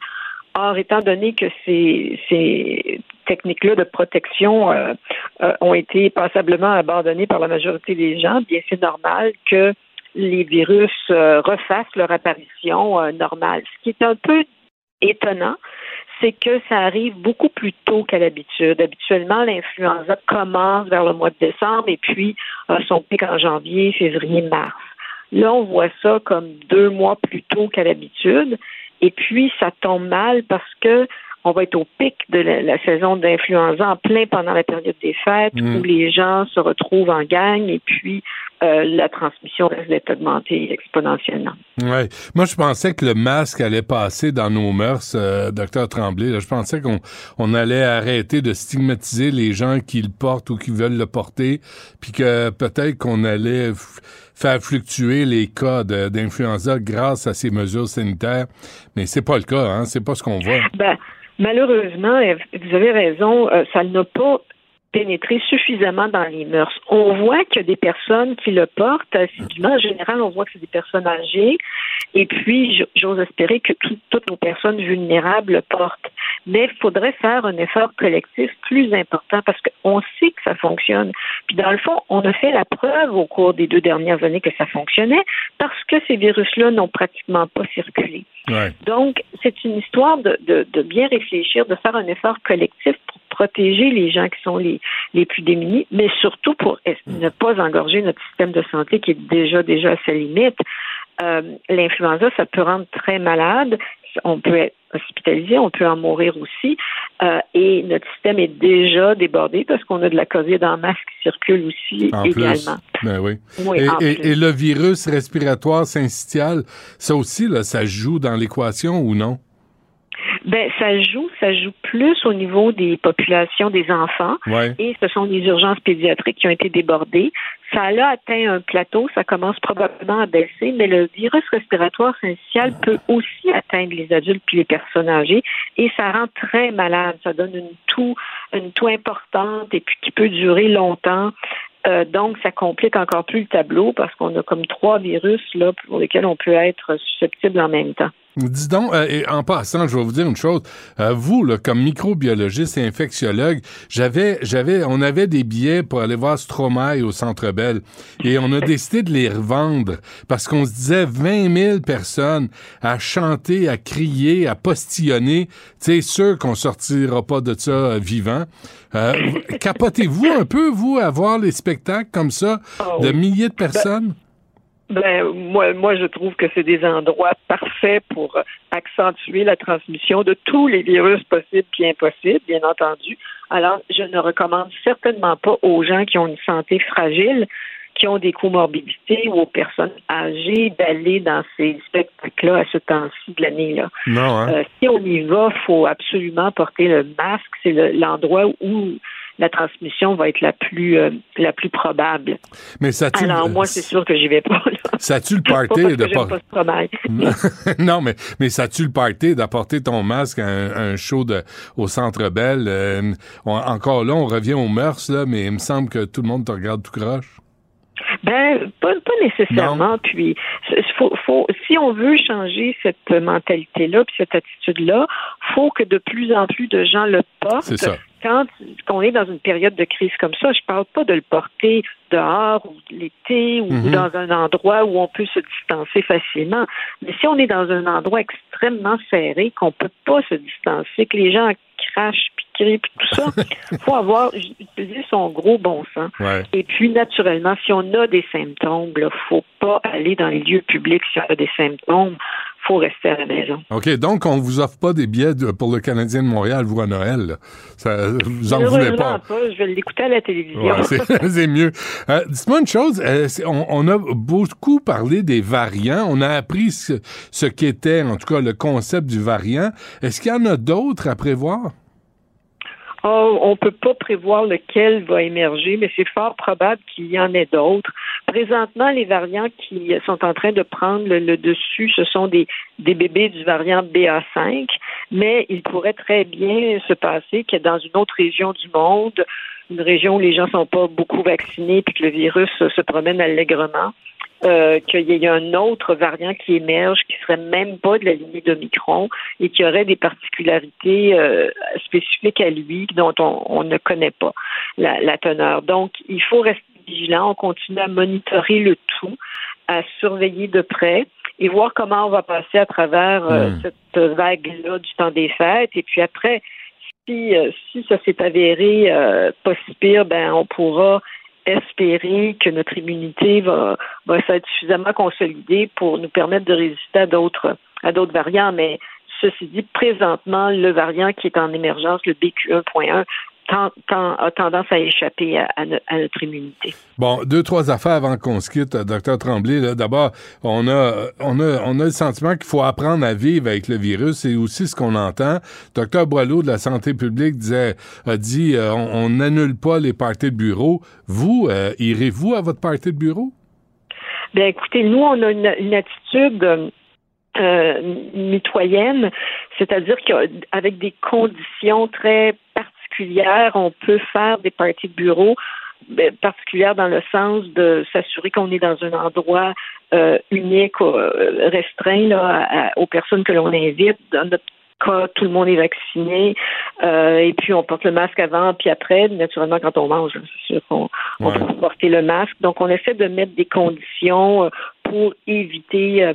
Or, étant donné que ces, techniques-là de protection euh, euh, ont été passablement abandonnées par la majorité des gens, bien c'est normal que les virus euh, refassent leur apparition euh, normale. Ce qui est un peu étonnant, c'est que ça arrive beaucoup plus tôt qu'à l'habitude. Habituellement, l'influenza commence vers le mois de décembre et puis a son pic en janvier, février, mars. Là, on voit ça comme deux mois plus tôt qu'à l'habitude. Et puis, ça tombe mal parce que on va être au pic de la, la saison d'influenza en plein pendant la période des fêtes Mm. où les gens se retrouvent en gang et puis euh, la transmission risque augmentée exponentiellement. Ouais. Moi, je pensais que le masque allait passer dans nos mœurs, euh, docteur Tremblay. là. Je pensais qu'on on allait arrêter de stigmatiser les gens qui le portent ou qui veulent le porter, puis que peut-être qu'on allait faire fluctuer les cas d'influenza grâce à ces mesures sanitaires. Mais c'est pas le cas, hein. C'est pas ce qu'on voit. Ben, malheureusement, euh, vous avez raison, euh, ça n'a pas pénétré suffisamment dans les mœurs. On voit qu'il y a des personnes qui le portent. En général, on voit que c'est des personnes âgées. Et puis, j'ose espérer que tout- toutes nos personnes vulnérables le portent. Mais il faudrait faire un effort collectif plus important parce qu'on sait que ça fonctionne. Puis, dans le fond, on a fait la preuve au cours des deux dernières années que ça fonctionnait parce que ces virus-là n'ont pratiquement pas circulé. Ouais. Donc, c'est une histoire de, de, de bien réfléchir, de faire un effort collectif pour protéger les gens qui sont les, les plus démunis, mais surtout pour es- ne pas engorger notre système de santé qui est déjà déjà à sa limite. Euh, L'influenza, ça peut rendre très malade. On peut être hospitalisé, on peut en mourir aussi. Euh, et notre système est déjà débordé parce qu'on a de la COVID en masse qui circule aussi En également. plus. Ben oui. Oui, et, en et- plus. et le virus respiratoire syncytial, ça aussi, là, ça joue dans l'équation ou non? Ben, ça joue, ça joue plus au niveau des populations des enfants. Ouais. Et ce sont les urgences pédiatriques qui ont été débordées. Ça a atteint un plateau, ça commence probablement à baisser, mais le virus respiratoire syncytial peut aussi atteindre les adultes puis les personnes âgées et ça rend très malade. Ça donne une toux, une toux importante et puis qui peut durer longtemps. Euh, donc, ça complique encore plus le tableau parce qu'on a comme trois virus là pour lesquels on peut être susceptible en même temps. Dis donc, euh, et en passant, je vais vous dire une chose. Euh, vous, là, comme microbiologiste et infectiologue, j'avais, j'avais, on avait des billets pour aller voir Stromae au Centre Bell, et on a décidé de les revendre parce qu'on se disait 20 000 personnes à chanter, à crier, à postillonner. C'est sûr qu'on sortira pas de ça euh, vivant. Euh, capotez-vous un peu, vous, à voir les spectacles comme ça de milliers de personnes? Ben, moi, moi, je trouve que c'est des endroits parfaits pour euh, accentuer la transmission de tous les virus possibles et impossibles, bien entendu. Alors, je ne recommande certainement pas aux gens qui ont une santé fragile, qui ont des comorbidités ou aux personnes âgées d'aller dans ces spectacles-là à ce temps-ci de l'année-là. Non, hein? Euh, si on y va, faut absolument porter le masque. C'est le- l'endroit où la transmission va être la plus euh, la plus probable. Mais ça Alors moi, c'est sûr que j'y vais pas. Là. Ça tu le party de pas non, mais, mais ça tue le party d'apporter ton masque à un, un show de, au Centre Bell. Euh, on- encore là, on revient aux mœurs, là, mais il me semble que tout le monde te regarde tout croche. Ben, pas, pas nécessairement. Puis, faut, faut, si on veut changer cette mentalité-là, puis cette attitude-là, faut que de plus en plus de gens le portent. Quand on est dans une période de crise comme ça, je parle pas de le porter dehors ou l'été ou Mhm. dans un endroit où on peut se distancer facilement. Mais si on est dans un endroit extrêmement serré, qu'on peut pas se distancer, que les gens crachent, puis crient, puis tout ça, faut avoir utilisé son gros bon sens. Ouais. Et puis, naturellement, si on a des symptômes, il faut pas aller dans les lieux publics si on a des symptômes. Faut rester à la maison. OK, donc on vous offre pas des billets de- pour le Canadien de Montréal, vous, à Noël. là. Ça, vous en voulez Malheureusement pas. Je vais l'écouter à la télévision. Ouais, c'est mieux. Euh, Dites-moi une chose, euh, on, on a beaucoup parlé des variants. On a appris ce, ce qu'était, en tout cas, le concept du variant. Est-ce qu'il y en a d'autres à prévoir? Oh, on peut pas prévoir lequel va émerger, mais c'est fort probable qu'il y en ait d'autres. Présentement, les variants qui sont en train de prendre le, dessus, ce sont des, des bébés du variant BA5, mais il pourrait très bien se passer que dans une autre région du monde, une région où les gens sont pas beaucoup vaccinés puis que le virus se promène allègrement, euh, qu'il y ait un autre variant qui émerge qui serait même pas de la lignée d'Omicron et qui aurait des particularités euh, spécifiques à lui dont on, on ne connaît pas la, la teneur. Donc, il faut rester vigilant. On continue à monitorer le tout, à surveiller de près et voir comment on va passer à travers euh, Mm. cette vague-là du temps des fêtes. Et puis après, si, si ça s'est avéré euh, pas si pire, ben on pourra espérer que notre immunité va, va s'être suffisamment consolidée pour nous permettre de résister à d'autres à d'autres variants. Mais ceci dit, présentement, le variant qui est en émergence, le BQ1.1, tend- tend- a tendance à échapper à, à no- à notre immunité. Bon, deux, trois affaires avant qu'on se quitte, docteur Tremblay. D'abord, on a, on, a, on a le sentiment qu'il faut apprendre à vivre avec le virus. C'est aussi ce qu'on entend. Docteur Boileau de la santé publique disait, a dit, euh, on n'annule pas les parties de bureau. Vous, euh, irez-vous à votre party de bureau? Bien, écoutez, nous, on a une, une attitude euh, mitoyenne, c'est-à-dire qu'avec des conditions très particulières, on peut faire des parties de bureau ben, particulières dans le sens de s'assurer qu'on est dans un endroit euh, unique, euh, restreint là, à- à- aux personnes que l'on invite. Dans notre cas, tout le monde est vacciné euh, et puis on porte le masque avant puis après. Naturellement, quand on mange, c'est sûr qu'on on Ouais. peut porter le masque. Donc, on essaie de mettre des conditions pour éviter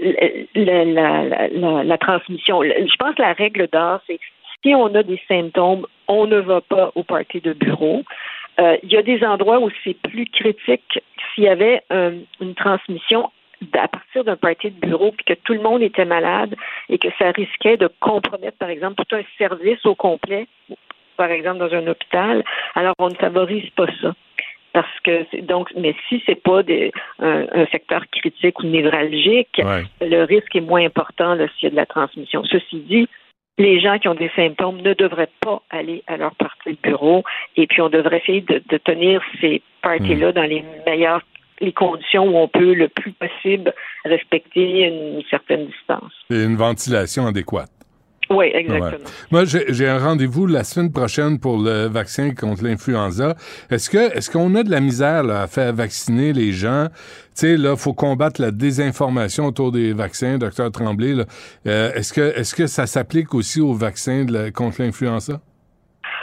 la, la, la, la- la transmission. Je pense que la règle d'or, c'est si on a des symptômes, on ne va pas au party de bureau. Euh, Il y a des endroits où c'est plus critique s'il y avait euh, une transmission à partir d'un party de bureau puis que tout le monde était malade et que ça risquait de compromettre, par exemple, tout un service au complet, par exemple dans un hôpital. Alors, on ne favorise pas ça. Parce que donc, mais si c'est pas des, un, un secteur critique ou névralgique, le risque est moins important s'il y a de la transmission. Ceci dit, les gens qui ont des symptômes ne devraient pas aller à leur partie de bureau et puis on devrait essayer de, de tenir ces parties-là dans les meilleures les conditions où on peut le plus possible respecter une certaine distance. Et une ventilation adéquate. Oui, exactement. Ouais. Moi, j'ai un rendez-vous la semaine prochaine pour le vaccin contre l'influenza. Est-ce que est-ce qu'on a de la misère là, à faire vacciner les gens? Tu sais, là, faut combattre la désinformation autour des vaccins, docteur Tremblay. Euh, est-ce que est-ce que ça s'applique aussi aux vaccins de la- contre l'influenza?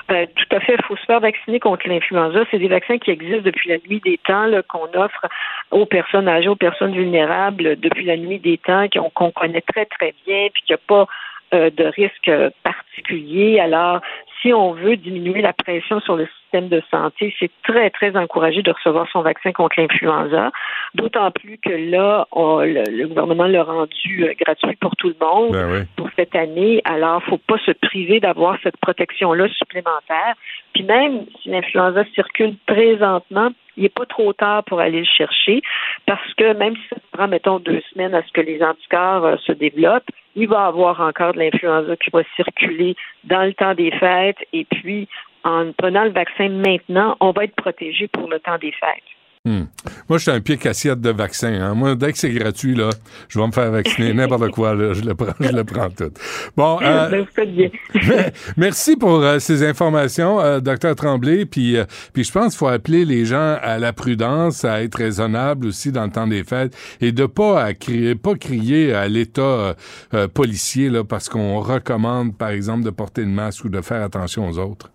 Euh, tout à fait. Il faut se faire vacciner contre l'influenza. C'est des vaccins qui existent depuis la nuit des temps, qu'on offre aux personnes âgées, aux personnes vulnérables depuis la nuit des temps, qu'on connaît très, très bien, puis qu'il n'y a pas de risque particulier. Alors, si on veut diminuer la pression sur le système de santé, c'est très, très encouragé de recevoir son vaccin contre l'influenza. D'autant plus que là, on- le, le gouvernement l'a rendu euh, gratuit pour tout le monde Ben oui. pour cette année. Alors, faut pas se priver d'avoir cette protection-là supplémentaire. Puis même si l'influenza circule présentement, il n'est pas trop tard pour aller le chercher parce que même si ça prend, mettons, deux semaines à ce que les anticorps euh, se développent, il va y avoir encore de l'influenza qui va circuler dans le temps des fêtes et puis en prenant le vaccin maintenant, on va être protégé pour le temps des fêtes. Hmm. Moi, je suis un pied cassiette de vaccin. Hein. Moi, dès que c'est gratuit, là, je vais me faire vacciner n'importe quoi. Là, je le prends, je le prends tout. Bon, euh, Ben, bien. merci pour euh, ces informations, euh, docteur Tremblay. Puis, euh, puis je pense qu'il faut appeler les gens à la prudence, à être raisonnable aussi dans le temps des fêtes et de pas à crier, pas crier à l'État euh, euh, policier là, parce qu'on recommande, par exemple, de porter le masque ou de faire attention aux autres.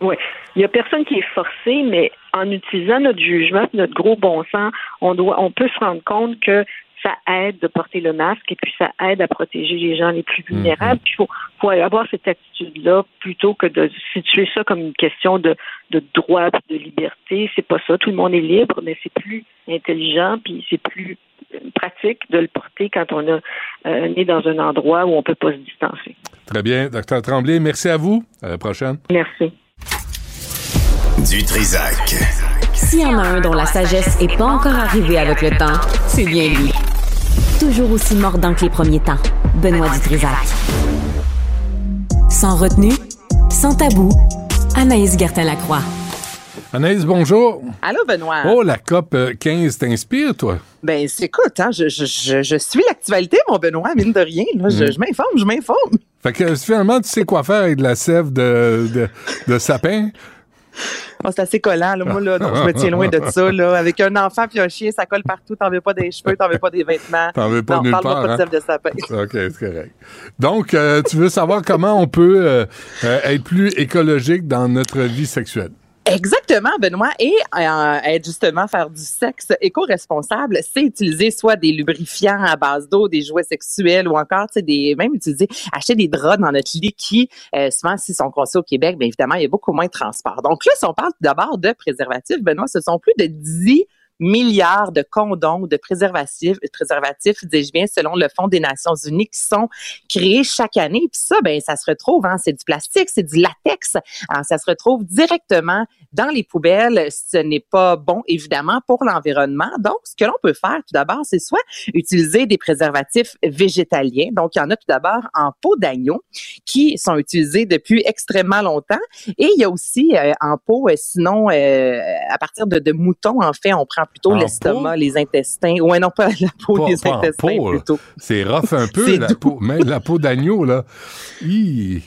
Oui. Il n'y a personne qui est forcé, mais en utilisant notre jugement, notre gros bon sens, on doit, on peut se rendre compte que ça aide de porter le masque et puis ça aide à protéger les gens les plus vulnérables. Puis Il faut, faut avoir cette attitude-là plutôt que de situer ça comme une question de, de droit de liberté. C'est pas ça. Tout le monde est libre, mais c'est plus intelligent puis c'est plus euh, pratique de le porter quand on a euh, né dans un endroit où on peut pas se distancer. Très bien, docteur Tremblay, merci à vous. À la prochaine. Merci. Du Trisac. S'il y en a un dont la sagesse est pas encore arrivée avec le temps, c'est bien lui. Toujours aussi mordant que les premiers temps. Benoît Dutrisac. Sans retenue, sans tabou, Anaïs Gertin-Lacroix. Anaïs, bonjour. Allô, Benoît. Oh, la COP 15 t'inspire, toi? Ben, c'est écoute, hein, je, je, je, je suis l'actualité, mon Benoît, mine de rien. Là, je, Mm. je m'informe, je m'informe. Fait que finalement, tu sais quoi faire avec de la sève de, de, de sapin? C'est assez collant, là. Moi, là, non, je me tiens loin de ça, là. Avec un enfant puis un chien, ça colle partout. T'en veux pas des cheveux, t'en veux pas des vêtements. T'en veux pas non, nulle parle-moi part, pas de hein? de sapin. OK, c'est correct. Donc, euh, tu veux savoir comment on peut euh, euh, être plus écologique dans notre vie sexuelle? Exactement, Benoît. Et euh, justement faire du sexe éco-responsable, c'est utiliser soit des lubrifiants à base d'eau, des jouets sexuels ou encore, tu sais, des même utiliser acheter des draps dans notre lit qui, euh, souvent, s'ils sont conçus au Québec, bien évidemment, il y a beaucoup moins de transport. Donc là, si on parle d'abord de préservatifs, Benoît, ce sont plus de 10 milliards de condoms, de préservatifs, préservatifs, dis-je bien, selon le Fonds des Nations Unies, qui sont créés chaque année. Puis ça, ben, ça se retrouve, hein, c'est du plastique, c'est du latex. Alors, ça se retrouve directement dans les poubelles. Ce n'est pas bon, évidemment, pour l'environnement. Donc, ce que l'on peut faire, tout d'abord, c'est soit utiliser des préservatifs végétaliens. Donc, il y en a tout d'abord en peau d'agneau qui sont utilisés depuis extrêmement longtemps. Et il y a aussi euh, en peau, euh, sinon, euh, à partir de, de moutons, en fait, on prend plutôt l'estomac, les intestins. Ouais, non, pas la peau, Pas- les pas intestins peau, plutôt. C'est rough un peu, la doux. peau, même la peau d'agneau, là. Hi.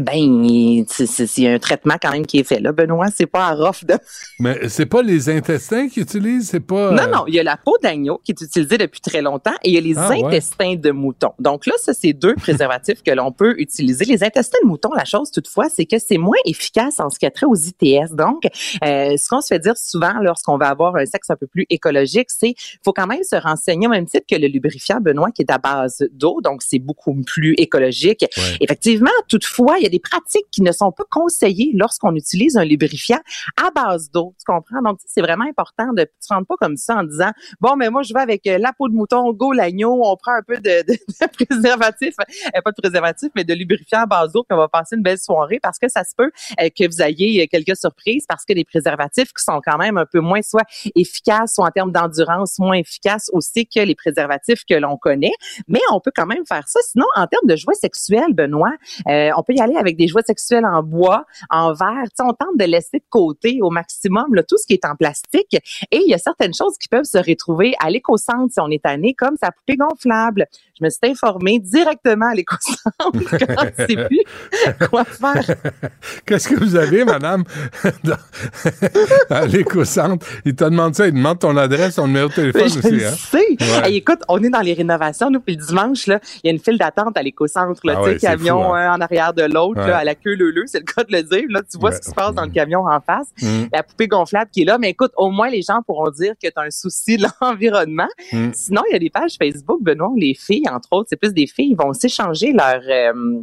Ben, c'est- c'est c'est un traitement quand même qui est fait. Là, Benoît, c'est pas à rough de Mais c'est pas les intestins qu'ils utilisent, c'est pas... Non, non, il y a la peau d'agneau qui est utilisée depuis très longtemps et il y a les Ah, ouais. intestins de mouton. Donc là, ça, c'est deux préservatifs que l'on peut utiliser. Les intestins de mouton, la chose toutefois, c'est que c'est moins efficace en ce qui a trait aux ITS. Donc, euh, ce qu'on se fait dire souvent lorsqu'on va avoir un sexe un peu plus écologique, c'est faut quand même se renseigner au même titre que le lubrifiant Benoît qui est à base d'eau, donc c'est beaucoup plus écologique. Ouais. Effectivement, toutefois, il y a des pratiques qui ne sont pas conseillées lorsqu'on utilise un lubrifiant à base d'eau. Tu comprends? Donc, c'est vraiment important de ne rendre pas comme ça en disant, bon, mais moi, je vais avec euh, la peau de mouton, go l'agneau, on prend un peu de, de- de préservatif, euh, pas de préservatif, mais de lubrifiant à base d'eau, puis on va passer une belle soirée parce que ça se peut euh, que vous ayez quelques surprises parce que les préservatifs qui sont quand même un peu moins soit efficaces, soit en termes d'endurance, moins efficaces aussi que les préservatifs que l'on connaît. Mais on peut quand même faire ça. Sinon, en termes de jouets sexuels, Benoît, on peut y aller avec des jouets sexuels en bois, en verre. On tente de laisser de côté au maximum là, tout ce qui est en plastique. Et il y a certaines choses qui peuvent se retrouver à l'éco-centre si on est tanné, comme sa poupée gonflable. Je me suis informée directement à l'éco-centre quand je sais plus quoi faire. Qu'est-ce que vous avez, madame, à l'éco-centre? Il te demande ça, il demande ton adresse, ton numéro de téléphone je aussi, le hein? sais. Ouais. Hey, écoute, on est dans les rénovations, nous, puis le dimanche, là, il y a une file d'attente à l'éco-centre, là, Ah ouais, camion fou, hein. un en arrière de l'autre, Ouais. à la queue leu c'est le cas de le dire. Là, tu vois Ouais. ce qui se passe dans le camion en face. Mm. La poupée gonflable qui est là, mais écoute, au moins, les gens pourront dire que tu as un souci de l'environnement. Mm. Sinon, il y a des pages Facebook, Benoît, les filles, entre autres, c'est plus des filles, ils vont s'échanger leur... euh,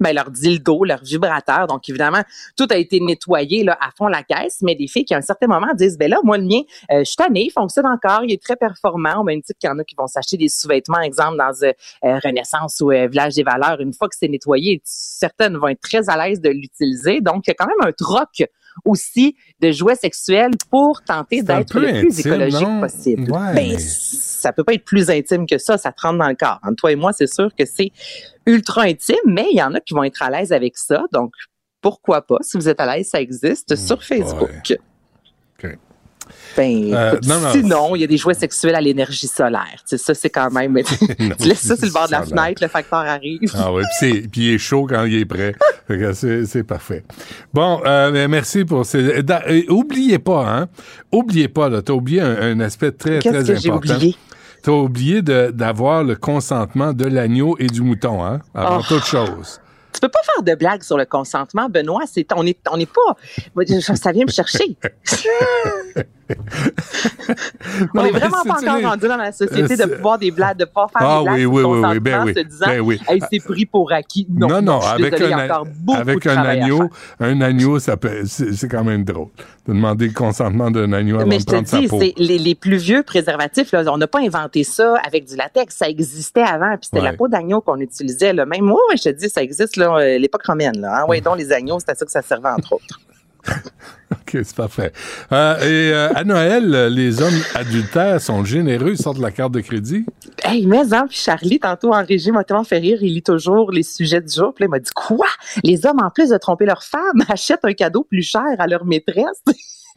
ben, leur dildo, leur vibrateur. Donc, évidemment, tout a été nettoyé là, à fond la caisse, mais des filles qui, à un certain moment, disent, ben là, moi, le mien, euh, je suis tannée, il fonctionne encore, il est très performant. Au même titre qu'il y en a qui vont s'acheter des sous-vêtements, exemple, dans euh, euh, Renaissance ou euh, Village des Valeurs. Une fois que c'est nettoyé, certaines vont être très à l'aise de l'utiliser. Donc, il y a quand même un troc aussi de jouets sexuels pour tenter d'être le plus intime, écologique non? possible. Ouais, Ben, ça peut pas être plus intime que ça, ça te rentre dans le corps. Entre toi et moi, c'est sûr que c'est ultra intime, mais il y en a qui vont être à l'aise avec ça. Donc, pourquoi pas, si vous êtes à l'aise, ça existe sur Facebook. OK. Ben, Euh, non, non. sinon, il y a des jouets sexuels à l'énergie solaire. Tu sais, ça, c'est quand même. tu laisses ça sur le bord de la fenêtre, le facteur arrive. Ah oui, puis, il est chaud quand il est prêt. C'est, parfait. Bon, euh, ben, merci pour ces. euh, oubliez pas, hein? Oubliez pas, là, t'as oublié un, un aspect très, très que important. oublié? T'as oublié d'avoir le consentement de l'agneau et du mouton, hein? Avant Oh. toute chose. Tu peux pas faire de blagues sur le consentement, Benoît. C'est, on est, on n'est pas. Ça vient me chercher. on est vraiment c'est- pas encore sais, rendu dans la société de c'est- pouvoir des blagues, de pouvoir faire Ah des blagues oui, oui, oui, ben oui, se disant, ben oui. Hey, c'est pris pour acquis. Non, non, non, avec, désolée, un, avec agneau, un agneau, ça peut, c'est, c'est quand même drôle de demander le consentement d'un agneau avant Mais de je te prendre sa dis, peau. c'est les, les plus vieux préservatifs, là, on n'a pas inventé ça avec du latex. Ça existait avant, puis c'était Ouais. la peau d'agneau qu'on utilisait. Là. Même moi, je te dis, ça existe là, euh, l'époque romaine. Là, hein. Ouais, donc les agneaux, c'était à ça que ça servait, entre autres. OK, c'est parfait. Euh, et euh, à Noël, les hommes adultères sont généreux, ils sortent la carte de crédit. Hey, mais hein, puis Charlie, tantôt en régie, m'a tellement fait rire. Il lit toujours les sujets du jour. Puis là, il m'a dit Quoi? Les hommes, en plus de tromper leur femme, achètent un cadeau plus cher à leur maîtresse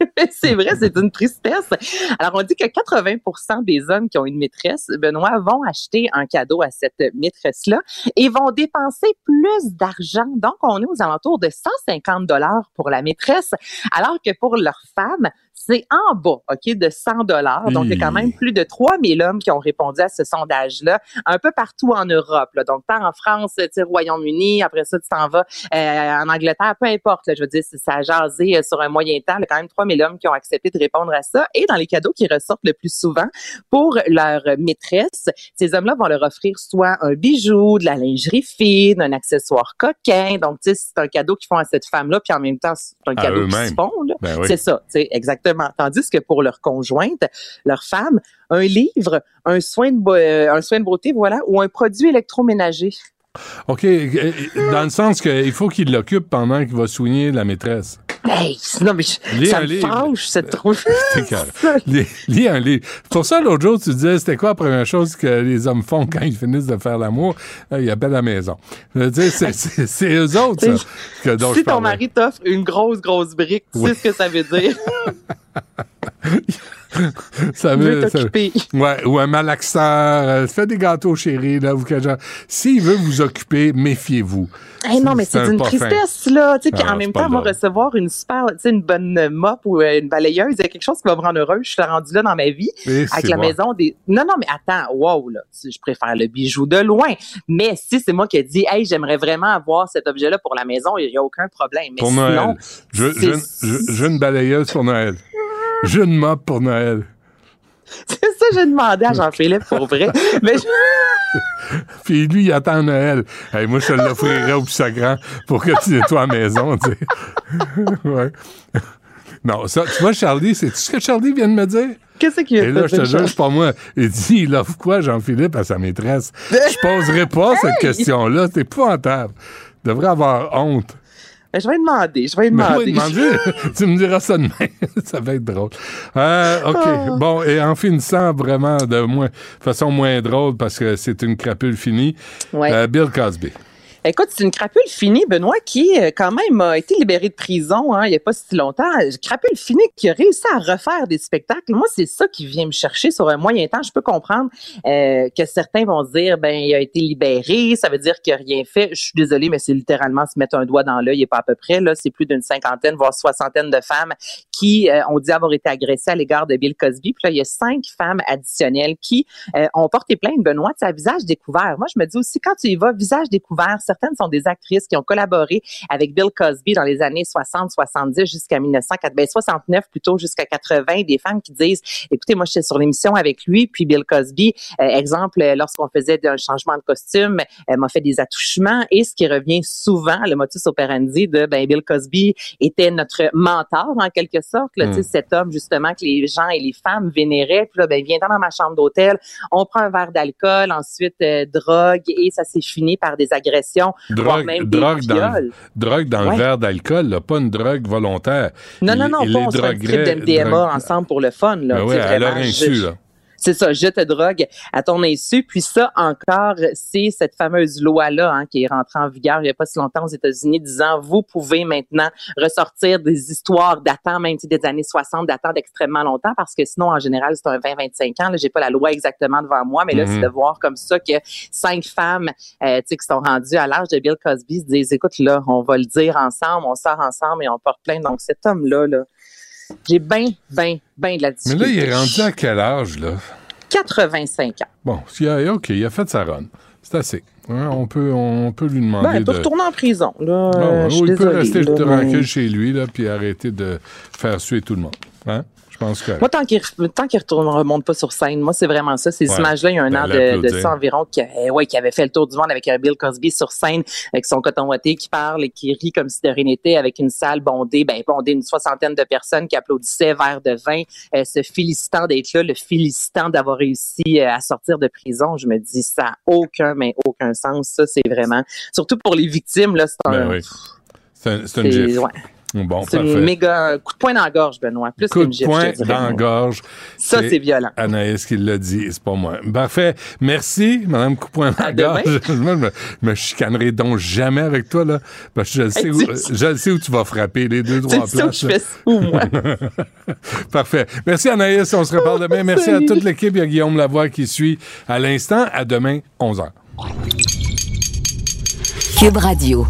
c'est vrai, c'est une tristesse. Alors, on dit que 80% des hommes qui ont une maîtresse, Benoît, vont acheter un cadeau à cette maîtresse-là et vont dépenser plus d'argent. Donc, on est aux alentours de 150 dollars pour la maîtresse, alors que pour leur femme, c'est en bas, OK, de 100 dollars. Donc, il y a quand même plus de 3000 hommes qui ont répondu à ce sondage-là, un peu partout en Europe. Là. Donc, tant en France, tu sais, Royaume-Uni, après ça, tu t'en vas euh, en Angleterre, peu importe. là. je veux dire, ça a jasé euh, sur un moyen temps. Il y a quand même 3000 hommes qui ont accepté de répondre à ça. Et dans les cadeaux qui ressortent le plus souvent pour leur maîtresse, ces hommes-là vont leur offrir soit un bijou, de la lingerie fine, un accessoire coquin. Donc, tu sais, c'est un cadeau qu'ils font à cette femme-là, puis en même temps, c'est un À cadeau qu'ils se font. Ben oui. C'est ça, sais, exactement. Tandis que pour leur conjointe, leur femme, un livre, un soin de, euh, un soin de beauté, voilà, ou un produit électroménager. OK, euh, dans le sens qu'il faut qu'il l'occupe pendant qu'il va soigner la maîtresse. Hey, non, mais je- ça un me fâche, cette trop. C'est clair. lis, un livre. Pour ça, l'autre jour, tu disais, c'était quoi la première chose que les hommes font quand ils finissent de faire l'amour? Euh, Ils appellent la maison. C'est, eux autres, ça, que, dont si je ton mari t'offre une grosse, grosse brique, tu Oui. sais ce que ça veut dire. ça veut veut, ça- ouais, ou un malaxeur, euh, fais des gâteaux chéris, là. S'il veut vous occuper, méfiez-vous. Hey, non, mais c'est un une fin. tristesse, là. Tu sais, Ah, en même temps, moi, recevoir une super, tu sais, une bonne mop ou euh, une balayeuse, il y a quelque chose qui va me rendre heureuse. Je suis rendue là dans ma vie. Et avec la moi. maison des. Non, non, mais attends, wow, là. Je préfère le bijou de loin. Mais si c'est moi qui ai dit, hey, j'aimerais vraiment avoir cet objet-là pour la maison, il n'y a aucun problème. Mais Pour sinon, Noël. Je, je, une balayeuse pour Noël. Je veux une mop pour Noël. c'est ça que j'ai demandé à Jean-Philippe pour vrai. mais je- Puis lui, il attend Noël. Hey, moi, je te l'offrirais au plus grand pour que tu nettoies la maison, tu sais. ouais. Non, ça, tu vois, Charlie, c'est tout ce que Charlie vient de me dire? Qu'est-ce qu'il a Et là, je te jure, c'est pas moi. Il dit, il offre quoi, Jean-Philippe, à sa maîtresse? Je poserai pas cette question-là. C'est épouvantable. Tu devrais avoir honte. Ben, je vais demander, je vais demander. oui, demande-lui. tu me diras ça demain. ça va être drôle. Euh, OK. Ah. Bon, et en finissant vraiment de moins, façon moins drôle parce que c'est une crapule finie, Ouais. euh, Bill Cosby. Écoute, c'est une crapule finie, Benoît, qui euh, quand même a été libérée de prison hein, il n'y a pas si longtemps. Crapule finie qui a réussi à refaire des spectacles. Moi, c'est ça qui vient me chercher sur un moyen temps. Je peux comprendre euh, que certains vont dire, ben, il a été libéré, ça veut dire qu'il n'a rien fait. Je suis désolée, mais c'est littéralement se mettre un doigt dans l'œil et pas à peu près. Là, c'est plus d'une cinquantaine, voire soixantaine de femmes qui euh, ont dit avoir été agressées à l'égard de Bill Cosby. Puis là, il y a cinq femmes additionnelles qui euh, ont porté plainte, Benoît, à visage découvert. Moi, je me dis aussi, quand tu y vas, visage découvert, certaines sont des actrices qui ont collaboré avec Bill Cosby dans les années 60, 70 jusqu'à 1900, ben 69 plutôt jusqu'à 80, des femmes qui disent, écoutez, moi, j'étais sur l'émission avec lui, puis Bill Cosby, euh, exemple, euh, lorsqu'on faisait un changement de costume, elle m'a fait des attouchements, et ce qui revient souvent, le motus operandi de, ben, Bill Cosby était notre mentor, en quelque sorte, là, Mm. tu sais, cet homme, justement, que les gens et les femmes vénéraient, puis là, ben, viens dans ma chambre d'hôtel, on prend un verre d'alcool, ensuite, euh, drogue, et ça s'est fini par des agressions, voire Drogue, même des drogue, dans, viols. drogue dans Ouais. le verre d'alcool, là, pas une drogue volontaire. Non, non, non, pas les on se fait un trip drogue- ensemble pour le fun, là. Ben ouais, à leur insu, là. C'est ça, je te drogue à ton insu. Puis ça encore, c'est cette fameuse loi-là hein, qui est rentrée en vigueur il n'y a pas si longtemps aux États-Unis disant vous pouvez maintenant ressortir des histoires datant même des années 60, datant d'extrêmement longtemps parce que sinon, en général, c'est un 20-25 ans. Là, j'ai pas la loi exactement devant moi, mais là, c'est de voir comme ça que cinq femmes euh, tu sais, qui sont rendues à l'âge de Bill Cosby se disent écoute, là, on va le dire ensemble, on sort ensemble et on porte plainte. Donc cet homme-là, là, j'ai bien, bien, bien de la Mais difficulté. là, il est rendu à quel âge, là? 85 ans. Bon, il a, OK, il a fait sa run. C'est assez. Hein, on, peut, on peut lui demander Ben, il peut de... retourner en prison. Là, je suis il peut rester là, mais- tranquille chez lui, là, puis arrêter de faire suer tout le monde. Hein? Je pense que... Moi, tant qu'il tant qu'il retourne, remonte pas sur scène, moi, c'est vraiment ça. Ces Ouais. images-là, il y a un Ben, an de, ça environ, qui, avait- ouais, qui avait fait le tour du monde avec un Bill Cosby sur scène, avec son coton ouaté qui parle et qui rit comme si de rien n'était, avec une salle bondée, ben bondée, une soixantaine de personnes qui applaudissaient verre de vin, euh, se félicitant d'être là, le félicitant d'avoir réussi euh, à sortir de prison. Je me dis, ça a aucun, mais aucun sens. Ça, c'est vraiment, surtout pour les victimes, là, c'est un, Ben oui. C'est un, une gifle. ouais. Bon, c'est une méga coup de poing dans la gorge, Benoît. Plus Coup de gifle, poing dans la gorge. Ça, c'est violent. Anaïs qui l'a dit, c'est pas moi. Parfait. Merci, Madame Coup de poing dans la demain. gorge. Moi, je me, me chicanerai donc jamais avec toi, là. Parce que je sais, où, je sais où tu vas frapper, les deux, trois places. je là. fais sous, moi? Parfait. Merci, Anaïs. On se reparle demain. Merci à toute l'équipe. Il y a Guillaume Lavoie qui suit à l'instant. À demain, 11h. Cube Radio.